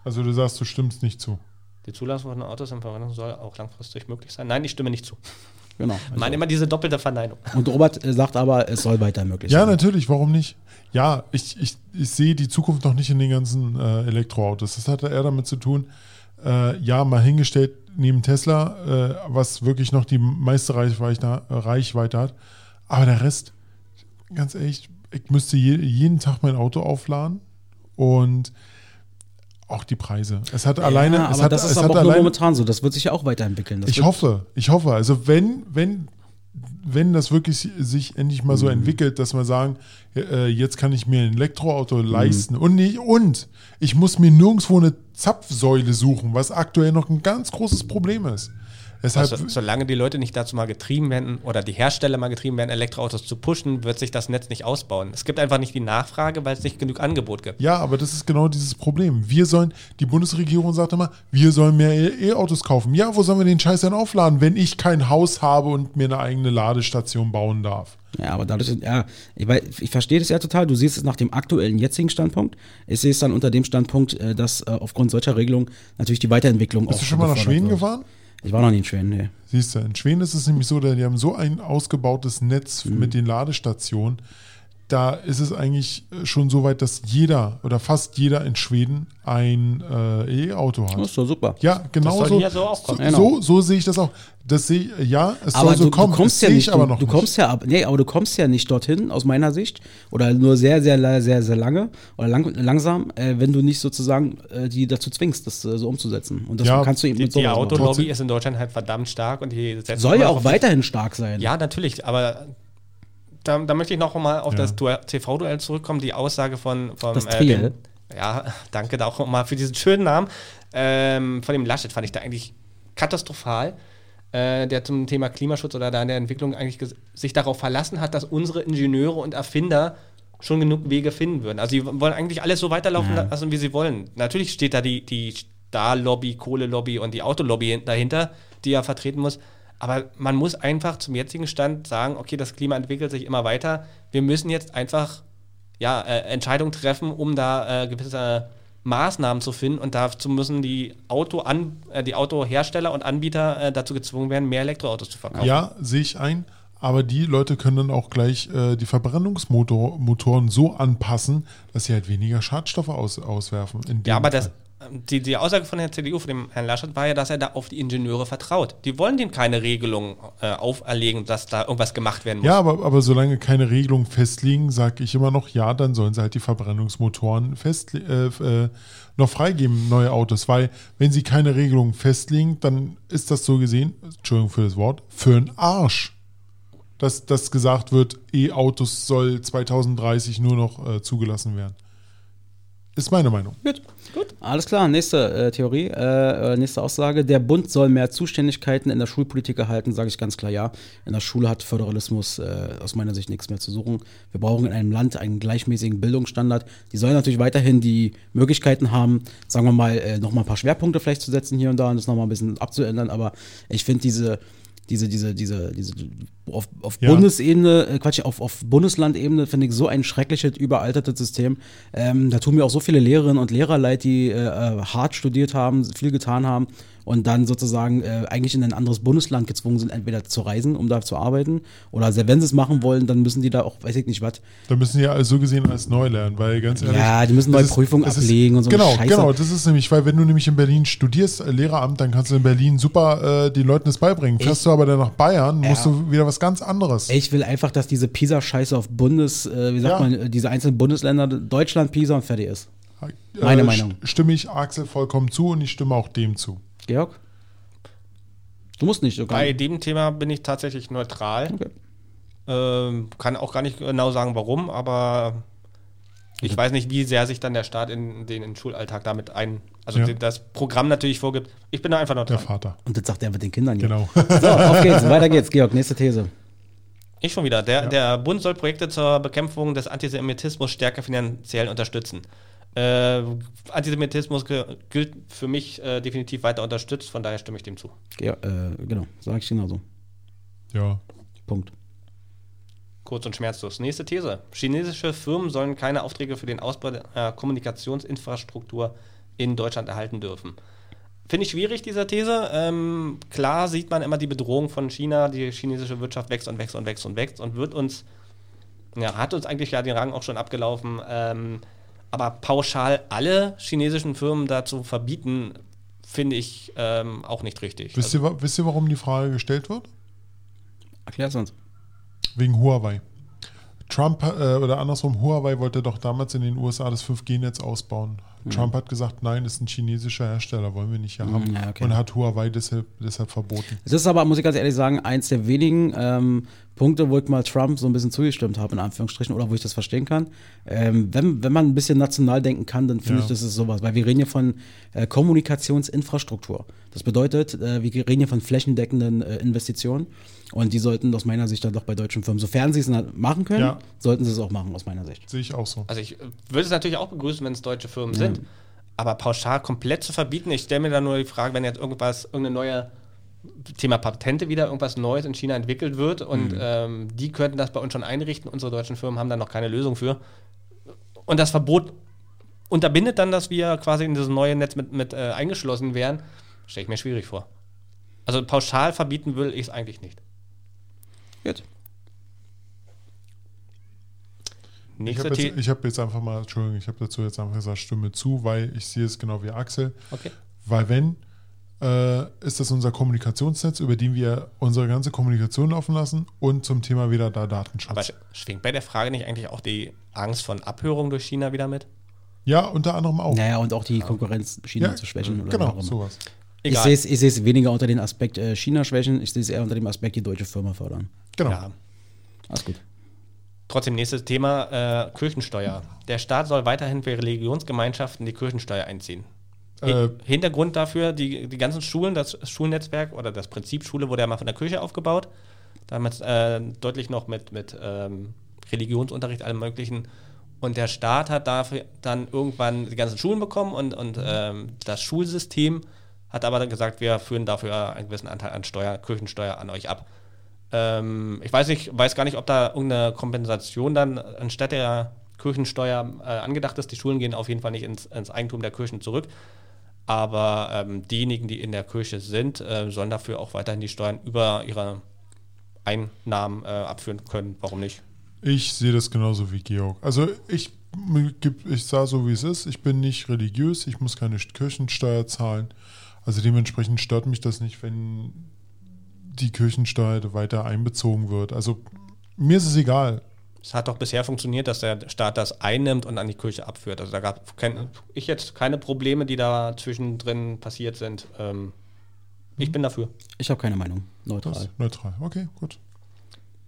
Speaker 2: Also du sagst, du stimmst nicht zu.
Speaker 3: Die Zulassung von Autos im Verbrennung soll auch langfristig möglich sein. Nein, ich stimme nicht zu.
Speaker 1: Genau.
Speaker 3: Ich meine immer diese doppelte Verneinung.
Speaker 1: Und Robert äh, sagt aber, es soll weiter möglich
Speaker 2: Ja,
Speaker 1: sein.
Speaker 2: natürlich, warum nicht? Ja, ich, ich, ich sehe die Zukunft noch nicht in den ganzen äh, Elektroautos. Das hat eher damit zu tun, äh, ja, mal hingestellt neben Tesla, äh, was wirklich noch die meiste Reichweite, Reichweite hat. Aber der Rest, ganz ehrlich, ich müsste je, jeden Tag mein Auto aufladen und auch die Preise. Es hat alleine,
Speaker 1: ja,
Speaker 2: es
Speaker 1: aber
Speaker 2: hat,
Speaker 1: das ist
Speaker 2: es
Speaker 1: aber
Speaker 2: hat
Speaker 1: auch nur
Speaker 2: alleine,
Speaker 1: momentan so. Das wird sich ja auch weiterentwickeln. Das
Speaker 2: ich hoffe, ich hoffe. Also wenn, wenn, wenn das wirklich sich endlich mal so
Speaker 1: Mhm.
Speaker 2: entwickelt, dass wir sagen, äh, jetzt kann ich mir ein Elektroauto
Speaker 1: Mhm.
Speaker 2: leisten und nicht, und ich muss mir nirgendwo eine Zapfsäule suchen, was aktuell noch ein ganz großes Problem ist. Deshalb,
Speaker 3: Also, solange die Leute nicht dazu mal getrieben werden oder die Hersteller mal getrieben werden, Elektroautos zu pushen, wird sich das Netz nicht ausbauen. Es gibt einfach nicht die Nachfrage, weil es nicht genug Angebot gibt.
Speaker 2: ja, aber das ist genau dieses Problem. Wir sollen, die Bundesregierung sagt immer, wir sollen mehr E- E-Autos kaufen. Ja, wo sollen wir den Scheiß denn aufladen, wenn ich kein Haus habe und mir eine eigene Ladestation bauen darf?
Speaker 1: Ja, aber dadurch, ja, ich, ich verstehe das ja total. Du siehst es nach dem aktuellen jetzigen Standpunkt. Ich sehe es dann unter dem Standpunkt, äh, dass äh, aufgrund solcher Regelungen natürlich die Weiterentwicklung
Speaker 2: Bist
Speaker 1: auch
Speaker 2: du schon mal nach Schweden
Speaker 1: wird.
Speaker 2: gefahren?
Speaker 1: Ich war noch nie in Schweden, nee.
Speaker 2: Siehst du, in Schweden ist es nämlich so, die haben so ein ausgebautes Netz
Speaker 1: Mhm.
Speaker 2: mit den Ladestationen. Da ist es eigentlich schon so weit, dass jeder oder fast jeder in Schweden ein äh, E-Auto
Speaker 1: Das
Speaker 2: hat.
Speaker 1: ist doch super.
Speaker 2: Ja, genau so.
Speaker 3: so auch kommen.
Speaker 2: So,
Speaker 1: Genau.
Speaker 2: so, so sehe ich das auch. Das sehe ich, ja, es
Speaker 1: Aber
Speaker 2: soll so
Speaker 1: du,
Speaker 2: kommen.
Speaker 1: du kommst
Speaker 2: das
Speaker 1: ja
Speaker 2: sehe
Speaker 1: nicht,
Speaker 2: ich aber
Speaker 1: du,
Speaker 2: noch
Speaker 1: du
Speaker 2: nicht.
Speaker 1: kommst ja ab, nee, aber du kommst ja nicht dorthin, aus meiner Sicht, oder nur sehr, sehr, sehr, sehr, sehr lange oder lang, langsam, äh, wenn du nicht sozusagen äh, die dazu zwingst, das äh, so umzusetzen. Und das
Speaker 2: Ja,
Speaker 1: kannst du eben
Speaker 3: Die,
Speaker 1: mit
Speaker 3: die
Speaker 1: sowas machen.
Speaker 3: Autolobby ist in Deutschland halt verdammt stark und die setzt
Speaker 1: Soll ja auch weiterhin stark sein.
Speaker 3: Ja, natürlich, aber da, da möchte ich noch mal auf
Speaker 2: Ja.
Speaker 3: das Duell- TV-Duell zurückkommen, die Aussage von vom,
Speaker 1: Das
Speaker 3: äh,
Speaker 1: Triell.
Speaker 3: dem, Ja, [laughs] danke da auch mal für diesen schönen Namen. Ähm, von dem Laschet fand ich da eigentlich katastrophal, äh, der zum Thema Klimaschutz oder da in der Entwicklung eigentlich sich darauf verlassen hat, dass unsere Ingenieure und Erfinder schon genug Wege finden würden. Also sie wollen eigentlich alles so weiterlaufen lassen, wie sie wollen. Natürlich steht da die, die Stahllobby, Kohlelobby und die Autolobby dahinter, die er vertreten muss. Aber man muss einfach zum jetzigen Stand sagen, okay, das Klima entwickelt sich immer weiter. Wir müssen jetzt einfach ja, äh, Entscheidungen treffen, um da äh, gewisse Maßnahmen zu finden. Und dazu müssen die, Auto an, äh, die Autohersteller und Anbieter äh, dazu gezwungen werden, mehr Elektroautos zu verkaufen.
Speaker 2: Ja, sehe ich ein. Aber die Leute können dann auch gleich äh, die Verbrennungsmotoren so anpassen, dass sie halt weniger Schadstoffe aus, auswerfen.
Speaker 3: Ja, aber das, die, die Aussage von der CDU, von dem Herrn Laschet, war ja, dass er da auf die Ingenieure vertraut. Die wollen denen keine Regelung äh, auferlegen, dass da irgendwas gemacht werden muss.
Speaker 2: Ja, aber, aber solange keine Regelungen festliegen, sage ich immer noch, ja, dann sollen sie halt die Verbrennungsmotoren fest, äh, äh, noch freigeben, neue Autos. Weil, wenn sie keine Regelungen festlegen, dann ist das so gesehen, Entschuldigung für das Wort, für einen Arsch. Dass, dass gesagt wird, E-Autos soll 2030 nur noch äh, zugelassen werden. Ist meine Meinung.
Speaker 1: Gut. Gut. Alles klar, nächste äh, Theorie, äh, äh, nächste Aussage. Der Bund soll mehr Zuständigkeiten in der Schulpolitik erhalten, sage ich ganz klar ja. In der Schule hat Föderalismus äh, aus meiner Sicht nichts mehr zu suchen. Wir brauchen in einem Land einen gleichmäßigen Bildungsstandard. Die sollen natürlich weiterhin die Möglichkeiten haben, sagen wir mal, äh, nochmal ein paar Schwerpunkte vielleicht zu setzen hier und da und das nochmal ein bisschen abzuändern. Aber ich finde diese diese, diese, diese, diese, auf, auf
Speaker 2: Ja.
Speaker 1: Bundesebene, äh, Quatsch, auf, auf Bundeslandebene finde ich so ein schreckliches, überaltertes System. Ähm, da tun mir auch so viele Lehrerinnen und Lehrer leid, die äh, äh, hart studiert haben, viel getan haben und dann sozusagen äh, eigentlich in ein anderes Bundesland gezwungen sind, entweder zu reisen, um da zu arbeiten, oder wenn sie es machen wollen, dann müssen die da auch, weiß ich nicht was.
Speaker 2: Da müssen sie ja so gesehen alles neu lernen, weil ganz ehrlich.
Speaker 1: Ja, die müssen neue Prüfungen
Speaker 2: es ist-
Speaker 1: ablegen und so
Speaker 2: Genau,
Speaker 1: Scheiße.
Speaker 2: genau, das ist nämlich, weil wenn du nämlich in Berlin studierst, äh, Lehramt, dann kannst du in Berlin super äh, den Leuten das beibringen. Fährst du aber dann nach Bayern, musst
Speaker 1: Ja.
Speaker 2: du wieder was ganz anderes.
Speaker 1: Ich will einfach, dass diese PISA-Scheiße auf Bundes, äh, wie sagt
Speaker 2: Ja.
Speaker 1: man, äh, diese einzelnen Bundesländer, Deutschland, PISA und fertig ist. meine
Speaker 2: äh,
Speaker 1: Meinung.
Speaker 2: st- Stimme ich Axel vollkommen zu und ich stimme auch dem zu.
Speaker 1: Georg? Du musst nicht sogar.
Speaker 3: Bei dem Thema bin ich tatsächlich neutral.
Speaker 1: Okay.
Speaker 3: Ähm, kann auch gar nicht genau sagen, warum, aber Ich weiß nicht, wie sehr sich dann der Staat in den, in den Schulalltag damit ein, also
Speaker 2: Ja.
Speaker 3: das Programm natürlich vorgibt. Ich bin da einfach noch
Speaker 2: Der. Vater.
Speaker 1: Und das sagt er mit den Kindern hier.
Speaker 2: Genau.
Speaker 1: So, auf geht's, weiter geht's. Georg, nächste These.
Speaker 3: Ich schon wieder. Der, der Bund soll Projekte zur Bekämpfung des Antisemitismus stärker finanziell unterstützen. Äh, Antisemitismus gilt für mich äh, definitiv weiter unterstützt, von daher stimme ich dem zu.
Speaker 1: Ja, äh, genau, sage ich genauso.
Speaker 2: ja.
Speaker 1: Punkt.
Speaker 3: Kurz und schmerzlos. Nächste These. Chinesische Firmen sollen keine Aufträge für den Ausbau der äh, Kommunikationsinfrastruktur in Deutschland erhalten dürfen. Finde ich schwierig, diese These. Ähm, klar sieht man immer die Bedrohung von China. Die chinesische Wirtschaft wächst und wächst und wächst und wächst und wird uns, ja, hat uns eigentlich ja den Rang auch schon abgelaufen. Ähm, aber pauschal alle chinesischen Firmen dazu verbieten, finde ich ähm, auch nicht richtig.
Speaker 2: Wisst, ihr, wa- wisst ihr, warum die Frage gestellt wird?
Speaker 1: Erklär's uns.
Speaker 2: Wegen Huawei. Trump äh, oder andersrum, Huawei wollte doch damals in den USA das 5G-Netz ausbauen. Trump hat gesagt, nein, ist ein chinesischer Hersteller, wollen wir nicht hier haben.
Speaker 1: ja, okay.
Speaker 2: Und hat Huawei deshalb, deshalb verboten.
Speaker 1: Es ist aber, muss ich ganz ehrlich sagen, eins der wenigen ähm, Punkte, wo ich mal Trump so ein bisschen zugestimmt habe, in Anführungsstrichen, oder wo ich das verstehen kann. Ähm, wenn, wenn man ein bisschen national denken kann, dann finde
Speaker 2: Ja.
Speaker 1: ich, das ist sowas. Weil wir reden hier von äh, Kommunikationsinfrastruktur. Das bedeutet, äh, wir reden hier von flächendeckenden äh, Investitionen. Und die sollten aus meiner Sicht dann doch bei deutschen Firmen, sofern sie es machen können,
Speaker 2: Ja.
Speaker 1: sollten sie es auch machen, aus meiner Sicht.
Speaker 2: Sehe ich auch so.
Speaker 3: Also ich äh, würde es natürlich auch begrüßen, wenn es deutsche Firmen sind. Aber pauschal komplett zu verbieten, ich stelle mir da nur die Frage, wenn jetzt irgendwas, irgendeine neue Thema Patente wieder, irgendwas Neues in China entwickelt wird und ähm, die könnten das bei uns schon einrichten, unsere deutschen Firmen haben da noch keine Lösung für. Und das Verbot unterbindet dann, dass wir quasi in dieses neue Netz mit, mit äh, eingeschlossen werden, stelle ich mir schwierig vor. Also pauschal verbieten will ich es eigentlich nicht.
Speaker 1: Gut.
Speaker 2: Ich
Speaker 3: Nächste
Speaker 2: habe jetzt, ich hab jetzt einfach mal, Entschuldigung, ich habe dazu jetzt einfach gesagt, Stimme zu, weil ich sehe es genau wie Axel.
Speaker 3: Okay.
Speaker 2: Weil wenn, äh, ist das unser Kommunikationsnetz, über den wir unsere ganze Kommunikation laufen lassen und zum Thema wieder da Datenschutz.
Speaker 3: Aber schwingt bei der Frage nicht eigentlich auch die Angst von Abhörung durch China wieder mit?
Speaker 2: ja, unter anderem auch.
Speaker 1: Naja, und auch die Konkurrenz China
Speaker 2: ja,
Speaker 1: zu schwächen. Oder
Speaker 2: genau, sowas.
Speaker 1: Ich sehe es ich sehe es weniger unter den Aspekt äh, China schwächen, ich sehe es eher unter dem Aspekt die deutsche Firma fördern.
Speaker 2: Genau.
Speaker 3: Ja.
Speaker 1: Alles gut.
Speaker 3: Trotzdem, nächstes Thema, äh, Kirchensteuer. Der Staat soll weiterhin für Religionsgemeinschaften die Kirchensteuer einziehen.
Speaker 2: Äh,
Speaker 3: Hintergrund dafür, die, die ganzen Schulen, das Schulnetzwerk oder das Prinzip Schule wurde ja mal von der Kirche aufgebaut. Damals äh, deutlich noch mit, mit ähm, Religionsunterricht, allem möglichen. Und der Staat hat dafür dann irgendwann die ganzen Schulen bekommen und, und ähm, das Schulsystem hat aber dann gesagt, wir führen dafür einen gewissen Anteil an Steuer, Kirchensteuer an euch ab. Ähm, ich weiß nicht, weiß gar nicht, ob da irgendeine Kompensation dann anstatt der Kirchensteuer äh, angedacht ist. Die Schulen gehen auf jeden Fall nicht ins, ins Eigentum der Kirchen zurück. Aber ähm, diejenigen, die in der Kirche sind, äh, sollen dafür auch weiterhin die Steuern über ihre Einnahmen äh, abführen können. Warum nicht?
Speaker 2: Ich sehe das genauso wie Georg. Also ich, ich sah so, wie es ist. Ich bin nicht religiös, ich muss keine Kirchensteuer zahlen. Also dementsprechend stört mich das nicht, wenn die Kirchensteuer weiter einbezogen wird. Also mir ist es egal.
Speaker 3: Es hat doch bisher funktioniert, dass der Staat das einnimmt und an die Kirche abführt. Also da gab kein, ich jetzt keine Probleme, die da zwischendrin passiert sind. Ähm, ich bin dafür.
Speaker 1: Ich habe keine Meinung. Neutral.
Speaker 2: Das, neutral. Okay, gut.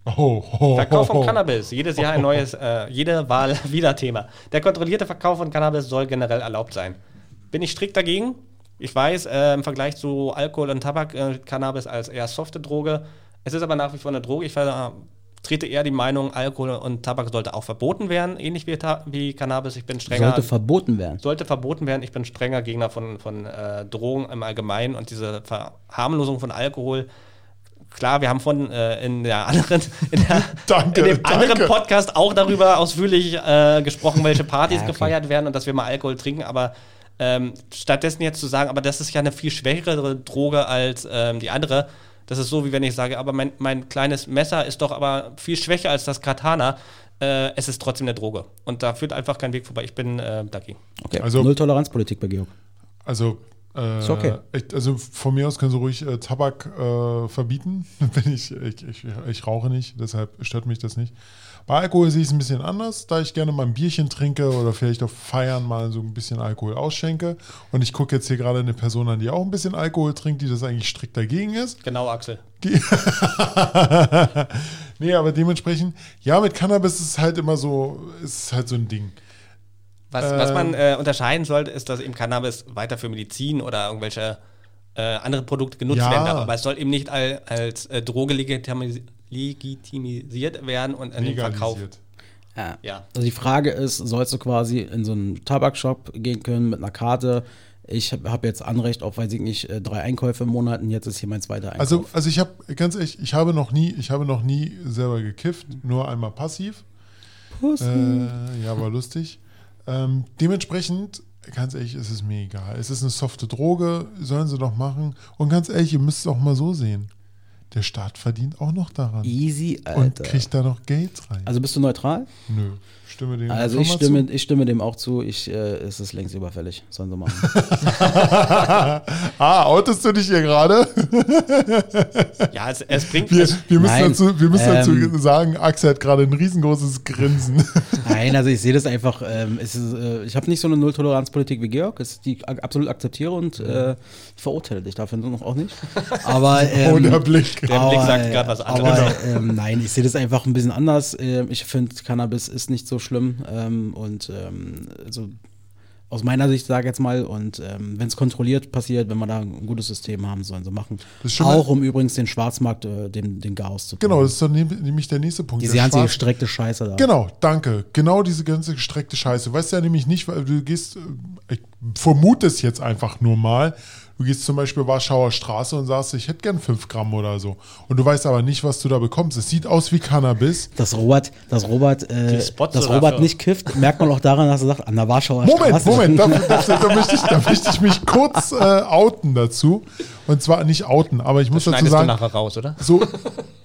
Speaker 2: Oh, oh,
Speaker 3: Verkauf von
Speaker 2: oh, oh.
Speaker 3: Cannabis. Jedes Jahr ein neues, äh, jede Wahl [laughs] wieder Thema. Der kontrollierte Verkauf von Cannabis soll generell erlaubt sein. Bin ich strikt dagegen? Ich weiß, äh, im Vergleich zu Alkohol und Tabak, äh, Cannabis als eher softe Droge. Es ist aber nach wie vor eine Droge. Ich vertrete eher die Meinung, Alkohol und Tabak sollte auch verboten werden, ähnlich wie, wie Cannabis. Ich bin strenger.
Speaker 1: Sollte verboten werden.
Speaker 3: sollte verboten werden. Ich bin strenger Gegner von, von äh, Drogen im Allgemeinen und diese Verharmlosung von Alkohol. Klar, wir haben von äh, in der anderen, [laughs] in, der, [laughs]
Speaker 2: Danke,
Speaker 3: in dem
Speaker 2: danke.
Speaker 3: anderen Podcast auch darüber ausführlich äh, gesprochen, welche Partys
Speaker 1: Ja, okay.
Speaker 3: gefeiert werden und dass wir mal Alkohol trinken, aber ähm, stattdessen jetzt zu sagen, aber das ist ja eine viel schwächere Droge als ähm, die andere. Das ist so, wie wenn ich sage, aber mein, mein kleines Messer ist doch aber viel schwächer als das Katana. Äh, es ist trotzdem eine Droge. Und da führt einfach kein Weg vorbei. Ich bin äh, dagegen.
Speaker 1: Okay.
Speaker 2: Also-
Speaker 1: Null Toleranzpolitik bei Georg.
Speaker 2: Also, äh,
Speaker 1: Ist okay.
Speaker 2: ich, also von mir aus können sie ruhig äh, Tabak äh, verbieten. [laughs] Ich, ich, ich rauche nicht, deshalb stört mich das nicht. Bei Alkohol sehe ich es ein bisschen anders, da ich gerne mal ein Bierchen trinke oder vielleicht auf Feiern mal so ein bisschen Alkohol ausschenke. Und ich gucke jetzt hier gerade eine Person an, die auch ein bisschen Alkohol trinkt, die das eigentlich strikt dagegen ist.
Speaker 3: Genau, Axel.
Speaker 2: Die [laughs] nee, aber dementsprechend, ja, mit Cannabis ist es halt immer so, ist halt so ein Ding.
Speaker 3: Was, was man äh, unterscheiden sollte, ist, dass eben Cannabis weiter für Medizin oder irgendwelche äh, andere Produkte genutzt
Speaker 2: Ja.
Speaker 3: werden darf. Aber es soll eben nicht all, als äh, Droge legitimi- legitimisiert werden und an den Verkauf.
Speaker 1: Ja.
Speaker 3: Ja.
Speaker 1: Also die Frage ist, sollst du quasi in so einen Tabakshop gehen können mit einer Karte? Ich habe hab jetzt Anrecht auf, weiß ich nicht, äh, drei Einkäufe im Monat und jetzt ist hier mein zweiter Einkauf.
Speaker 2: Also, also ich habe ganz ehrlich, ich habe noch nie, ich habe noch nie selber gekifft, nur einmal passiv. Äh, ja, war lustig. Ähm, dementsprechend, ganz ehrlich, ist es mir egal. Es ist eine softe Droge, sollen sie doch machen. Und ganz ehrlich, ihr müsst es auch mal so sehen. Der Staat verdient auch noch daran.
Speaker 1: Easy,
Speaker 2: und
Speaker 1: Alter.
Speaker 2: kriegt da noch Geld rein.
Speaker 1: Also bist du neutral?
Speaker 2: Nö, stimme dem
Speaker 1: Also ich stimme, ich stimme dem auch zu. Ich, äh, es ist längst überfällig. Sollen sie machen. [laughs]
Speaker 2: ah, outest du dich hier gerade? [laughs]
Speaker 3: Ja, es, es bringt.
Speaker 2: Wir, wir müssen,
Speaker 1: Nein,
Speaker 2: dazu, wir müssen
Speaker 1: ähm,
Speaker 2: dazu sagen, Axel hat gerade ein riesengroßes Grinsen. [laughs]
Speaker 1: Nein, also ich sehe das einfach. Ähm, es ist, äh, ich habe nicht so eine Nulltoleranzpolitik wie Georg, es, die ich absolut akzeptiere und äh, verurteile dich dafür noch auch nicht. Aber ähm,
Speaker 2: oh, der Blick.
Speaker 3: Der Blick sagt grad was anderes.
Speaker 1: Aber ähm, nein, ich sehe das einfach ein bisschen anders. Ähm, ich finde, Cannabis ist nicht so schlimm ähm, und ähm, also aus meiner Sicht sage ich jetzt mal und ähm, wenn es kontrolliert passiert, wenn wir da ein gutes System haben, sollen sie machen. Auch um übrigens den Schwarzmarkt, äh, den, den Chaos zu
Speaker 2: Genau, das ist nehm- nämlich der nächste Punkt.
Speaker 1: Diese ganze
Speaker 2: Schwarz-
Speaker 1: gestreckte Scheiße da.
Speaker 2: Genau, danke. Genau diese ganze gestreckte Scheiße. Du weißt ja nämlich nicht, weil du gehst, äh, ich vermute es jetzt einfach nur mal, du gehst zum Beispiel Warschauer Straße und sagst, ich hätte gern 5 Gramm oder so. Und du weißt aber nicht, was du da bekommst. Es sieht aus wie Cannabis.
Speaker 1: Dass Robert, dass Robert, äh, dass Robert nicht kifft, merkt man auch daran, dass er sagt, an der Warschauer
Speaker 2: Moment,
Speaker 1: Straße.
Speaker 2: Moment, da, da, da, möchte ich, da möchte ich mich kurz äh, outen dazu. Und zwar nicht outen, aber ich muss dazu
Speaker 3: schneidest du
Speaker 2: sagen,
Speaker 3: nachher raus, oder?
Speaker 2: so,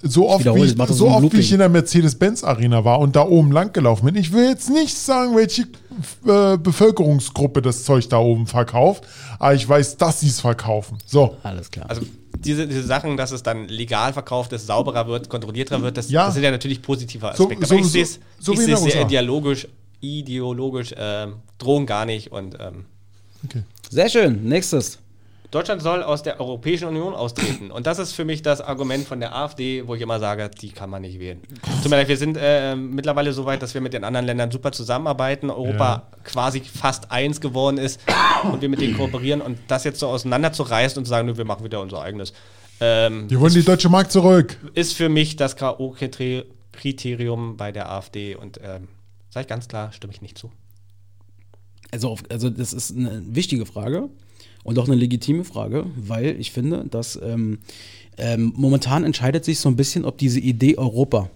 Speaker 2: so oft, wie
Speaker 1: ich
Speaker 2: so oft wie ich in der Mercedes-Benz-Arena war und da oben lang gelaufen bin. Ich will jetzt nicht sagen, welche äh, Bevölkerungsgruppe das Zeug da oben verkauft, aber ich weiß, dass sie es verkaufen. So,
Speaker 1: Alles klar.
Speaker 3: Also diese, diese Sachen, dass es dann legal verkauft ist, sauberer wird, kontrollierter wird, das,
Speaker 2: Ja.
Speaker 3: das sind ja natürlich positive
Speaker 2: So-
Speaker 3: Aspekte.
Speaker 2: so-
Speaker 3: Aber ich
Speaker 2: so-
Speaker 3: sehe es
Speaker 2: so
Speaker 3: es sehr
Speaker 2: USA.
Speaker 3: ideologisch, ideologisch ähm, Drogen gar nicht. Und ähm,
Speaker 2: okay.
Speaker 1: Sehr schön. Nächstes.
Speaker 3: Deutschland soll aus der Europäischen Union austreten. Und das ist für mich das Argument von der AfD, wo ich immer sage, die kann man nicht wählen. Tut mir leid, wir sind äh, mittlerweile so weit, dass wir mit den anderen Ländern super zusammenarbeiten, Europa quasi fast eins geworden ist und wir mit denen kooperieren und das jetzt so auseinanderzureißen und zu sagen, nö, wir machen wieder unser eigenes. Ähm,
Speaker 2: Wir wollen die deutsche Mark zurück.
Speaker 3: ist für mich das K.O.-Kriterium bei der AfD und ähm, sage ich ganz klar, stimme ich nicht zu.
Speaker 1: Also, auf, also das ist eine wichtige Frage und auch eine legitime Frage, weil ich finde, dass ähm, ähm, momentan entscheidet sich so ein bisschen, ob diese Idee Europa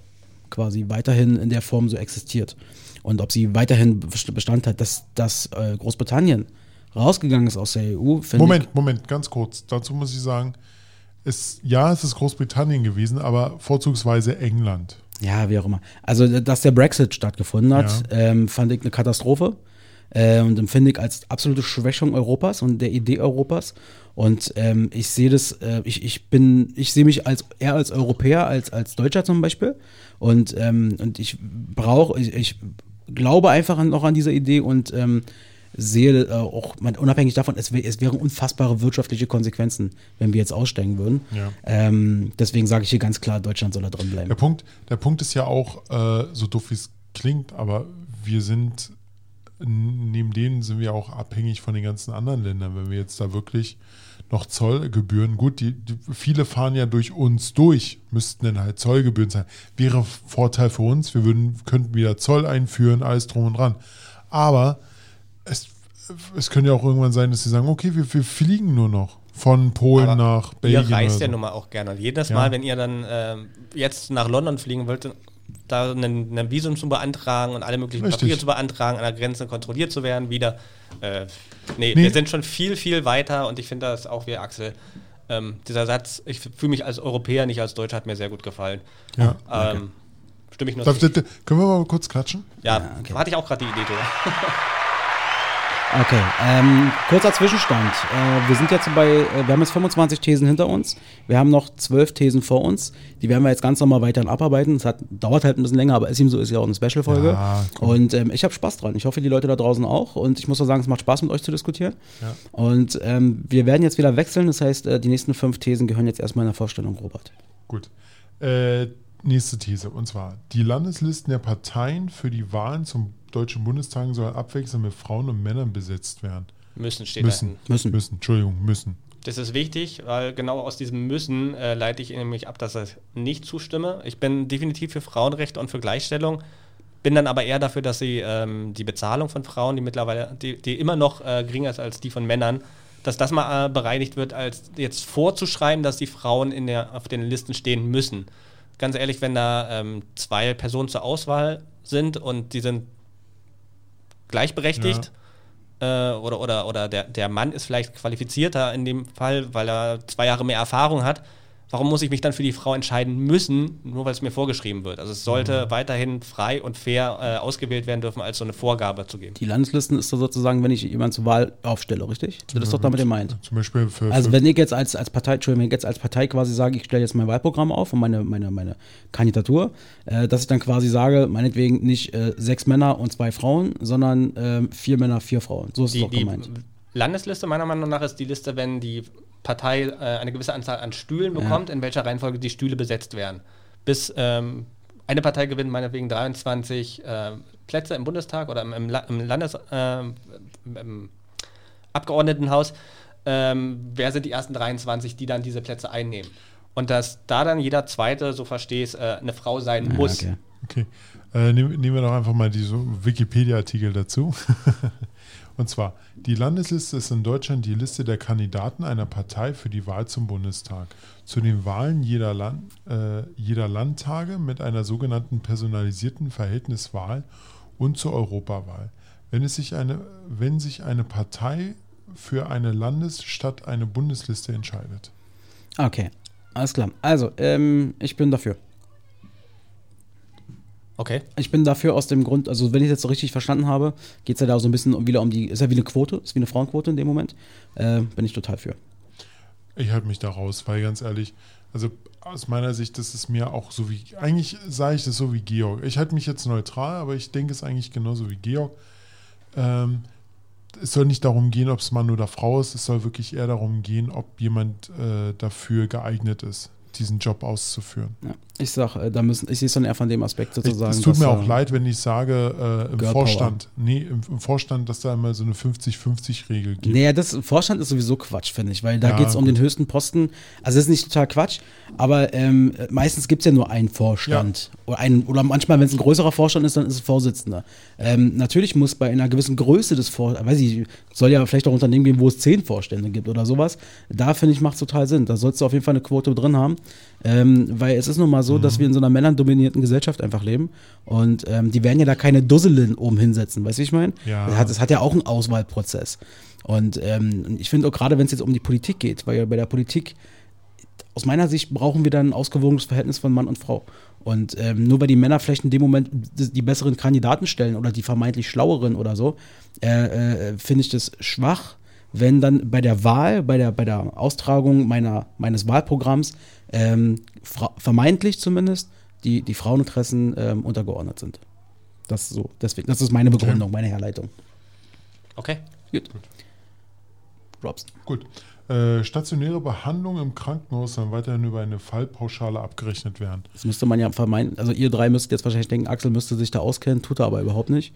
Speaker 1: quasi weiterhin in der Form so existiert und ob sie weiterhin best- Bestand hat, dass, dass äh, Großbritannien rausgegangen ist aus der EU.
Speaker 2: Moment, Moment, ganz kurz. Dazu muss ich sagen, es, ja, es ist Großbritannien gewesen, aber vorzugsweise England.
Speaker 1: Ich, ja, wie auch immer. Also, dass der Brexit stattgefunden hat, ähm, fand ich eine Katastrophe. Äh, und empfinde ich als absolute Schwächung Europas und der Idee Europas. Und ähm, ich sehe das, äh, ich, ich bin, ich sehe mich als eher als Europäer als als Deutscher zum Beispiel. Und, ähm, und ich brauche, ich, ich glaube einfach an, noch an diese Idee und ähm, sehe äh, auch, man, unabhängig davon, es, wär, es wären unfassbare wirtschaftliche Konsequenzen, wenn wir jetzt aussteigen würden.
Speaker 2: Ja.
Speaker 1: Ähm, deswegen sage ich hier ganz klar, Deutschland soll da drin bleiben.
Speaker 2: Der Punkt, der Punkt ist ja auch, äh, so doof wie es klingt, aber wir sind, neben denen sind wir auch abhängig von den ganzen anderen Ländern. Wenn wir jetzt da wirklich noch Zollgebühren, gut, die, die, viele fahren ja durch uns durch, müssten dann halt Zollgebühren sein. Wäre Vorteil für uns, wir würden, könnten wieder Zoll einführen, alles drum und dran. Aber es, es könnte ja auch irgendwann sein, dass sie sagen, okay, wir, wir fliegen nur noch von Polen
Speaker 3: Aber
Speaker 2: nach Belgien.
Speaker 3: Ihr reist ja
Speaker 2: so.
Speaker 3: nun mal auch gerne. Und jedes
Speaker 2: Ja.
Speaker 3: Mal, wenn ihr dann ähm, jetzt nach London fliegen wollt, da ein, ein Visum zu beantragen und alle möglichen
Speaker 2: Richtig.
Speaker 3: Papiere zu beantragen, an der Grenze kontrolliert zu werden, wieder. Äh, nee,
Speaker 2: Nee.
Speaker 3: wir sind schon viel, viel weiter und ich finde das auch wie Axel. Ähm, dieser Satz, ich fühle mich als Europäer, nicht als Deutscher, hat mir sehr gut gefallen.
Speaker 2: Ja.
Speaker 3: Ähm, stimme ich nur
Speaker 2: Darf, können wir mal kurz klatschen?
Speaker 3: Ja,
Speaker 1: Ja, okay.
Speaker 3: hatte ich auch gerade die Idee. [laughs]
Speaker 1: Okay, ähm, kurzer Zwischenstand. Äh, wir sind jetzt bei, äh, wir haben jetzt 25 Thesen hinter uns. Wir haben noch 12 Thesen vor uns. Die werden wir jetzt ganz normal weiterhin abarbeiten. Es hat, dauert halt ein bisschen länger, aber ist ihm so, ist ja auch eine Special-Folge.
Speaker 2: Ja, komm.
Speaker 1: und ähm, ich habe Spaß dran. Ich hoffe, die Leute da draußen auch. Und ich muss auch sagen, es macht Spaß, mit euch zu diskutieren.
Speaker 2: Ja.
Speaker 1: Und ähm, wir werden jetzt wieder wechseln. Das heißt, äh, die nächsten fünf Thesen gehören jetzt erstmal in der Vorstellung, Robert.
Speaker 2: Gut. Nächste These. Und zwar, die Landeslisten der Parteien für die Wahlen zum Deutschen Bundestag sollen abwechselnd mit Frauen und Männern besetzt werden.
Speaker 3: Müssen steht
Speaker 2: Müssen.
Speaker 3: da.
Speaker 1: Müssen.
Speaker 2: Müssen. Entschuldigung, müssen.
Speaker 3: Das ist wichtig, weil genau aus diesem Müssen äh, leite ich nämlich ab, dass ich nicht zustimme. Ich bin definitiv für Frauenrechte und für Gleichstellung, bin dann aber eher dafür, dass sie ähm, die Bezahlung von Frauen, die mittlerweile, die, die immer noch äh, geringer ist als die von Männern, dass das mal äh, bereinigt wird, als jetzt vorzuschreiben, dass die Frauen in der, auf den Listen stehen müssen. Ganz ehrlich, wenn da ähm, zwei Personen zur Auswahl sind und die sind gleichberechtigt, äh, oder, oder, oder der, der Mann ist vielleicht qualifizierter in dem Fall, weil er zwei Jahre mehr Erfahrung hat. Warum muss ich mich dann für die Frau entscheiden müssen, nur weil es mir vorgeschrieben wird? Also es sollte
Speaker 2: Mhm.
Speaker 3: weiterhin frei und fair äh, ausgewählt werden dürfen, als so eine Vorgabe zu geben.
Speaker 1: Die Landeslisten ist so sozusagen, wenn ich jemanden zur Wahl aufstelle, richtig? Das ist doch damit gemeint.
Speaker 2: Zum Beispiel für,
Speaker 1: Also wenn ich jetzt als, als Partei, Entschuldigung, wenn ich jetzt als Partei quasi sage, ich stelle jetzt mein Wahlprogramm auf und meine, meine, meine Kandidatur, äh, dass ich dann quasi sage, meinetwegen nicht äh, sechs Männer und zwei Frauen, sondern ähm, vier Männer, vier Frauen. So ist es
Speaker 3: Die,
Speaker 1: doch
Speaker 3: die
Speaker 1: gemeint.
Speaker 3: Landesliste meiner Meinung nach ist die Liste, wenn die Partei äh, eine gewisse Anzahl an Stühlen bekommt, in welcher Reihenfolge die Stühle besetzt werden. Bis ähm, eine Partei gewinnt meinetwegen 23 äh, Plätze im Bundestag oder im, im, La im Landes äh, im Abgeordnetenhaus, ähm, wer sind die ersten 23, die dann diese Plätze einnehmen. Und dass da dann jeder Zweite, so verstehe ich es, äh, eine Frau sein
Speaker 1: Ja,
Speaker 3: muss.
Speaker 1: okay.
Speaker 2: Okay. Äh, nehmen, nehmen wir doch einfach mal diese Wikipedia-Artikel dazu. [laughs] Und zwar, die Landesliste ist in Deutschland die Liste der Kandidaten einer Partei für die Wahl zum Bundestag. Zu den Wahlen jeder, Land, äh, jeder Landtage mit einer sogenannten personalisierten Verhältniswahl und zur Europawahl. Wenn, es sich eine, wenn sich eine Partei für eine Landes- statt eine Bundesliste entscheidet.
Speaker 1: Okay, alles klar. Also, ähm, ich bin dafür.
Speaker 3: Okay.
Speaker 1: Ich bin dafür aus dem Grund, also wenn ich es jetzt so richtig verstanden habe, geht es ja da so ein bisschen um, wieder um die, ist ja wie eine Quote, ist wie eine Frauenquote in dem Moment. Äh, bin ich total für.
Speaker 2: Ich halte mich da raus, weil ganz ehrlich, also aus meiner Sicht, das ist mir auch so wie, eigentlich sage ich das so wie Georg. Ich halte mich jetzt neutral, aber ich denke es eigentlich genauso wie Georg. Ähm, es soll nicht darum gehen, ob es Mann oder Frau ist, es soll wirklich eher darum gehen, ob jemand äh, dafür geeignet ist, diesen Job auszuführen.
Speaker 1: Ja. Ich sag, äh, da müssen, ich sehe es dann eher von dem Aspekt
Speaker 2: Ich,
Speaker 1: sozusagen.
Speaker 2: es tut mir auch leid, wenn ich sage, äh, im
Speaker 1: Girl
Speaker 2: Vorstand, nee, im, im Vorstand, dass da immer so eine 50-50-Regel gibt.
Speaker 1: Naja, das Vorstand ist sowieso Quatsch, finde ich, weil da
Speaker 2: Ja,
Speaker 1: geht es um den höchsten Posten. Also das ist nicht total Quatsch, aber ähm, meistens gibt es ja nur einen Vorstand. Oder, einen, oder manchmal, wenn es ein größerer Vorstand ist, dann ist es Vorsitzender. Ähm, natürlich muss bei einer gewissen Größe des Vorstands, weiß ich, soll ja vielleicht auch Unternehmen geben, wo es zehn Vorstände gibt oder sowas. Da finde ich, macht es total Sinn. Da sollst du auf jeden Fall eine Quote drin haben. Ähm, weil es ist nun mal so,
Speaker 2: Mhm.
Speaker 1: dass wir in so einer männerdominierten Gesellschaft einfach leben. Und ähm, die werden ja da keine Dusselin oben hinsetzen, weißt du, wie ich meine?
Speaker 2: Ja.
Speaker 1: Das hat, das hat ja auch einen Auswahlprozess. Und ähm, ich finde auch gerade, wenn es jetzt um die Politik geht, weil ja bei der Politik, aus meiner Sicht, brauchen wir dann ein ausgewogenes Verhältnis von Mann und Frau. Und ähm, nur weil die Männer vielleicht in dem Moment die, die besseren Kandidaten stellen oder die vermeintlich schlaueren oder so, äh, äh, finde ich das schwach, wenn dann bei der Wahl, bei der, bei der Austragung meiner, meines Wahlprogramms ähm, vermeintlich zumindest die, die Fraueninteressen ähm, untergeordnet sind. Das so, deswegen, das ist meine Begründung, meine Herleitung.
Speaker 3: Okay.
Speaker 1: Gut. Robson.
Speaker 2: Gut. Äh, stationäre Behandlung im Krankenhaus soll weiterhin über eine Fallpauschale abgerechnet werden.
Speaker 1: Das müsste man ja vermeiden. Also ihr drei müsstet jetzt wahrscheinlich denken, Axel müsste sich da auskennen, tut er aber überhaupt nicht.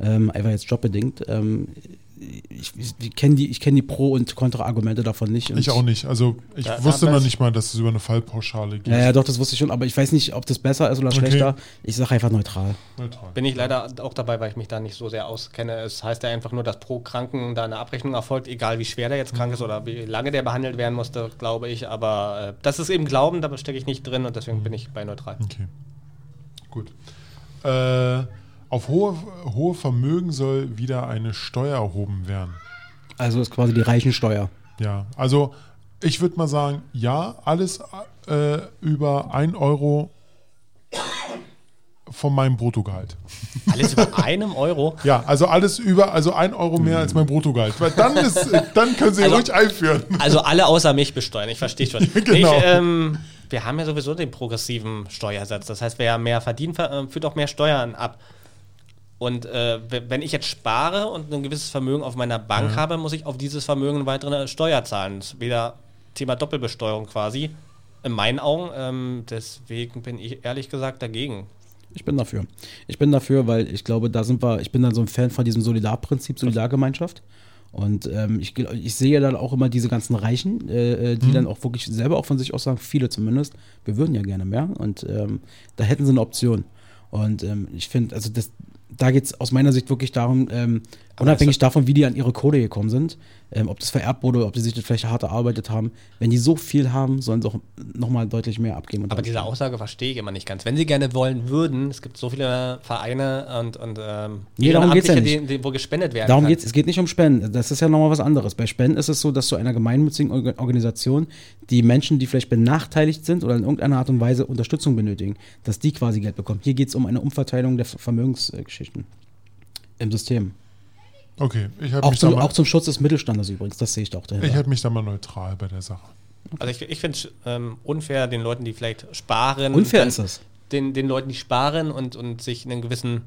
Speaker 1: Ähm, einfach jetzt jobbedingt. Ähm, ich ich, kenne die, ich kenn die Pro- und Kontra-Argumente davon nicht. Und
Speaker 2: Ich auch nicht. Also ich
Speaker 3: da
Speaker 2: wusste noch nicht mal, dass es über eine Fallpauschale geht.
Speaker 1: Ja, ja, doch, das wusste ich schon, aber ich weiß nicht, ob das besser ist oder
Speaker 2: Okay.
Speaker 1: schlechter. Ich sage einfach neutral.
Speaker 2: Neutral.
Speaker 3: Bin ich leider auch dabei, weil ich mich da nicht so sehr auskenne. Es heißt ja einfach nur, dass pro Kranken da eine Abrechnung erfolgt, egal wie schwer der jetzt krank ist oder wie lange der behandelt werden musste, glaube ich. Aber äh, das ist eben Glauben, da stecke ich nicht drin und deswegen bin ich bei neutral.
Speaker 2: Okay. Gut. Äh, auf hohe, hohe Vermögen soll wieder eine Steuer erhoben werden.
Speaker 1: Also ist quasi die Reichensteuer.
Speaker 2: Ja, also ich würde mal sagen, ja, alles äh, über 1 Euro von meinem Bruttogehalt.
Speaker 3: Alles über einem Euro. [laughs]
Speaker 2: Ja, also alles über, also 1 Euro mehr als mein Bruttogehalt. Weil dann ist, dann können Sie
Speaker 3: Also-
Speaker 2: ruhig einführen.
Speaker 3: Also alle außer mich besteuern, ich verstehe schon. [laughs]
Speaker 2: Genau.
Speaker 3: Ich, ähm, wir haben ja sowieso den progressiven Steuersatz. Das heißt, wer mehr verdient, ver- äh, führt auch mehr Steuern ab. Und äh, wenn ich jetzt spare und ein gewisses Vermögen auf meiner Bank habe, muss ich auf dieses Vermögen eine weitere Steuer zahlen. Das ist wieder Thema Doppelbesteuerung quasi. in meinen Augen. Ähm, deswegen bin ich ehrlich gesagt dagegen.
Speaker 1: Ich bin dafür. Ich bin dafür, weil ich glaube, da sind wir, ich bin dann so ein Fan von diesem Solidarprinzip, Solidargemeinschaft. Und ähm, ich, ich sehe dann auch immer diese ganzen Reichen, äh, äh die mhm. dann auch wirklich selber auch von sich aus sagen, viele zumindest, wir würden ja gerne mehr. Und ähm, da hätten sie eine Option. Und ähm, ich finde, also das, da geht es aus meiner Sicht wirklich darum, ähm, unabhängig davon, wie die an ihre Code gekommen sind, ähm, ob das vererbt wurde, ob sie sich das vielleicht hart erarbeitet haben, wenn die so viel haben, sollen sie auch nochmal deutlich mehr abgeben.
Speaker 3: Aber diese Aussage verstehe ich immer nicht ganz. Wenn sie gerne wollen würden, es gibt so viele Vereine und, und ähm,
Speaker 1: nee, darum geht's ja nicht.
Speaker 3: Die, die, wo gespendet werden
Speaker 1: Darum geht es, es geht nicht um Spenden. Das ist ja nochmal was anderes. Bei Spenden ist es so, dass zu einer gemeinnützigen Organisation die Menschen, die vielleicht benachteiligt sind oder in irgendeiner Art und Weise Unterstützung benötigen, dass die quasi Geld bekommen. Hier geht es um eine Umverteilung der Vermögensgeschichten im System.
Speaker 2: Okay, ich
Speaker 1: habe mich zum, Auch zum Schutz des Mittelstandes übrigens, das sehe ich doch
Speaker 2: dahinter. Ich halte mich da mal neutral bei der Sache.
Speaker 3: Also ich, ich finde es ähm, unfair, den Leuten, die vielleicht sparen.
Speaker 1: Unfair ist es.
Speaker 3: Den, den Leuten, die sparen und, und sich einen gewissen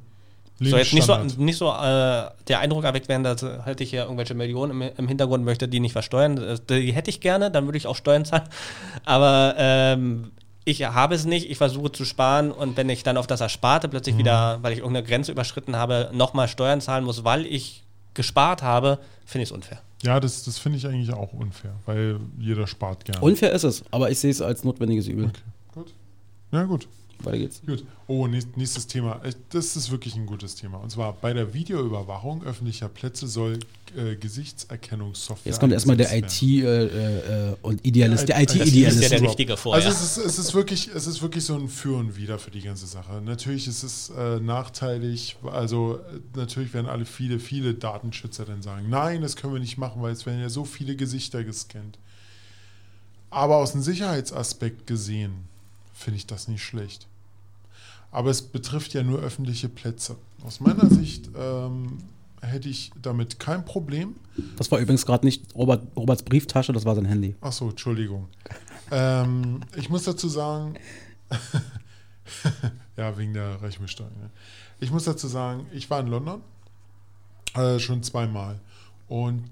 Speaker 3: soll jetzt nicht so, nicht so äh, der Eindruck erweckt werden, dass halt ich ja irgendwelche Millionen im, im, Hintergrund möchte, die nicht versteuern. Die hätte ich gerne, dann würde ich auch Steuern zahlen. [laughs] Aber ähm, ich habe es nicht, ich versuche zu sparen und wenn ich dann auf das Ersparte plötzlich mhm. wieder, weil ich irgendeine Grenze überschritten habe, nochmal Steuern zahlen muss, weil ich gespart habe, finde ich es unfair.
Speaker 2: Ja, das, das finde ich eigentlich auch unfair, weil jeder spart gerne.
Speaker 1: Unfair ist es, aber ich sehe es als notwendiges Übel. Okay,
Speaker 2: gut. Ja, gut.
Speaker 1: Weiter geht's.
Speaker 2: Gut. Oh, nächstes Thema. Äh, das ist wirklich ein gutes Thema. Und zwar bei der Videoüberwachung öffentlicher Plätze soll äh, Gesichtserkennungssoftware.
Speaker 1: Jetzt kommt erstmal der IT äh, äh, und Idealist. Der IT-Idealist.
Speaker 3: ist ja der richtige vorher.
Speaker 2: Also es ist, es ist, wirklich, es ist wirklich so ein Für und Wider für die ganze Sache. Natürlich ist es äh, nachteilig. Also natürlich werden alle viele, viele Datenschützer dann sagen, nein, das können wir nicht machen, weil es werden ja so viele Gesichter gescannt. Aber aus dem Sicherheitsaspekt gesehen finde ich das nicht schlecht. Aber es betrifft ja nur öffentliche Plätze. Aus meiner Sicht ähm, hätte ich damit kein Problem.
Speaker 1: Das war übrigens gerade nicht Robert, Roberts Brieftasche, das war sein Handy.
Speaker 2: Achso, Entschuldigung. ähm, ich muss dazu sagen, [laughs] ja, wegen der Rechnungssteuer. Ne? Ich muss dazu sagen, ich war in London äh, schon zweimal. Und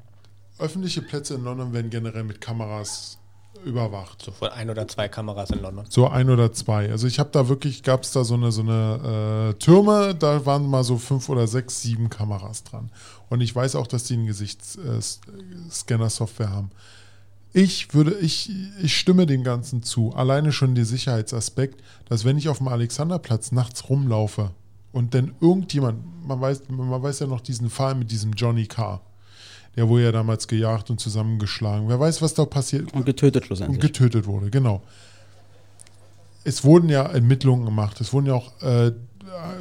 Speaker 2: öffentliche Plätze in London werden generell mit Kameras überwacht.
Speaker 3: So von ein oder zwei Kameras in London.
Speaker 2: So ein oder zwei. Also ich habe da wirklich, gab es da so eine, so eine äh, Türme, da waren mal so fünf oder sechs, sieben Kameras dran. Und ich weiß auch, dass die eine Gesichtsscanner-Software haben. Ich würde, ich, ich stimme dem Ganzen zu. Alleine schon der Sicherheitsaspekt, dass wenn ich auf dem Alexanderplatz nachts rumlaufe und dann irgendjemand, man weiß, man weiß ja noch diesen Fall mit diesem Johnny Carr der wurde ja damals gejagt und zusammengeschlagen. Wer weiß, was da passiert.
Speaker 1: Und getötet schlussendlich.
Speaker 2: Und getötet wurde, genau. Es wurden ja Ermittlungen gemacht, es wurden ja auch äh,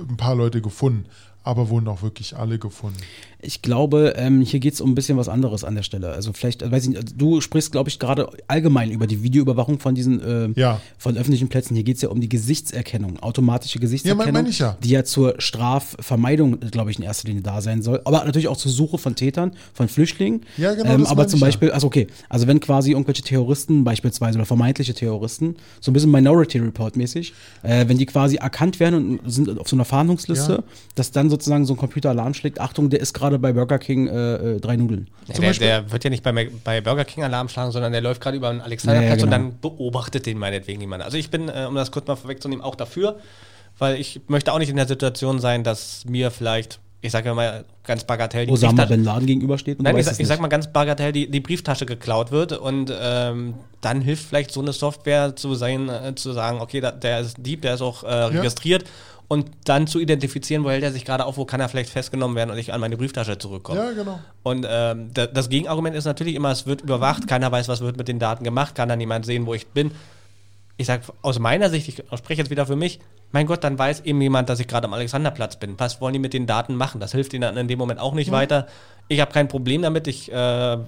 Speaker 2: ein paar Leute gefunden aber wurden auch wirklich alle gefunden.
Speaker 1: Ich glaube, ähm, hier geht es um ein bisschen was anderes an der Stelle. Also vielleicht, äh, weiß ich nicht, du sprichst, glaube ich, gerade allgemein über die Videoüberwachung von diesen äh,
Speaker 2: ja.
Speaker 1: von öffentlichen Plätzen. Hier geht es ja um die Gesichtserkennung, automatische Gesichtserkennung,
Speaker 2: ja, mein, mein ich ja.
Speaker 1: die ja zur Strafvermeidung, glaube ich, in erster Linie da sein soll. Aber natürlich auch zur Suche von Tätern, von Flüchtlingen.
Speaker 2: Ja, genau.
Speaker 1: Ähm, aber zum Beispiel, also okay, also wenn quasi irgendwelche Terroristen beispielsweise oder vermeintliche Terroristen, so ein bisschen Minority Report mäßig, äh, wenn die quasi erkannt werden und sind auf so einer Fahndungsliste, dass dann so sozusagen so ein Computer Alarm schlägt, Achtung, der ist gerade bei Burger King äh, äh drei Nudeln.
Speaker 3: Ja, der, der, wird ja nicht bei, bei Burger King Alarm schlagen, sondern der läuft gerade über den Alexanderplatz ja, genau. und dann beobachtet den meinetwegen jemand. Also ich bin, äh, um das kurz mal vorwegzunehmen, auch dafür, weil ich möchte auch nicht in der Situation sein, dass mir vielleicht ich sage mal ganz bagatell,
Speaker 1: die Osama Bin Laden gegenübersteht.
Speaker 3: Nein, ich, ich sag mal ganz bagatell, die, die Brieftasche geklaut wird und ähm, dann hilft vielleicht so eine Software zu sein, äh, zu sagen, okay, da, der ist Dieb, der ist auch äh, registriert und dann zu identifizieren, wo hält er sich gerade auf, wo kann er vielleicht festgenommen werden und ich an meine Brieftasche zurückkomme.
Speaker 2: Ja, genau.
Speaker 3: Und ähm, das Gegenargument ist natürlich immer, es wird überwacht, keiner weiß, was wird mit den Daten gemacht, kann dann niemand sehen, wo ich bin. Ich sage aus meiner Sicht, ich spreche jetzt wieder für mich, mein Gott, dann weiß eben jemand, dass ich gerade am Alexanderplatz bin. Was wollen die mit den Daten machen? Das hilft ihnen dann in dem Moment auch nicht ja. weiter. Ich habe kein Problem damit. Ich äh,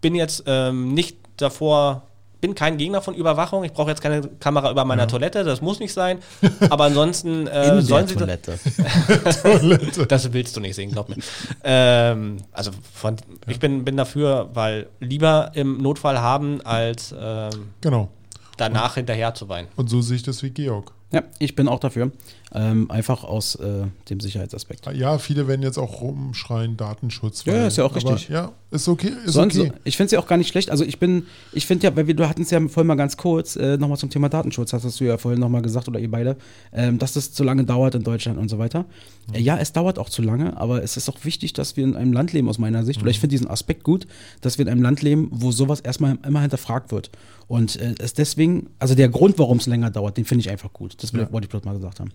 Speaker 3: bin jetzt ähm, nicht davor bin kein Gegner von Überwachung. Ich brauche jetzt keine Kamera über meiner ja. Toilette, das muss nicht sein. [laughs] Aber ansonsten
Speaker 1: äh, In sollen sie Toilette. [laughs]
Speaker 3: Toilette. das willst du nicht sehen, glaub mir. Ähm, also von, ich bin, bin dafür, weil lieber im Notfall haben, als ähm,
Speaker 2: genau.
Speaker 3: danach und, hinterher zu weinen.
Speaker 2: Und so sehe ich das wie Georg.
Speaker 1: Ja, ich bin auch dafür. Ähm, einfach aus äh, dem Sicherheitsaspekt.
Speaker 2: Ja, viele werden jetzt auch rumschreien, Datenschutz.
Speaker 1: Ja,
Speaker 2: weil-
Speaker 1: ist ja auch
Speaker 2: aber,
Speaker 1: richtig.
Speaker 2: Ja, ist okay. Ist
Speaker 1: Sonst,
Speaker 2: okay.
Speaker 1: Ich finde es ja auch gar nicht schlecht. Also ich bin, ich finde ja, weil wir, du hatten es ja vorhin mal ganz kurz, äh, nochmal zum Thema Datenschutz, hast du ja vorhin nochmal gesagt, oder ihr beide, ähm, dass das zu lange dauert in Deutschland und so weiter. Äh, ja, es dauert auch zu lange, aber es ist auch wichtig, dass wir in einem Land leben, aus meiner Sicht, oder ich finde diesen Aspekt gut, dass wir in einem Land leben, wo sowas erstmal immer hinterfragt wird. Und äh, es deswegen, also der Grund, warum es länger dauert, den finde ich einfach gut. Das
Speaker 2: Ja.
Speaker 1: wollte ich bloß mal gesagt haben.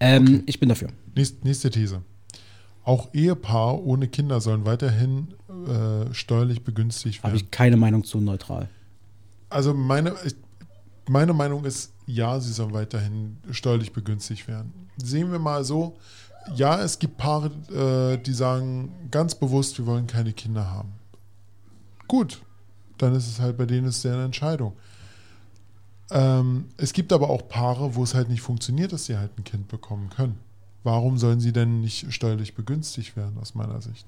Speaker 1: Ähm, Ich bin dafür.
Speaker 2: Nächste, nächste These. Auch Ehepaare ohne Kinder sollen weiterhin äh, steuerlich begünstigt
Speaker 1: Habe
Speaker 2: werden.
Speaker 1: ich keine Meinung zu neutral.
Speaker 2: Also meine, ich, meine Meinung ist, ja, sie sollen weiterhin steuerlich begünstigt werden. Sehen wir mal so, ja, es gibt Paare, äh, die sagen ganz bewusst, wir wollen keine Kinder haben. Gut, dann ist es halt bei denen ist deren Entscheidung. Ähm, es gibt aber auch Paare, wo es halt nicht funktioniert, dass sie halt ein Kind bekommen können. Warum sollen sie denn nicht steuerlich begünstigt werden, aus meiner Sicht?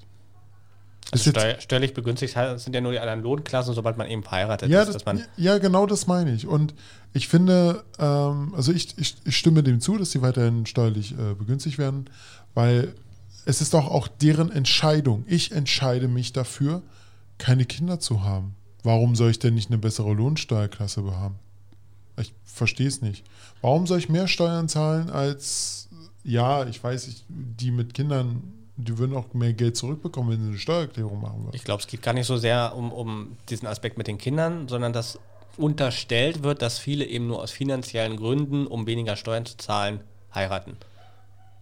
Speaker 3: Also steuer, steuerlich begünstigt sind ja nur die anderen Lohnklassen, sobald man eben verheiratet
Speaker 2: Ja,
Speaker 3: ist.
Speaker 2: das,
Speaker 3: Dass man,
Speaker 2: ja, genau das meine ich. Und ich finde, ähm, also ich, ich, ich stimme dem zu, dass sie weiterhin steuerlich äh, begünstigt werden, weil es ist doch auch deren Entscheidung. Ich entscheide mich dafür, keine Kinder zu haben. Warum soll ich denn nicht eine bessere Lohnsteuerklasse haben? Ich verstehe es nicht. Warum soll ich mehr Steuern zahlen als, ja, ich weiß, ich, die mit Kindern, die würden auch mehr Geld zurückbekommen, wenn sie eine Steuererklärung machen würden.
Speaker 3: ich glaube, es geht gar nicht so sehr um, um diesen Aspekt mit den Kindern, sondern dass unterstellt wird, dass viele eben nur aus finanziellen Gründen, um weniger Steuern zu zahlen, heiraten.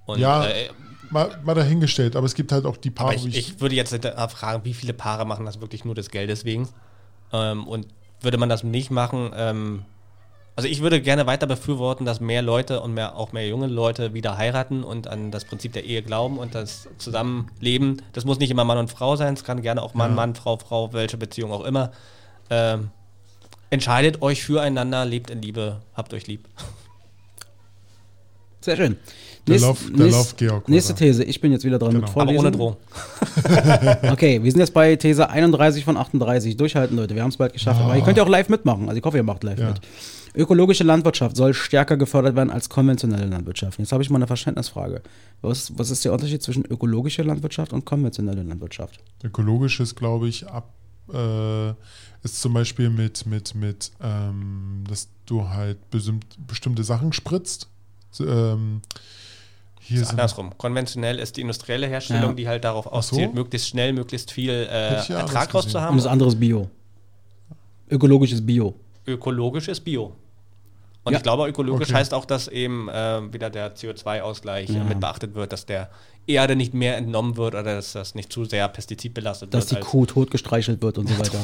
Speaker 3: Und
Speaker 2: Ja,
Speaker 3: äh,
Speaker 2: Mal, mal dahingestellt, aber es gibt halt auch die Paare, wie
Speaker 3: ich, ich würde jetzt fragen, wie viele Paare machen das wirklich nur des Geldes wegen? Ähm, und würde man das nicht machen, ähm, also ich würde gerne weiter befürworten, dass mehr Leute und mehr, auch mehr junge Leute wieder heiraten und an das Prinzip der Ehe glauben und das Zusammenleben. Das muss nicht immer Mann und Frau sein, es kann gerne auch Mann,
Speaker 2: Ja.
Speaker 3: Mann, Frau, Frau, welche Beziehung auch immer. Ähm, entscheidet euch füreinander, lebt in Liebe, habt euch lieb.
Speaker 1: Sehr schön.
Speaker 2: Der
Speaker 1: Nächst-
Speaker 2: Lauf- der
Speaker 1: nächst-
Speaker 2: Lauf Georg
Speaker 1: Nächste. These. Ich bin jetzt wieder dran
Speaker 2: Genau.
Speaker 1: mit
Speaker 3: Aber
Speaker 1: Vorlesen.
Speaker 3: ohne Drohung. [laughs]
Speaker 1: Okay, wir sind jetzt bei These 31 von 38. Durchhalten, Leute. Wir haben es bald geschafft. Aber ihr könnt ja auch live mitmachen. Also ich hoffe, ihr macht live
Speaker 2: Ja.
Speaker 1: mit. Ökologische Landwirtschaft soll stärker gefördert werden als konventionelle Landwirtschaft. Jetzt habe ich mal eine Verständnisfrage. Was, was ist der Unterschied zwischen ökologischer Landwirtschaft und konventioneller Landwirtschaft?
Speaker 2: Ökologisches, glaube ich, ab, äh, ist zum Beispiel mit, mit, mit ähm, dass du halt bestimmt, bestimmte Sachen spritzt. So, ähm, hier
Speaker 3: ist andersrum. Konventionell ist die industrielle Herstellung,
Speaker 1: Ja.
Speaker 3: die halt darauf
Speaker 2: so.
Speaker 3: auszielt, möglichst schnell, möglichst viel äh, Ertrag rauszuhaben.
Speaker 1: Und das andere ist Bio. Ökologisches Bio.
Speaker 3: Ökologisch ist Bio. Und
Speaker 1: Ja.
Speaker 3: ich glaube, ökologisch
Speaker 2: Okay.
Speaker 3: heißt auch, dass eben äh, wieder der CO2-Ausgleich
Speaker 1: Ja.
Speaker 3: mit beachtet wird, dass der Erde nicht mehr entnommen wird oder dass das nicht zu sehr pestizidbelastet
Speaker 1: Dass die
Speaker 3: wird. als-
Speaker 1: Kuh totgestreichelt wird und so weiter.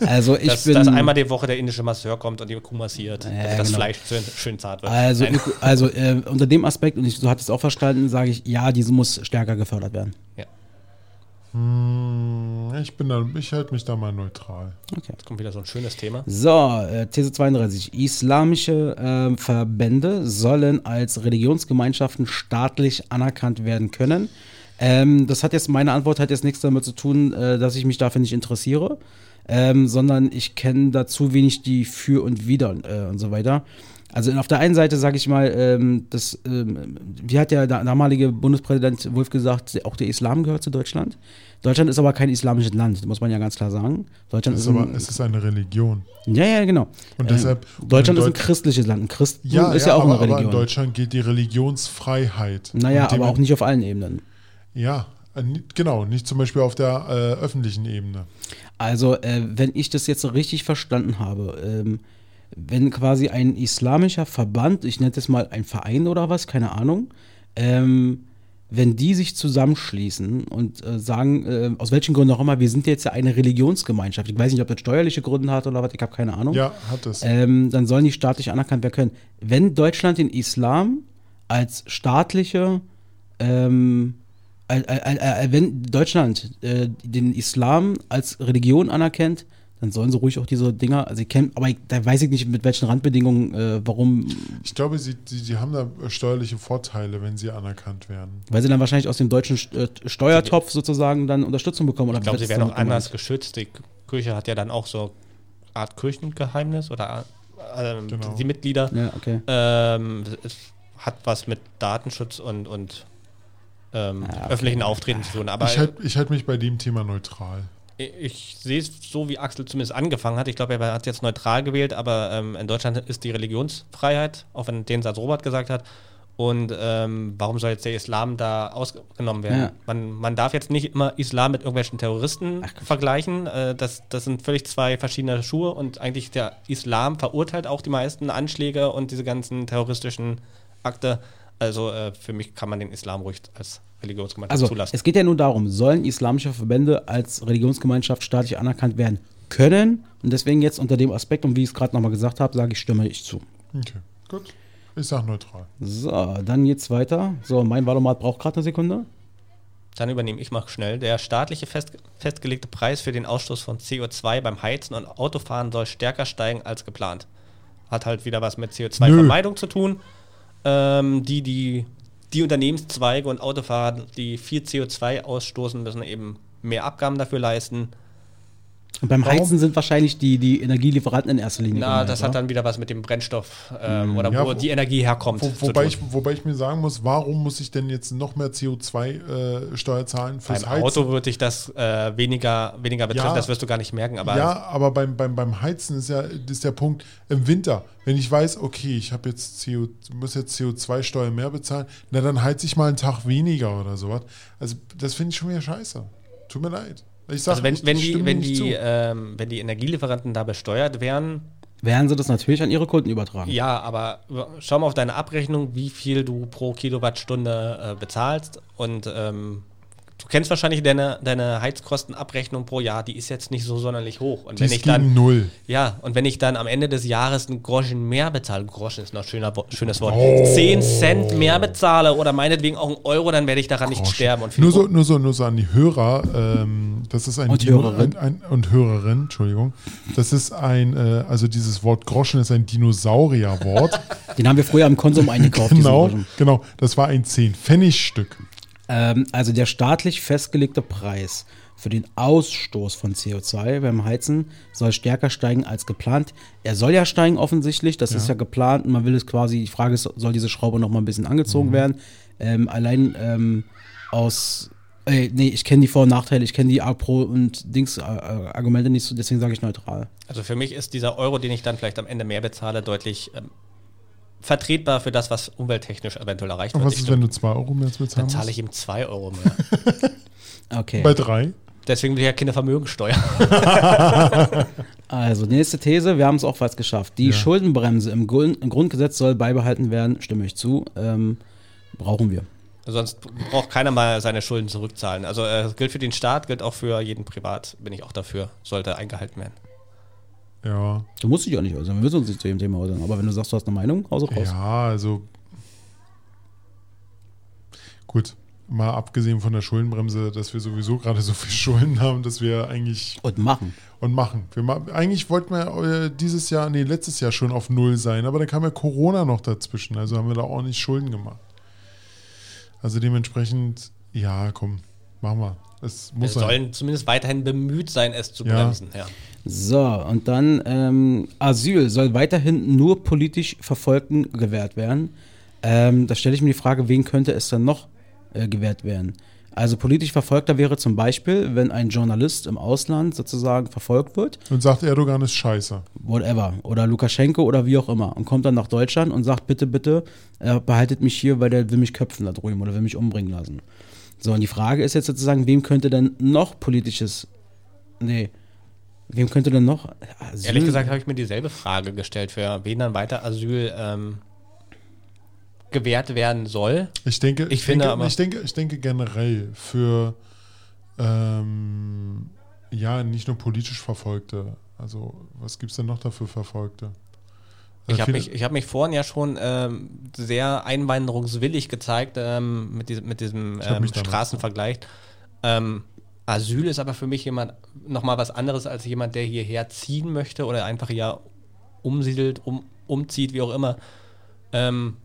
Speaker 1: [laughs] also ich
Speaker 3: dass,
Speaker 1: bin.
Speaker 3: dass einmal die Woche der indische Masseur kommt und die Kuh massiert,
Speaker 1: Ja,
Speaker 3: damit das
Speaker 1: genau.
Speaker 3: Fleisch schön, schön zart wird.
Speaker 1: Also, also äh, unter dem Aspekt, und ich, du hattest es auch verstanden, sage ich, ja, diese muss stärker gefördert werden.
Speaker 3: ja,
Speaker 2: ich bin da, ich halte mich da mal neutral.
Speaker 1: Okay.
Speaker 3: jetzt kommt wieder so ein schönes Thema.
Speaker 1: So, äh, These 32. Islamische äh, Verbände sollen als Religionsgemeinschaften staatlich anerkannt werden können. Ähm, das hat jetzt, meine Antwort hat jetzt nichts damit zu tun, äh, dass ich mich dafür nicht interessiere, ähm, sondern ich kenne dazu wenig die Für und Wider äh, und so weiter. Also auf der einen Seite sage ich mal, ähm, das, ähm, wie hat der da- damalige Bundespräsident Wolf gesagt, auch der Islam gehört zu Deutschland. Deutschland ist aber kein islamisches Land, muss man ja ganz klar sagen. Deutschland
Speaker 2: Es
Speaker 1: ist
Speaker 2: ist aber,
Speaker 1: ein,
Speaker 2: es ist eine Religion.
Speaker 1: ja, ja, genau.
Speaker 2: Und
Speaker 1: Ähm,
Speaker 2: deshalb.
Speaker 1: Deutschland ist ein christliches Land. Ein Christ
Speaker 2: ja,
Speaker 1: ist
Speaker 2: ja,
Speaker 1: ja, auch
Speaker 2: aber,
Speaker 1: eine
Speaker 2: aber in
Speaker 1: Religion.
Speaker 2: Deutschland gilt die Religionsfreiheit.
Speaker 1: naja, aber auch nicht auf allen Ebenen.
Speaker 2: Ja, äh, genau, nicht zum Beispiel auf der äh, öffentlichen Ebene.
Speaker 1: Also, äh, wenn ich das jetzt richtig verstanden habe, ähm, wenn quasi ein islamischer Verband, ich nenne das mal ein Verein oder was, keine Ahnung, ähm, wenn die sich zusammenschließen und äh, sagen, äh, aus welchen Gründen auch immer, wir sind jetzt ja eine Religionsgemeinschaft. Ich weiß nicht, ob das steuerliche Gründe hat oder was, ich habe keine Ahnung.
Speaker 2: Ja, hat es.
Speaker 1: ähm, dann sollen die staatlich anerkannt werden können. Wenn Deutschland den Islam als staatliche, ähm, äh, äh, äh, wenn Deutschland äh, den Islam als Religion anerkennt, dann sollen sie ruhig auch diese Dinger, also ich kenn, aber ich, da weiß ich nicht, mit welchen Randbedingungen, äh, warum,
Speaker 2: Ich glaube, sie, sie, sie haben da steuerliche Vorteile, wenn sie anerkannt werden.
Speaker 1: weil sie dann wahrscheinlich aus dem deutschen äh, Steuertopf sozusagen dann Unterstützung bekommen. Oder
Speaker 3: Ich glaube, sie werden auch anders geschützt. Die Kirche hat ja dann auch so Art Kirchengeheimnis oder ähm,
Speaker 2: Genau.
Speaker 3: die Mitglieder.
Speaker 1: Ja, okay.
Speaker 3: Ähm, es hat was mit Datenschutz und, und ähm, ja, okay. öffentlichen Auftreten zu tun. Aber
Speaker 2: ich halte ich halt mich bei dem Thema neutral.
Speaker 3: Ich, sehe es so, wie Axel zumindest angefangen hat. Ich glaube, er hat jetzt neutral gewählt, aber ähm, in Deutschland ist die Religionsfreiheit, auch wenn den Satz Robert gesagt hat, und ähm, warum soll jetzt der Islam da ausgenommen werden? Ja. Man, man darf jetzt nicht immer Islam mit irgendwelchen Terroristen Ach, vergleichen. Äh, das, das sind völlig zwei verschiedene Schuhe und eigentlich der Islam verurteilt auch die meisten Anschläge und diese ganzen terroristischen Akte. Also äh, für mich kann man den Islam ruhig als Religionsgemeinschaft
Speaker 1: also,
Speaker 3: zulassen.
Speaker 1: Es geht ja nur darum, sollen islamische Verbände als Religionsgemeinschaft staatlich anerkannt werden können? Und deswegen jetzt unter dem Aspekt, und wie ich es gerade nochmal gesagt habe, sage ich, stimme ich zu.
Speaker 2: Okay, gut. Ich sag neutral.
Speaker 1: So, dann geht's weiter. So, mein Valomat braucht gerade eine Sekunde.
Speaker 3: Dann übernehme ich mal schnell. Der staatliche fest, festgelegte Preis für den Ausstoß von CO2 beim Heizen und Autofahren soll stärker steigen als geplant. Hat halt wieder was mit CO2-Vermeidung zu tun. Ähm, die, die, die Unternehmenszweige und Autofahrer, die viel CO2 ausstoßen, müssen eben mehr Abgaben dafür leisten.
Speaker 1: Und beim Warum? Heizen sind wahrscheinlich die, die Energielieferanten in erster Linie.
Speaker 3: Na, gemeint, das oder? hat dann wieder was mit dem Brennstoff ähm, mhm. oder ja, wo, wo, die Energie herkommt.
Speaker 2: Wo, wobei, ich, wobei ich mir sagen muss, warum muss ich denn jetzt noch mehr CO2-Steuer äh, zahlen
Speaker 3: fürs beim Heizen? Auto würde ich das äh, weniger, weniger betreffen, ja, das wirst du gar nicht merken. Aber
Speaker 2: ja, aber beim, beim, beim Heizen ist ja ist der Punkt im Winter, wenn ich weiß, okay, ich habe jetzt CO, muss jetzt CO2-Steuer mehr bezahlen, na dann heize ich mal einen Tag weniger oder sowas. Also das finde ich schon wieder scheiße. Tut mir leid.
Speaker 3: Ich sag, also wenn, wenn, die, wenn, die, ähm, wenn die Energielieferanten da besteuert wären,
Speaker 1: werden sie das natürlich an ihre Kunden übertragen.
Speaker 3: Ja, aber schau mal auf deine Abrechnung, wie viel du pro Kilowattstunde äh, bezahlst und ähm, du kennst wahrscheinlich deine, deine Heizkostenabrechnung pro Jahr, die ist jetzt nicht so sonderlich hoch. Und
Speaker 2: die
Speaker 3: wenn
Speaker 2: ist
Speaker 3: ich dann
Speaker 2: null.
Speaker 3: Ja, und wenn ich dann am Ende des Jahres einen Groschen mehr bezahle, Groschen ist noch ein schöner, schönes Wort, oh. 10 Cent mehr bezahle oder meinetwegen auch einen Euro, dann werde ich daran Groschen. nicht sterben. Und
Speaker 2: nur, so, nur, so, nur so an die Hörer, ähm, das ist ein
Speaker 1: und
Speaker 2: Dino,
Speaker 1: Hörerin.
Speaker 2: Ein, ein, und Hörerin, Entschuldigung. Das ist ein, äh, also dieses Wort Groschen ist ein Dinosaurierwort. [laughs]
Speaker 1: Den haben wir früher im Konsum eingekauft.
Speaker 2: genau, genau. Das war ein 10-Pfennig-Stück.
Speaker 1: Ähm, also der staatlich festgelegte Preis für den Ausstoß von CO2 beim Heizen soll stärker steigen als geplant. Er soll ja steigen offensichtlich, das ja. ist ja geplant. Man will es quasi, die Frage ist, soll diese Schraube noch mal ein bisschen angezogen mhm. werden? Ähm, allein ähm, aus, äh, nee, ich kenne die Vor- und Nachteile, ich kenne die A-Pro und Dings-Argumente äh, nicht so, deswegen sage ich neutral.
Speaker 3: Also für mich ist dieser Euro, den ich dann vielleicht am Ende mehr bezahle, deutlich ähm, vertretbar für das, was umwelttechnisch eventuell erreicht
Speaker 2: wird. Und was ist, wenn du 2 Euro mehr bezahlst?
Speaker 3: Dann zahle ich ihm 2 Euro mehr. [laughs]
Speaker 1: okay.
Speaker 2: Bei 3?
Speaker 3: Deswegen will ich ja keine Vermögensteuer. [laughs]
Speaker 1: also, nächste These, wir haben es auch fast geschafft. Die ja. Schuldenbremse im, Grund, im, Grundgesetz soll beibehalten werden, stimme ich zu. Ähm, brauchen wir.
Speaker 3: Sonst braucht keiner mal seine Schulden zurückzahlen. Also, es äh, gilt für den Staat, gilt auch für jeden Privat, bin ich auch dafür, sollte eingehalten werden.
Speaker 2: Ja.
Speaker 1: Du musst dich auch nicht äußern, wir müssen uns nicht zu dem Thema äußern. Aber wenn du sagst, du hast eine Meinung, hau raus.
Speaker 2: Ja, also. Gut, mal abgesehen von der Schuldenbremse, dass wir sowieso gerade so viel [laughs] Schulden haben, dass wir eigentlich.
Speaker 1: Und machen.
Speaker 2: Und machen. Wir, eigentlich wollten wir äh, dieses Jahr, nee, letztes Jahr schon auf Null sein, aber dann kam ja Corona noch dazwischen. Also haben wir da auch nicht Schulden gemacht. Also dementsprechend, ja, komm, machen wir. Es muss
Speaker 3: wir sollen zumindest weiterhin bemüht sein, es zu bremsen. Ja.
Speaker 1: So, und dann ähm, Asyl soll weiterhin nur politisch Verfolgten gewährt werden. Ähm, da stelle ich mir die Frage, wen könnte es dann noch äh, gewährt werden? Also politisch Verfolgter wäre zum Beispiel, wenn ein Journalist im Ausland sozusagen verfolgt wird.
Speaker 2: Und sagt, Erdogan ist scheiße.
Speaker 1: Whatever. Oder Lukaschenko oder wie auch immer. Und kommt dann nach Deutschland und sagt, bitte, bitte, äh, behaltet mich hier, weil der will mich köpfen da drüben oder will mich umbringen lassen. So, und die Frage ist jetzt sozusagen, wem könnte denn noch politisches. Nee. Wem könnte denn noch.
Speaker 3: Asyl? Ehrlich gesagt habe ich mir dieselbe Frage gestellt, für wen dann weiter Asyl ähm, gewährt werden soll.
Speaker 2: Ich denke, ich, ich finde denke, aber, ich denke, ich denke generell für ähm, ja, nicht nur politisch Verfolgte. Also, was gibt es denn noch dafür Verfolgte?
Speaker 3: Ich habe mich, hab mich vorhin ja schon ähm, sehr einwanderungswillig gezeigt ähm, mit diesem, mit diesem ähm, Straßenvergleich. Ähm, Asyl ist aber für mich jemand nochmal was anderes als jemand, der hierher ziehen möchte oder einfach ja umsiedelt, um, umzieht, wie auch immer. Ähm,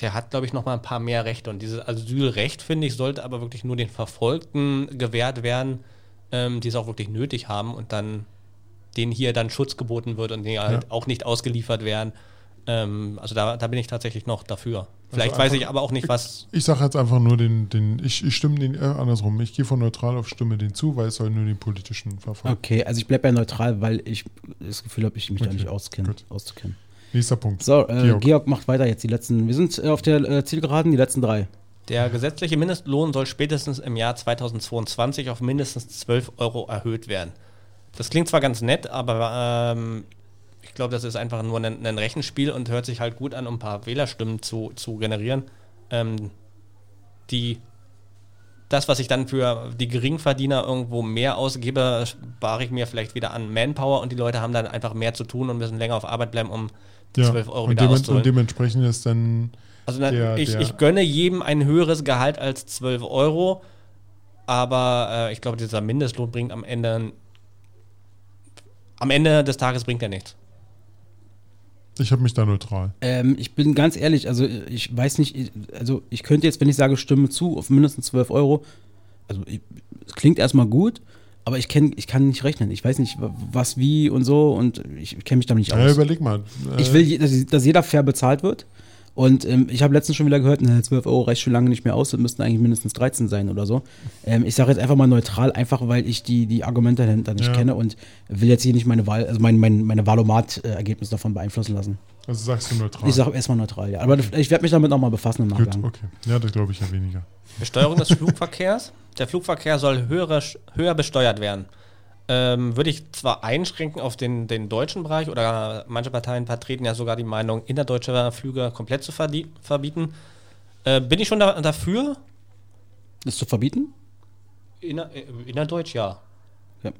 Speaker 3: der hat, glaube ich, nochmal ein paar mehr Rechte. Und dieses Asylrecht, finde ich, sollte aber wirklich nur den Verfolgten gewährt werden, ähm, die es auch wirklich nötig haben und dann denen hier dann Schutz geboten wird und die halt auch nicht ausgeliefert werden. Ähm, also da, da bin ich tatsächlich noch dafür. Vielleicht
Speaker 2: Also
Speaker 3: weiß
Speaker 2: einfach-
Speaker 3: ich aber auch nicht, was.
Speaker 2: Ich sage jetzt einfach nur den, den ich, ich stimme den, äh, andersrum, ich gehe von neutral auf stimme den zu, weil es soll nur den politischen verfolgen.
Speaker 1: Okay, also ich bleibe ja neutral, weil ich das Gefühl habe, ich mich da
Speaker 2: Okay,
Speaker 1: nicht auskenne,
Speaker 2: gut.
Speaker 1: auszukennen.
Speaker 2: Nächster Punkt.
Speaker 1: So, äh, Georg.
Speaker 2: Georg.
Speaker 1: macht weiter jetzt die letzten. Wir sind äh, auf der äh, Zielgeraden, die letzten drei.
Speaker 3: Der gesetzliche Mindestlohn soll spätestens im Jahr 2022 auf mindestens 12 Euro erhöht werden. Das klingt zwar ganz nett, aber ähm, ich glaube, das ist einfach nur ein, ein Rechenspiel und hört sich halt gut an, um ein paar Wählerstimmen zu, zu generieren. Ähm, die das, was ich dann für die Geringverdiener irgendwo mehr ausgebe, spare ich mir vielleicht wieder an Manpower und die Leute haben dann einfach mehr zu tun und müssen länger auf Arbeit bleiben, um die
Speaker 2: Ja,
Speaker 3: 12 Euro
Speaker 2: und,
Speaker 3: wieder
Speaker 2: demen-
Speaker 3: auszuholen.
Speaker 2: und dementsprechend ist dann,
Speaker 3: Also
Speaker 2: Der-
Speaker 3: ich,
Speaker 2: der-
Speaker 3: ich gönne jedem ein höheres Gehalt als 12 Euro, aber äh, ich glaube, dieser Mindestlohn bringt am Ende am Ende des Tages bringt er nichts.
Speaker 2: Ich habe mich da neutral.
Speaker 1: Ähm, ich bin ganz ehrlich, also ich weiß nicht, ich- also ich könnte jetzt, wenn ich sage, stimme zu auf mindestens 12 Euro, also ich- es klingt erstmal gut, aber ich kenn, ich kann nicht rechnen. Ich weiß nicht, wa- was, wie und so und ich kenne mich damit nicht
Speaker 2: Ja,
Speaker 1: aus.
Speaker 2: überleg mal. äh,
Speaker 1: Ich will, dass, dass jeder fair bezahlt wird. Und ähm, ich habe letztens schon wieder gehört, ne, 12 Euro reicht schon lange nicht mehr aus, das müssten eigentlich mindestens 13 sein oder so. Ähm, ich sage jetzt einfach mal neutral, einfach weil ich die, die Argumente dahinter nicht
Speaker 2: Ja.
Speaker 1: kenne und will jetzt hier nicht meine Wahl, also mein, mein, meine Wahlomat-Ergebnis davon beeinflussen lassen.
Speaker 2: Also sagst du neutral.
Speaker 1: Ich sage erstmal neutral, ja. Aber ich werde mich damit nochmal befassen im
Speaker 2: Gut,
Speaker 1: Nachgang.
Speaker 2: okay. Ja, das glaube ich ja weniger.
Speaker 3: Besteuerung des Flugverkehrs. Der Flugverkehr soll höhere, höher besteuert werden. Ähm, würde ich zwar einschränken auf den, den deutschen Bereich oder manche Parteien vertreten ja sogar die Meinung, innerdeutsche Flüge komplett zu verbieten. Äh, bin ich schon da, dafür?
Speaker 1: Das zu verbieten?
Speaker 3: Inner, äh, innerdeutsch, ja.
Speaker 1: Ja.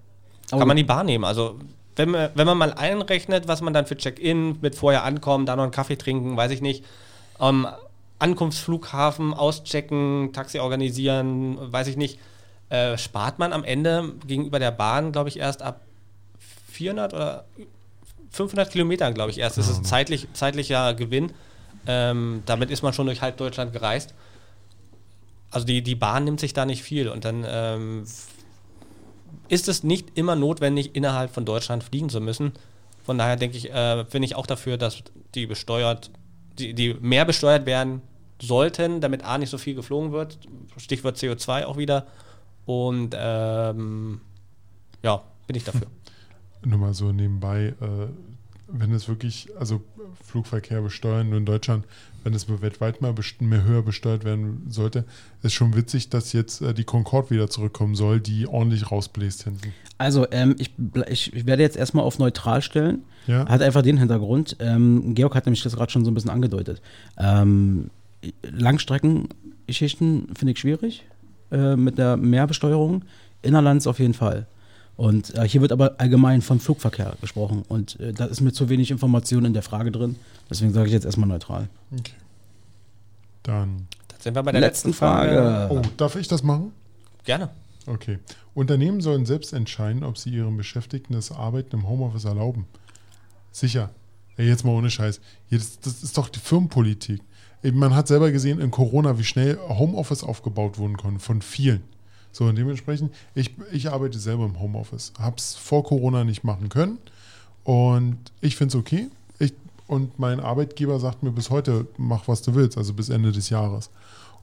Speaker 3: Kann man die Bahn nehmen. Also, wenn man, wenn man mal einrechnet, was man dann für Check-in mit vorher ankommen, da noch einen Kaffee trinken, weiß ich nicht. Ähm, Ankunftsflughafen auschecken, Taxi organisieren, weiß ich nicht. Äh, spart man am Ende gegenüber der Bahn, glaube ich, erst ab 400 oder 500 Kilometern, glaube ich, erst. Das ist zeitlich, zeitlicher Gewinn. Ähm, damit ist man schon durch halb Deutschland gereist. Also die, die Bahn nimmt sich da nicht viel und dann ähm, ist es nicht immer notwendig, innerhalb von Deutschland fliegen zu müssen. Von daher denke ich, äh, bin ich auch dafür, dass die besteuert, die, die mehr besteuert werden sollten, damit A nicht so viel geflogen wird. Stichwort CO2 auch wieder. Und ähm, ja, bin ich dafür. [laughs]
Speaker 2: Nur mal so nebenbei, äh, wenn es wirklich, also Flugverkehr besteuern, nur in Deutschland, wenn es weltweit mal mehr höher besteuert werden sollte, ist schon witzig, dass jetzt äh, die Concorde wieder zurückkommen soll, die ordentlich rausbläst hinten.
Speaker 1: Also, ähm, ich, ich werde jetzt erstmal auf neutral stellen.
Speaker 2: Ja.
Speaker 1: Hat einfach den Hintergrund. Ähm, Georg hat nämlich das gerade schon so ein bisschen angedeutet. Ähm, Langstreckengeschichten finde ich schwierig äh, mit der Mehrbesteuerung. Innerlands auf jeden Fall. Und äh, hier wird aber allgemein vom Flugverkehr gesprochen. Und äh, da ist mir zu wenig Information in der Frage drin. Deswegen sage ich jetzt erstmal neutral.
Speaker 2: Okay. Dann.
Speaker 3: Dann sind wir bei der letzten,
Speaker 1: Letzten
Speaker 3: Frage.
Speaker 1: Frage.
Speaker 2: Oh, darf ich das machen?
Speaker 3: Gerne.
Speaker 2: Okay. Unternehmen sollen selbst entscheiden, ob sie ihren Beschäftigten das Arbeiten im Homeoffice erlauben. Sicher. Ey, jetzt mal ohne Scheiß. Hier, das, das ist doch die Firmenpolitik. Man hat selber gesehen in Corona, wie schnell Homeoffice aufgebaut wurden konnte, von vielen. So, und dementsprechend, ich, ich arbeite selber im Homeoffice. Hab's vor Corona nicht machen können. Und ich finde es okay. Ich, und mein Arbeitgeber sagt mir bis heute, mach was du willst, also bis Ende des Jahres.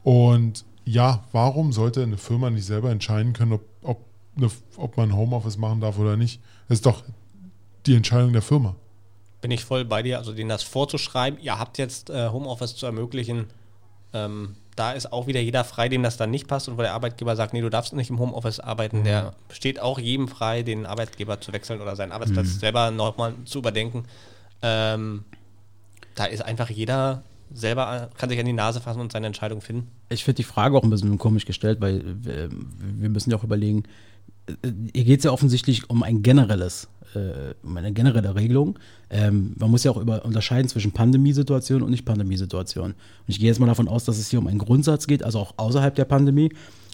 Speaker 2: Und ja, warum sollte eine Firma nicht selber entscheiden können, ob, ob, eine, ob man Homeoffice machen darf oder nicht? Das ist doch die Entscheidung der Firma.
Speaker 3: Bin ich voll bei dir. Also denen das vorzuschreiben, ihr habt jetzt äh, Homeoffice zu ermöglichen, ähm, da ist auch wieder jeder frei, dem das dann nicht passt und wo der Arbeitgeber sagt, nee, du darfst nicht im Homeoffice arbeiten, der steht auch jedem frei, den Arbeitgeber zu wechseln oder seinen Arbeitsplatz selber nochmal zu überdenken. Ähm, da ist einfach jeder selber, kann sich an die Nase fassen und seine Entscheidung finden.
Speaker 1: Ich finde die Frage auch ein bisschen komisch gestellt, weil wir, wir müssen ja auch überlegen, äh, hier geht es ja offensichtlich um ein generelles, äh, um eine generelle Regelung. Ähm, man muss ja auch über, unterscheiden zwischen Pandemiesituation und Nicht-Pandemiesituation. Und ich gehe jetzt mal davon aus, dass es hier um einen Grundsatz geht, also auch außerhalb der Pandemie.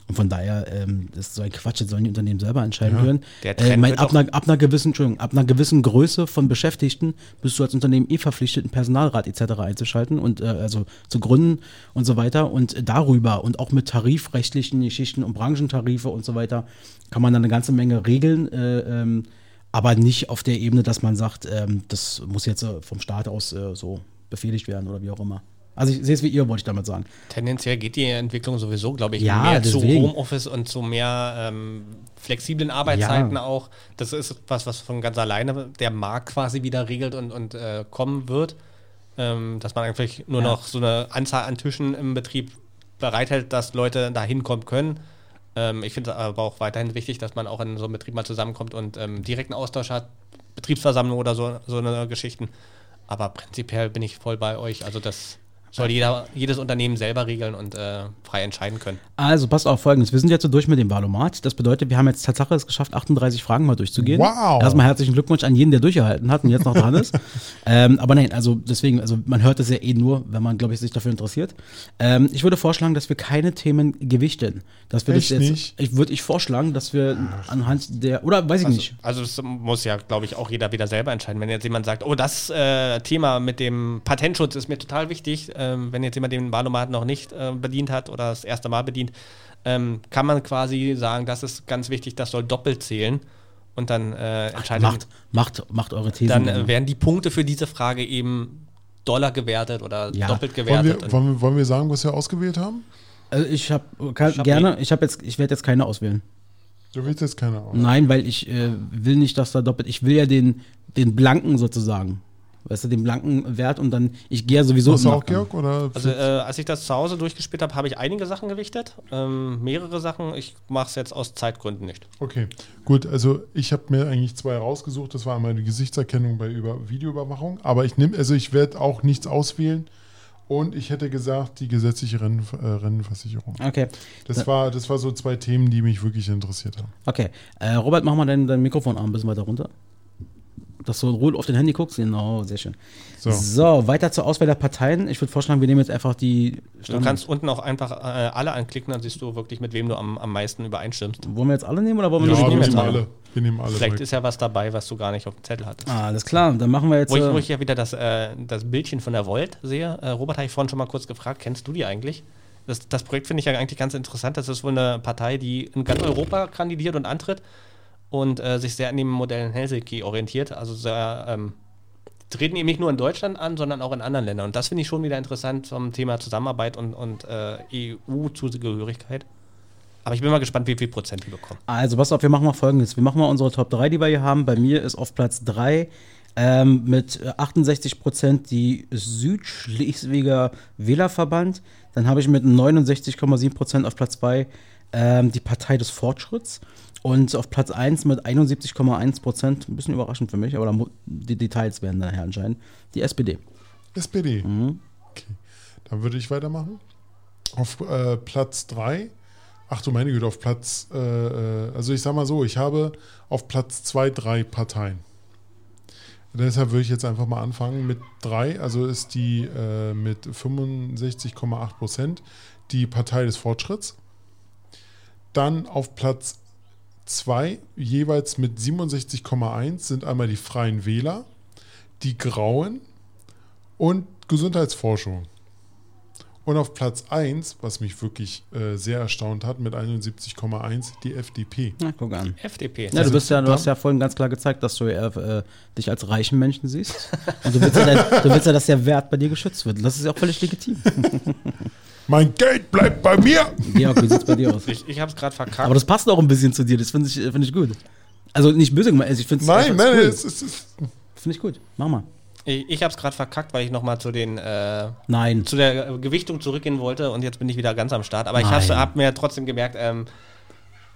Speaker 1: Und von daher, ähm, das ist so ein Quatsch, jetzt sollen die Unternehmen selber entscheiden
Speaker 2: Ja.
Speaker 1: können. Äh, mein, ab, einer, ab, einer gewissen, Entschuldigung, ab einer gewissen Größe von Beschäftigten bist du als Unternehmen eh verpflichtet, einen Personalrat etc. einzuschalten und äh, also zu gründen und so weiter. Und darüber und auch mit tarifrechtlichen Geschichten und Branchentarife und so weiter kann man dann eine ganze Menge regeln. Äh, ähm, aber nicht auf der Ebene, dass man sagt, ähm, das muss jetzt äh, vom Staat aus äh, so befehligt werden oder wie auch immer. Also ich sehe es wie ihr, wollte ich damit sagen.
Speaker 3: Tendenziell geht die Entwicklung sowieso, glaube ich,
Speaker 1: Ja,
Speaker 3: mehr
Speaker 1: deswegen.
Speaker 3: zu Homeoffice und zu mehr ähm, flexiblen Arbeitszeiten
Speaker 1: Ja.
Speaker 3: auch. Das ist was, was von ganz alleine der Markt quasi wieder regelt und, und äh, kommen wird. Ähm, dass man eigentlich nur
Speaker 1: Ja.
Speaker 3: noch so eine Anzahl an Tischen im Betrieb bereithält, dass Leute da hinkommen können. Ähm, ich finde es aber auch weiterhin wichtig, dass man auch in so einem Betrieb mal zusammenkommt und ähm, direkten Austausch hat, Betriebsversammlung oder so, so eine Geschichten. Aber prinzipiell bin ich voll bei euch. Also das soll jeder, jedes Unternehmen selber regeln und äh, frei entscheiden können.
Speaker 1: Also passt auf folgendes. Wir sind jetzt so durch mit dem Valomat. Das bedeutet, wir haben jetzt Tatsache es geschafft, 38 Fragen mal durchzugehen.
Speaker 2: Wow.
Speaker 1: Erstmal herzlichen Glückwunsch an jeden, der durchgehalten hat und jetzt noch dran ist. [laughs] ähm, aber nein, also deswegen, also man hört es ja eh nur, wenn man, glaube ich, sich dafür interessiert. Ähm, ich würde vorschlagen, dass wir keine Themen gewichten. Dass wir
Speaker 2: Echt
Speaker 1: das jetzt,
Speaker 2: nicht?
Speaker 1: Ich würde ich vorschlagen, dass wir anhand der, oder weiß ich
Speaker 3: Also,
Speaker 1: nicht.
Speaker 3: also das muss ja, glaube ich, auch jeder wieder selber entscheiden. Wenn jetzt jemand sagt, oh, das äh, Thema mit dem Patentschutz ist mir total wichtig, ähm, wenn jetzt jemand den Wahlomat noch nicht äh, bedient hat oder das erste Mal bedient, ähm, kann man quasi sagen, das ist ganz wichtig, das soll doppelt zählen und dann äh, entscheidet
Speaker 1: Macht, macht, macht eure Thesen.
Speaker 3: dann äh, werden die Punkte für diese Frage eben Dollar gewertet oder
Speaker 1: Ja.
Speaker 3: doppelt
Speaker 2: Wollen
Speaker 3: gewertet.
Speaker 2: wir, wollen, wir, wollen wir sagen, was wir ausgewählt haben?
Speaker 1: also ich habe
Speaker 3: hab
Speaker 1: gerne, ich habe jetzt, ich werde jetzt keine auswählen.
Speaker 2: Du willst jetzt keine Ahnung.
Speaker 1: Nein, weil ich äh, will nicht, dass da doppelt. Ich will ja den, den blanken sozusagen. Weißt du, den blanken Wert und dann, ich gehe ja sowieso
Speaker 2: Hast du auch. Georg? Oder
Speaker 3: Also, äh, als ich das zu Hause durchgespielt habe, habe ich einige Sachen gewichtet. Ähm, mehrere Sachen. Ich mache es jetzt aus Zeitgründen nicht.
Speaker 2: Okay, gut. Also ich habe mir eigentlich zwei rausgesucht. Das war einmal die Gesichtserkennung bei Über Videoüberwachung. Aber ich nehme, also ich werde auch nichts auswählen. Und ich hätte gesagt, die gesetzliche Rennen, äh, Rennversicherung.
Speaker 1: Okay,
Speaker 2: Das war, das war so zwei Themen, die mich wirklich interessiert haben.
Speaker 1: okay. Äh, Robert, mach mal dein, dein Mikrofonarm ein bisschen weiter runter. Dass du in Ruhe auf dein Handy guckst. Genau, sehr schön.
Speaker 2: So.
Speaker 1: So, weiter zur Auswahl der Parteien. Ich würde vorschlagen, wir nehmen jetzt einfach die
Speaker 3: Du
Speaker 1: Standard-
Speaker 3: kannst unten auch einfach äh, alle anklicken, dann siehst du wirklich, mit wem du am, am meisten übereinstimmst.
Speaker 1: Wollen wir jetzt alle nehmen oder wollen wir
Speaker 2: Ja,
Speaker 1: nur
Speaker 2: wir
Speaker 3: nehmen
Speaker 1: die
Speaker 3: jetzt
Speaker 2: nehmen
Speaker 3: alle.
Speaker 2: Wir nehmen alle.
Speaker 3: Vielleicht
Speaker 2: Mike.
Speaker 3: ist ja was dabei, was du gar nicht auf dem Zettel hattest.
Speaker 1: Ah, alles klar, dann machen wir jetzt.
Speaker 3: Wo ich,
Speaker 1: äh,
Speaker 3: wo ich ja wieder das, äh, das Bildchen von der Volt sehe. Äh, Robert habe ich vorhin schon mal kurz gefragt, kennst du die eigentlich? Das, das Projekt finde ich ja eigentlich ganz interessant. Das ist wohl eine Partei, die in ganz Europa kandidiert und antritt und äh, sich sehr an dem Modell in Helsinki orientiert. Also sehr, ähm, treten eben nicht nur in Deutschland an, sondern auch in anderen Ländern. Und das finde ich schon wieder interessant zum Thema Zusammenarbeit und, und äh, EU-Zugehörigkeit. Aber ich bin mal gespannt, wie viel Prozent die bekommen.
Speaker 1: Also, pass auf, wir machen mal folgendes. Wir machen mal unsere Top 3, die wir hier haben. Bei mir ist auf Platz 3 ähm, mit äh, 68 Prozent die Südschleswiger Wählerverband. Dann habe ich mit 69,7 Prozent auf Platz 2 ähm, die Partei des Fortschritts. Und auf Platz 1 mit 71,1 Prozent, ein bisschen überraschend für mich, aber die Details werden dann entscheiden, die SPD.
Speaker 2: SPD.
Speaker 1: Mhm.
Speaker 2: Okay. Dann würde ich weitermachen. Auf äh, Platz 3. Ach du meine Güte, auf Platz, äh, äh, also ich sag mal so, ich habe auf Platz 2 drei Parteien. Deshalb würde ich jetzt einfach mal anfangen mit drei. Also ist die äh, mit 65,8 Prozent die Partei des Fortschritts. Dann auf Platz 2 jeweils mit 67,1 sind einmal die Freien Wähler, die Grauen und Gesundheitsforschung. Und auf Platz 1, was mich wirklich äh, sehr erstaunt hat, mit 71,1 die FDP.
Speaker 1: Na, guck an.
Speaker 3: FDP.
Speaker 1: Ja, du,
Speaker 2: Also,
Speaker 1: bist ja, du hast ja vorhin ganz klar gezeigt, dass du eher, äh, dich als reichen Menschen siehst. Und du willst, ja, dein, du willst ja, dass der Wert bei dir geschützt wird. Das ist ja auch völlig legitim.
Speaker 2: Mein Geld bleibt bei mir!
Speaker 1: Georg, wie sieht's bei dir aus?
Speaker 3: Ich, ich habe es gerade verkackt.
Speaker 1: Aber das passt auch ein bisschen zu dir, das finde ich, find ich gut. Also nicht böse gemeint, also ich finde
Speaker 2: Nein, nein,
Speaker 1: cool.
Speaker 2: es ist, es ist
Speaker 1: Finde ich gut. Mach mal.
Speaker 3: Ich, ich habe es gerade verkackt, weil ich nochmal zu den äh,
Speaker 1: Nein.
Speaker 3: zu der äh, Gewichtung zurückgehen wollte und jetzt bin ich wieder ganz am Start. Aber ich
Speaker 1: Nein.
Speaker 3: habe hab mir trotzdem gemerkt, ähm,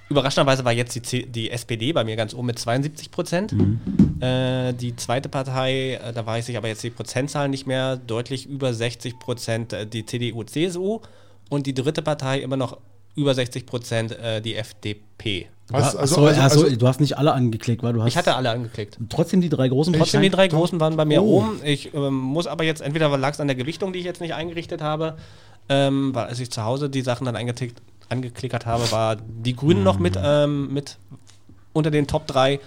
Speaker 3: überraschenderweise war jetzt die, C die SPD bei mir ganz oben mit 72 Prozent. Äh, die zweite Partei, äh, da weiß ich aber jetzt die Prozentzahl nicht mehr, deutlich über 60 Prozent äh, die CDU, CSU. Und die dritte Partei immer noch über 60 Prozent äh, die FDP.
Speaker 2: Was,
Speaker 1: Achso, also, du hast nicht alle angeklickt, weil du hast
Speaker 3: Ich hatte alle angeklickt.
Speaker 1: trotzdem die drei großen
Speaker 3: Trotzdem die drei großen waren bei mir
Speaker 2: Oh.
Speaker 3: oben. Ich ähm, muss aber jetzt, entweder lag es an der Gewichtung, die ich jetzt nicht eingerichtet habe, ähm, weil als ich zu Hause die Sachen dann eingetickt, angeklickert habe, war die Grünen noch mit, ähm, mit unter den Top 3.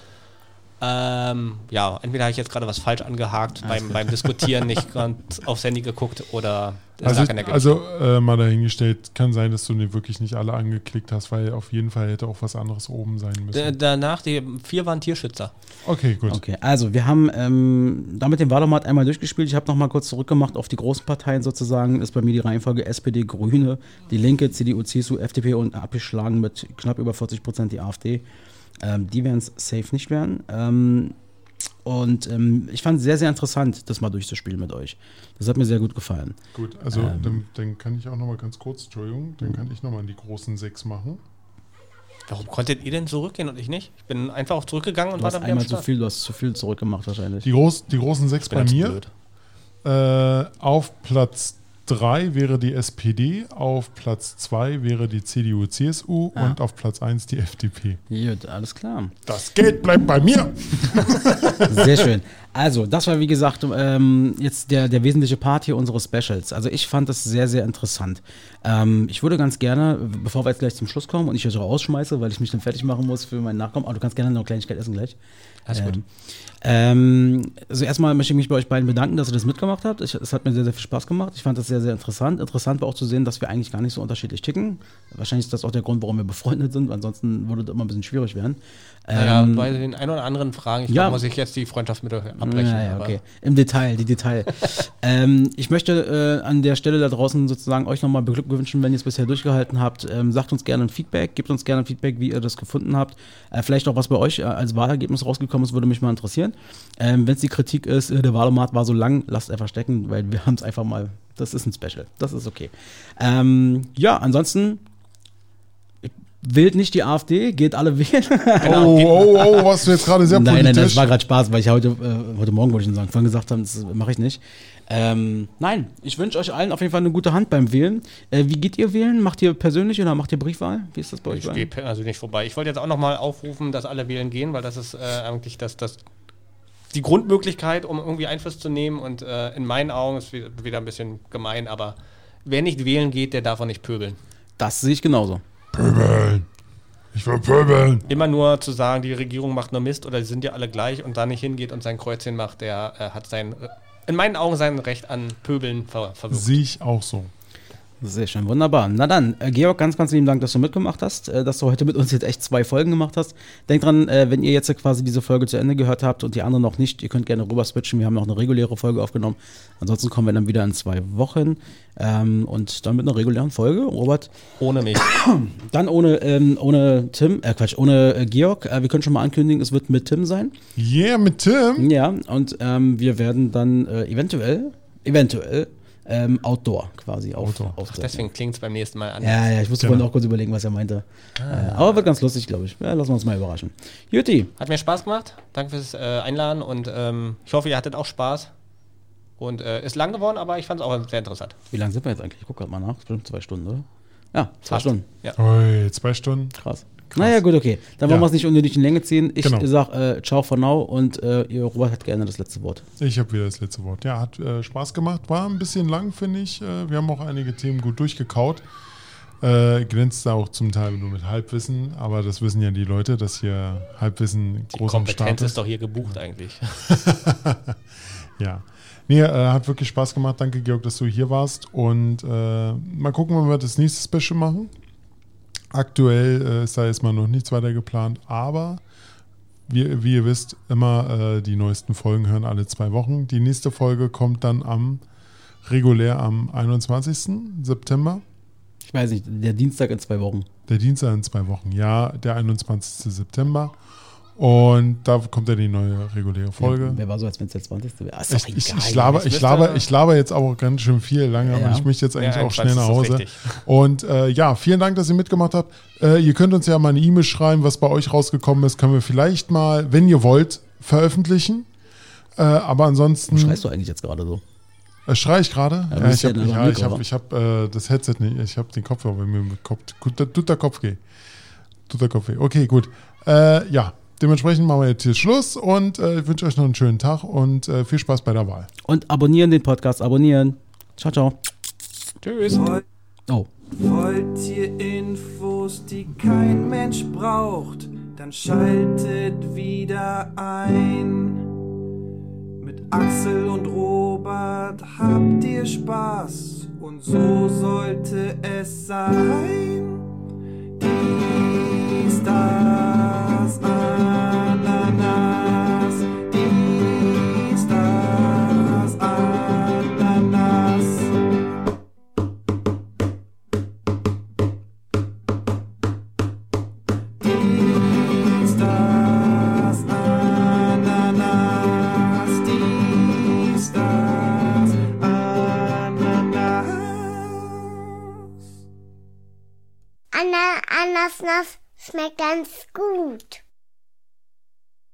Speaker 3: Ähm, ja, entweder habe ich jetzt gerade was falsch angehakt beim, beim Diskutieren, [laughs] nicht ganz aufs Handy geguckt oder
Speaker 2: Also, ich, also äh, mal dahingestellt, kann sein, dass du ne wirklich nicht alle angeklickt hast, weil auf jeden Fall hätte auch was anderes oben sein
Speaker 3: D
Speaker 2: müssen.
Speaker 3: danach, die vier waren Tierschützer.
Speaker 2: Okay, gut.
Speaker 1: Okay, also wir haben ähm, damit den Wahlomat einmal durchgespielt. Ich habe noch mal kurz zurückgemacht auf die großen Parteien sozusagen. Ist bei mir die Reihenfolge SPD, Grüne, die Linke, CDU, CSU, FDP und abgeschlagen mit knapp über 40 Prozent die AfD. Ähm, die werden es safe nicht werden. Ähm, und ähm, ich fand es sehr, sehr interessant, das mal durchzuspielen mit euch. Das hat mir sehr gut gefallen.
Speaker 2: Gut, also
Speaker 1: Ähm.
Speaker 2: dann, dann kann ich auch noch mal ganz kurz, Entschuldigung, dann kann ich noch mal die großen sechs machen.
Speaker 3: Warum konntet ihr denn zurückgehen und ich nicht? Ich bin einfach auch zurückgegangen und
Speaker 1: Du
Speaker 3: war dann
Speaker 1: einmal zu viel, du hast zu viel zurückgemacht wahrscheinlich.
Speaker 2: Die, groß, die großen sechs bei mir. Äh, auf Platz 3 wäre die SPD, auf Platz 2 wäre die CDU, CSU
Speaker 1: Ah.
Speaker 2: und auf Platz 1 die FDP.
Speaker 1: Gut, alles klar.
Speaker 2: Das Geld bleibt bei mir. [laughs]
Speaker 1: Sehr schön. Also, das war wie gesagt ähm, jetzt der, der wesentliche Part hier unseres Specials. Also, ich fand das sehr, sehr interessant. Ähm, ich würde ganz gerne, bevor wir jetzt gleich zum Schluss kommen und ich euch rausschmeiße, weil ich mich dann fertig machen muss für meinen Nachkommen, aber du kannst gerne noch eine Kleinigkeit essen gleich.
Speaker 3: Alles gut.
Speaker 1: Ähm, ähm, also erstmal möchte ich mich bei euch beiden bedanken, dass ihr das mitgemacht habt. Es hat mir sehr, sehr viel Spaß gemacht. Ich fand das sehr, sehr interessant. Interessant war auch zu sehen, dass wir eigentlich gar nicht so unterschiedlich ticken. Wahrscheinlich ist das auch der Grund, warum wir befreundet sind. Ansonsten würde das immer ein bisschen schwierig werden.
Speaker 3: Naja,
Speaker 1: Ähm,
Speaker 3: bei den ein oder anderen Fragen, ich
Speaker 1: ja.
Speaker 3: glaub, muss ich jetzt die Freundschaft mit euch abbrechen.
Speaker 1: Okay. Im Detail, die Detail. [laughs] ähm, ich möchte äh, an der Stelle da draußen sozusagen euch nochmal beglückwünschen, wenn ihr es bisher durchgehalten habt. Ähm, sagt uns gerne ein Feedback, gebt uns gerne ein Feedback, wie ihr das gefunden habt. Äh, vielleicht auch was bei euch äh, als Wahlergebnis rausgekommen ist, würde mich mal interessieren. Ähm, wenn es die Kritik ist, äh, der Wahlomat war so lang, lasst einfach stecken, weil wir haben es einfach mal. Das ist ein Special. Das ist okay. Ähm, ja, ansonsten. Wählt nicht die AfD, geht alle [laughs] wählen.
Speaker 2: Oh, oh, oh, was du jetzt gerade sehr
Speaker 1: Nein, nein, das
Speaker 2: politisch.
Speaker 1: war gerade Spaß, weil ich heute, äh, heute Morgen wollte ich schon sagen, vorhin gesagt habe, das mache ich nicht. Ähm, nein, ich wünsche euch allen auf jeden Fall eine gute Hand beim Wählen. Äh, wie geht ihr wählen? Macht ihr persönlich oder macht ihr Briefwahl? Wie ist das bei euch?
Speaker 3: Ich gehe persönlich vorbei. Ich wollte jetzt auch nochmal aufrufen, dass alle wählen gehen, weil das ist äh, eigentlich das, das, die Grundmöglichkeit, um irgendwie Einfluss zu nehmen. Und äh, in meinen Augen ist wieder, wieder ein bisschen gemein, aber wer nicht wählen geht, der darf auch nicht pöbeln.
Speaker 1: Das sehe ich genauso.
Speaker 2: Pöbeln. Ich will pöbeln.
Speaker 3: Immer nur zu sagen, die Regierung macht nur Mist oder sie sind ja alle gleich und da nicht hingeht und sein Kreuzchen macht, der äh, hat sein, äh, in meinen Augen sein Recht an Pöbeln ver verwirkt.
Speaker 2: Sehe ich auch so.
Speaker 1: Sehr schön, wunderbar. Na dann, äh, Georg, ganz, ganz lieben Dank, dass du mitgemacht hast, äh, dass du heute mit uns jetzt echt zwei Folgen gemacht hast. Denkt dran, äh, wenn ihr jetzt quasi diese Folge zu Ende gehört habt und die anderen noch nicht, ihr könnt gerne rüber switchen. Wir haben noch eine reguläre Folge aufgenommen. Ansonsten kommen wir dann wieder in zwei Wochen ähm, und dann mit einer regulären Folge. Robert,
Speaker 3: Ohne mich. [clears throat]
Speaker 1: Dann ohne, ähm, ohne Tim, äh Quatsch, ohne Georg. Wir können schon mal ankündigen, es wird mit Tim sein.
Speaker 2: Yeah, mit Tim.
Speaker 1: Ja, und ähm, wir werden dann äh, eventuell, eventuell, ähm, Outdoor quasi auf,
Speaker 2: Outdoor.
Speaker 1: auftreten.
Speaker 3: Deswegen klingt es beim nächsten Mal anders.
Speaker 1: Ja, ja, ich musste
Speaker 2: Genau.
Speaker 1: vorhin auch kurz überlegen, was er meinte. Äh, aber wird ganz lustig, glaube ich. Ja, lassen wir uns mal überraschen. Juti,
Speaker 3: Hat mir Spaß gemacht. Danke fürs äh, Einladen und ähm, ich hoffe, ihr hattet auch Spaß. Und äh, ist lang geworden, aber ich fand es auch sehr interessant.
Speaker 1: wie lange sind wir jetzt eigentlich? Ich gucke gerade mal nach. Bestimmt zwei Stunden, oder? Ja, zwei
Speaker 3: Fast.
Speaker 1: Stunden.
Speaker 3: Ja.
Speaker 2: Ui, zwei Stunden.
Speaker 1: Krass. Naja, gut, okay. Dann wollen
Speaker 2: Ja.
Speaker 1: wir es nicht unnötig in Länge ziehen. Ich
Speaker 2: Genau.
Speaker 1: sag äh, ciao for now und äh, ihr Robert hat gerne das letzte Wort.
Speaker 2: Ich habe wieder das letzte Wort. Ja, hat äh, Spaß gemacht. War ein bisschen lang, finde ich. Äh, wir haben auch einige Themen gut durchgekaut. Äh, glänzt da auch zum Teil nur mit Halbwissen, aber das wissen ja die Leute, dass hier Halbwissen
Speaker 3: Die
Speaker 2: groß am Start
Speaker 3: Kompetenz
Speaker 2: ist.
Speaker 3: ist doch hier gebucht eigentlich. [laughs]
Speaker 2: Ja. Nee, äh, hat wirklich Spaß gemacht. Danke, Georg, dass du hier warst. Und äh, mal gucken, wann wir das nächste Special machen. Aktuell äh, ist da erstmal noch nichts weiter geplant, aber wie, wie ihr wisst, immer äh, die neuesten Folgen hören alle zwei Wochen. Die nächste Folge kommt dann am regulär am 21. September.
Speaker 1: Ich weiß nicht, der Dienstag in zwei Wochen.
Speaker 2: Der Dienstag in zwei Wochen, ja, der 21. September. Und da kommt ja die neue reguläre Folge.
Speaker 1: Wer war so, als wenn es der 20. wäre?
Speaker 2: Ich, ich,
Speaker 1: egal.
Speaker 2: ich, laber,
Speaker 3: jetzt
Speaker 2: ich, laber, ich laber jetzt auch ganz schön viel lange, aber
Speaker 1: Ja.
Speaker 2: ich möchte jetzt eigentlich
Speaker 3: Ja,
Speaker 2: auch schnell nach
Speaker 3: 21 ist
Speaker 2: Hause. Und äh, ja, vielen Dank, dass ihr mitgemacht habt. Äh, ihr könnt uns ja mal eine E-Mail schreiben, was bei euch rausgekommen ist. Können wir vielleicht mal, wenn ihr wollt, veröffentlichen. Äh, aber ansonsten.
Speaker 1: Warum schreist du eigentlich jetzt gerade so?
Speaker 2: Äh, schrei ich gerade?
Speaker 1: Ja,
Speaker 2: Ja, ich habe
Speaker 1: ja
Speaker 2: ja, ich hab, ich hab, äh, das Headset nicht. Ich habe den Kopfhörer bei mir im Kopf. Tut, der- tut der Kopf weh. Tut der Kopf weh. Okay, gut. Äh, ja, dementsprechend machen wir jetzt hier Schluss und äh, ich wünsche euch noch einen schönen Tag und äh, viel Spaß bei der Wahl.
Speaker 1: Und abonnieren den Podcast, abonnieren. Ciao, ciao.
Speaker 3: Tschüss.
Speaker 1: Oh.
Speaker 4: Wollt ihr Infos, die kein Mensch braucht, dann schaltet wieder ein. Mit Axel und Robert habt ihr Spaß und und so sollte es sein. Dies, das,
Speaker 5: Ananas schmeckt ganz gut.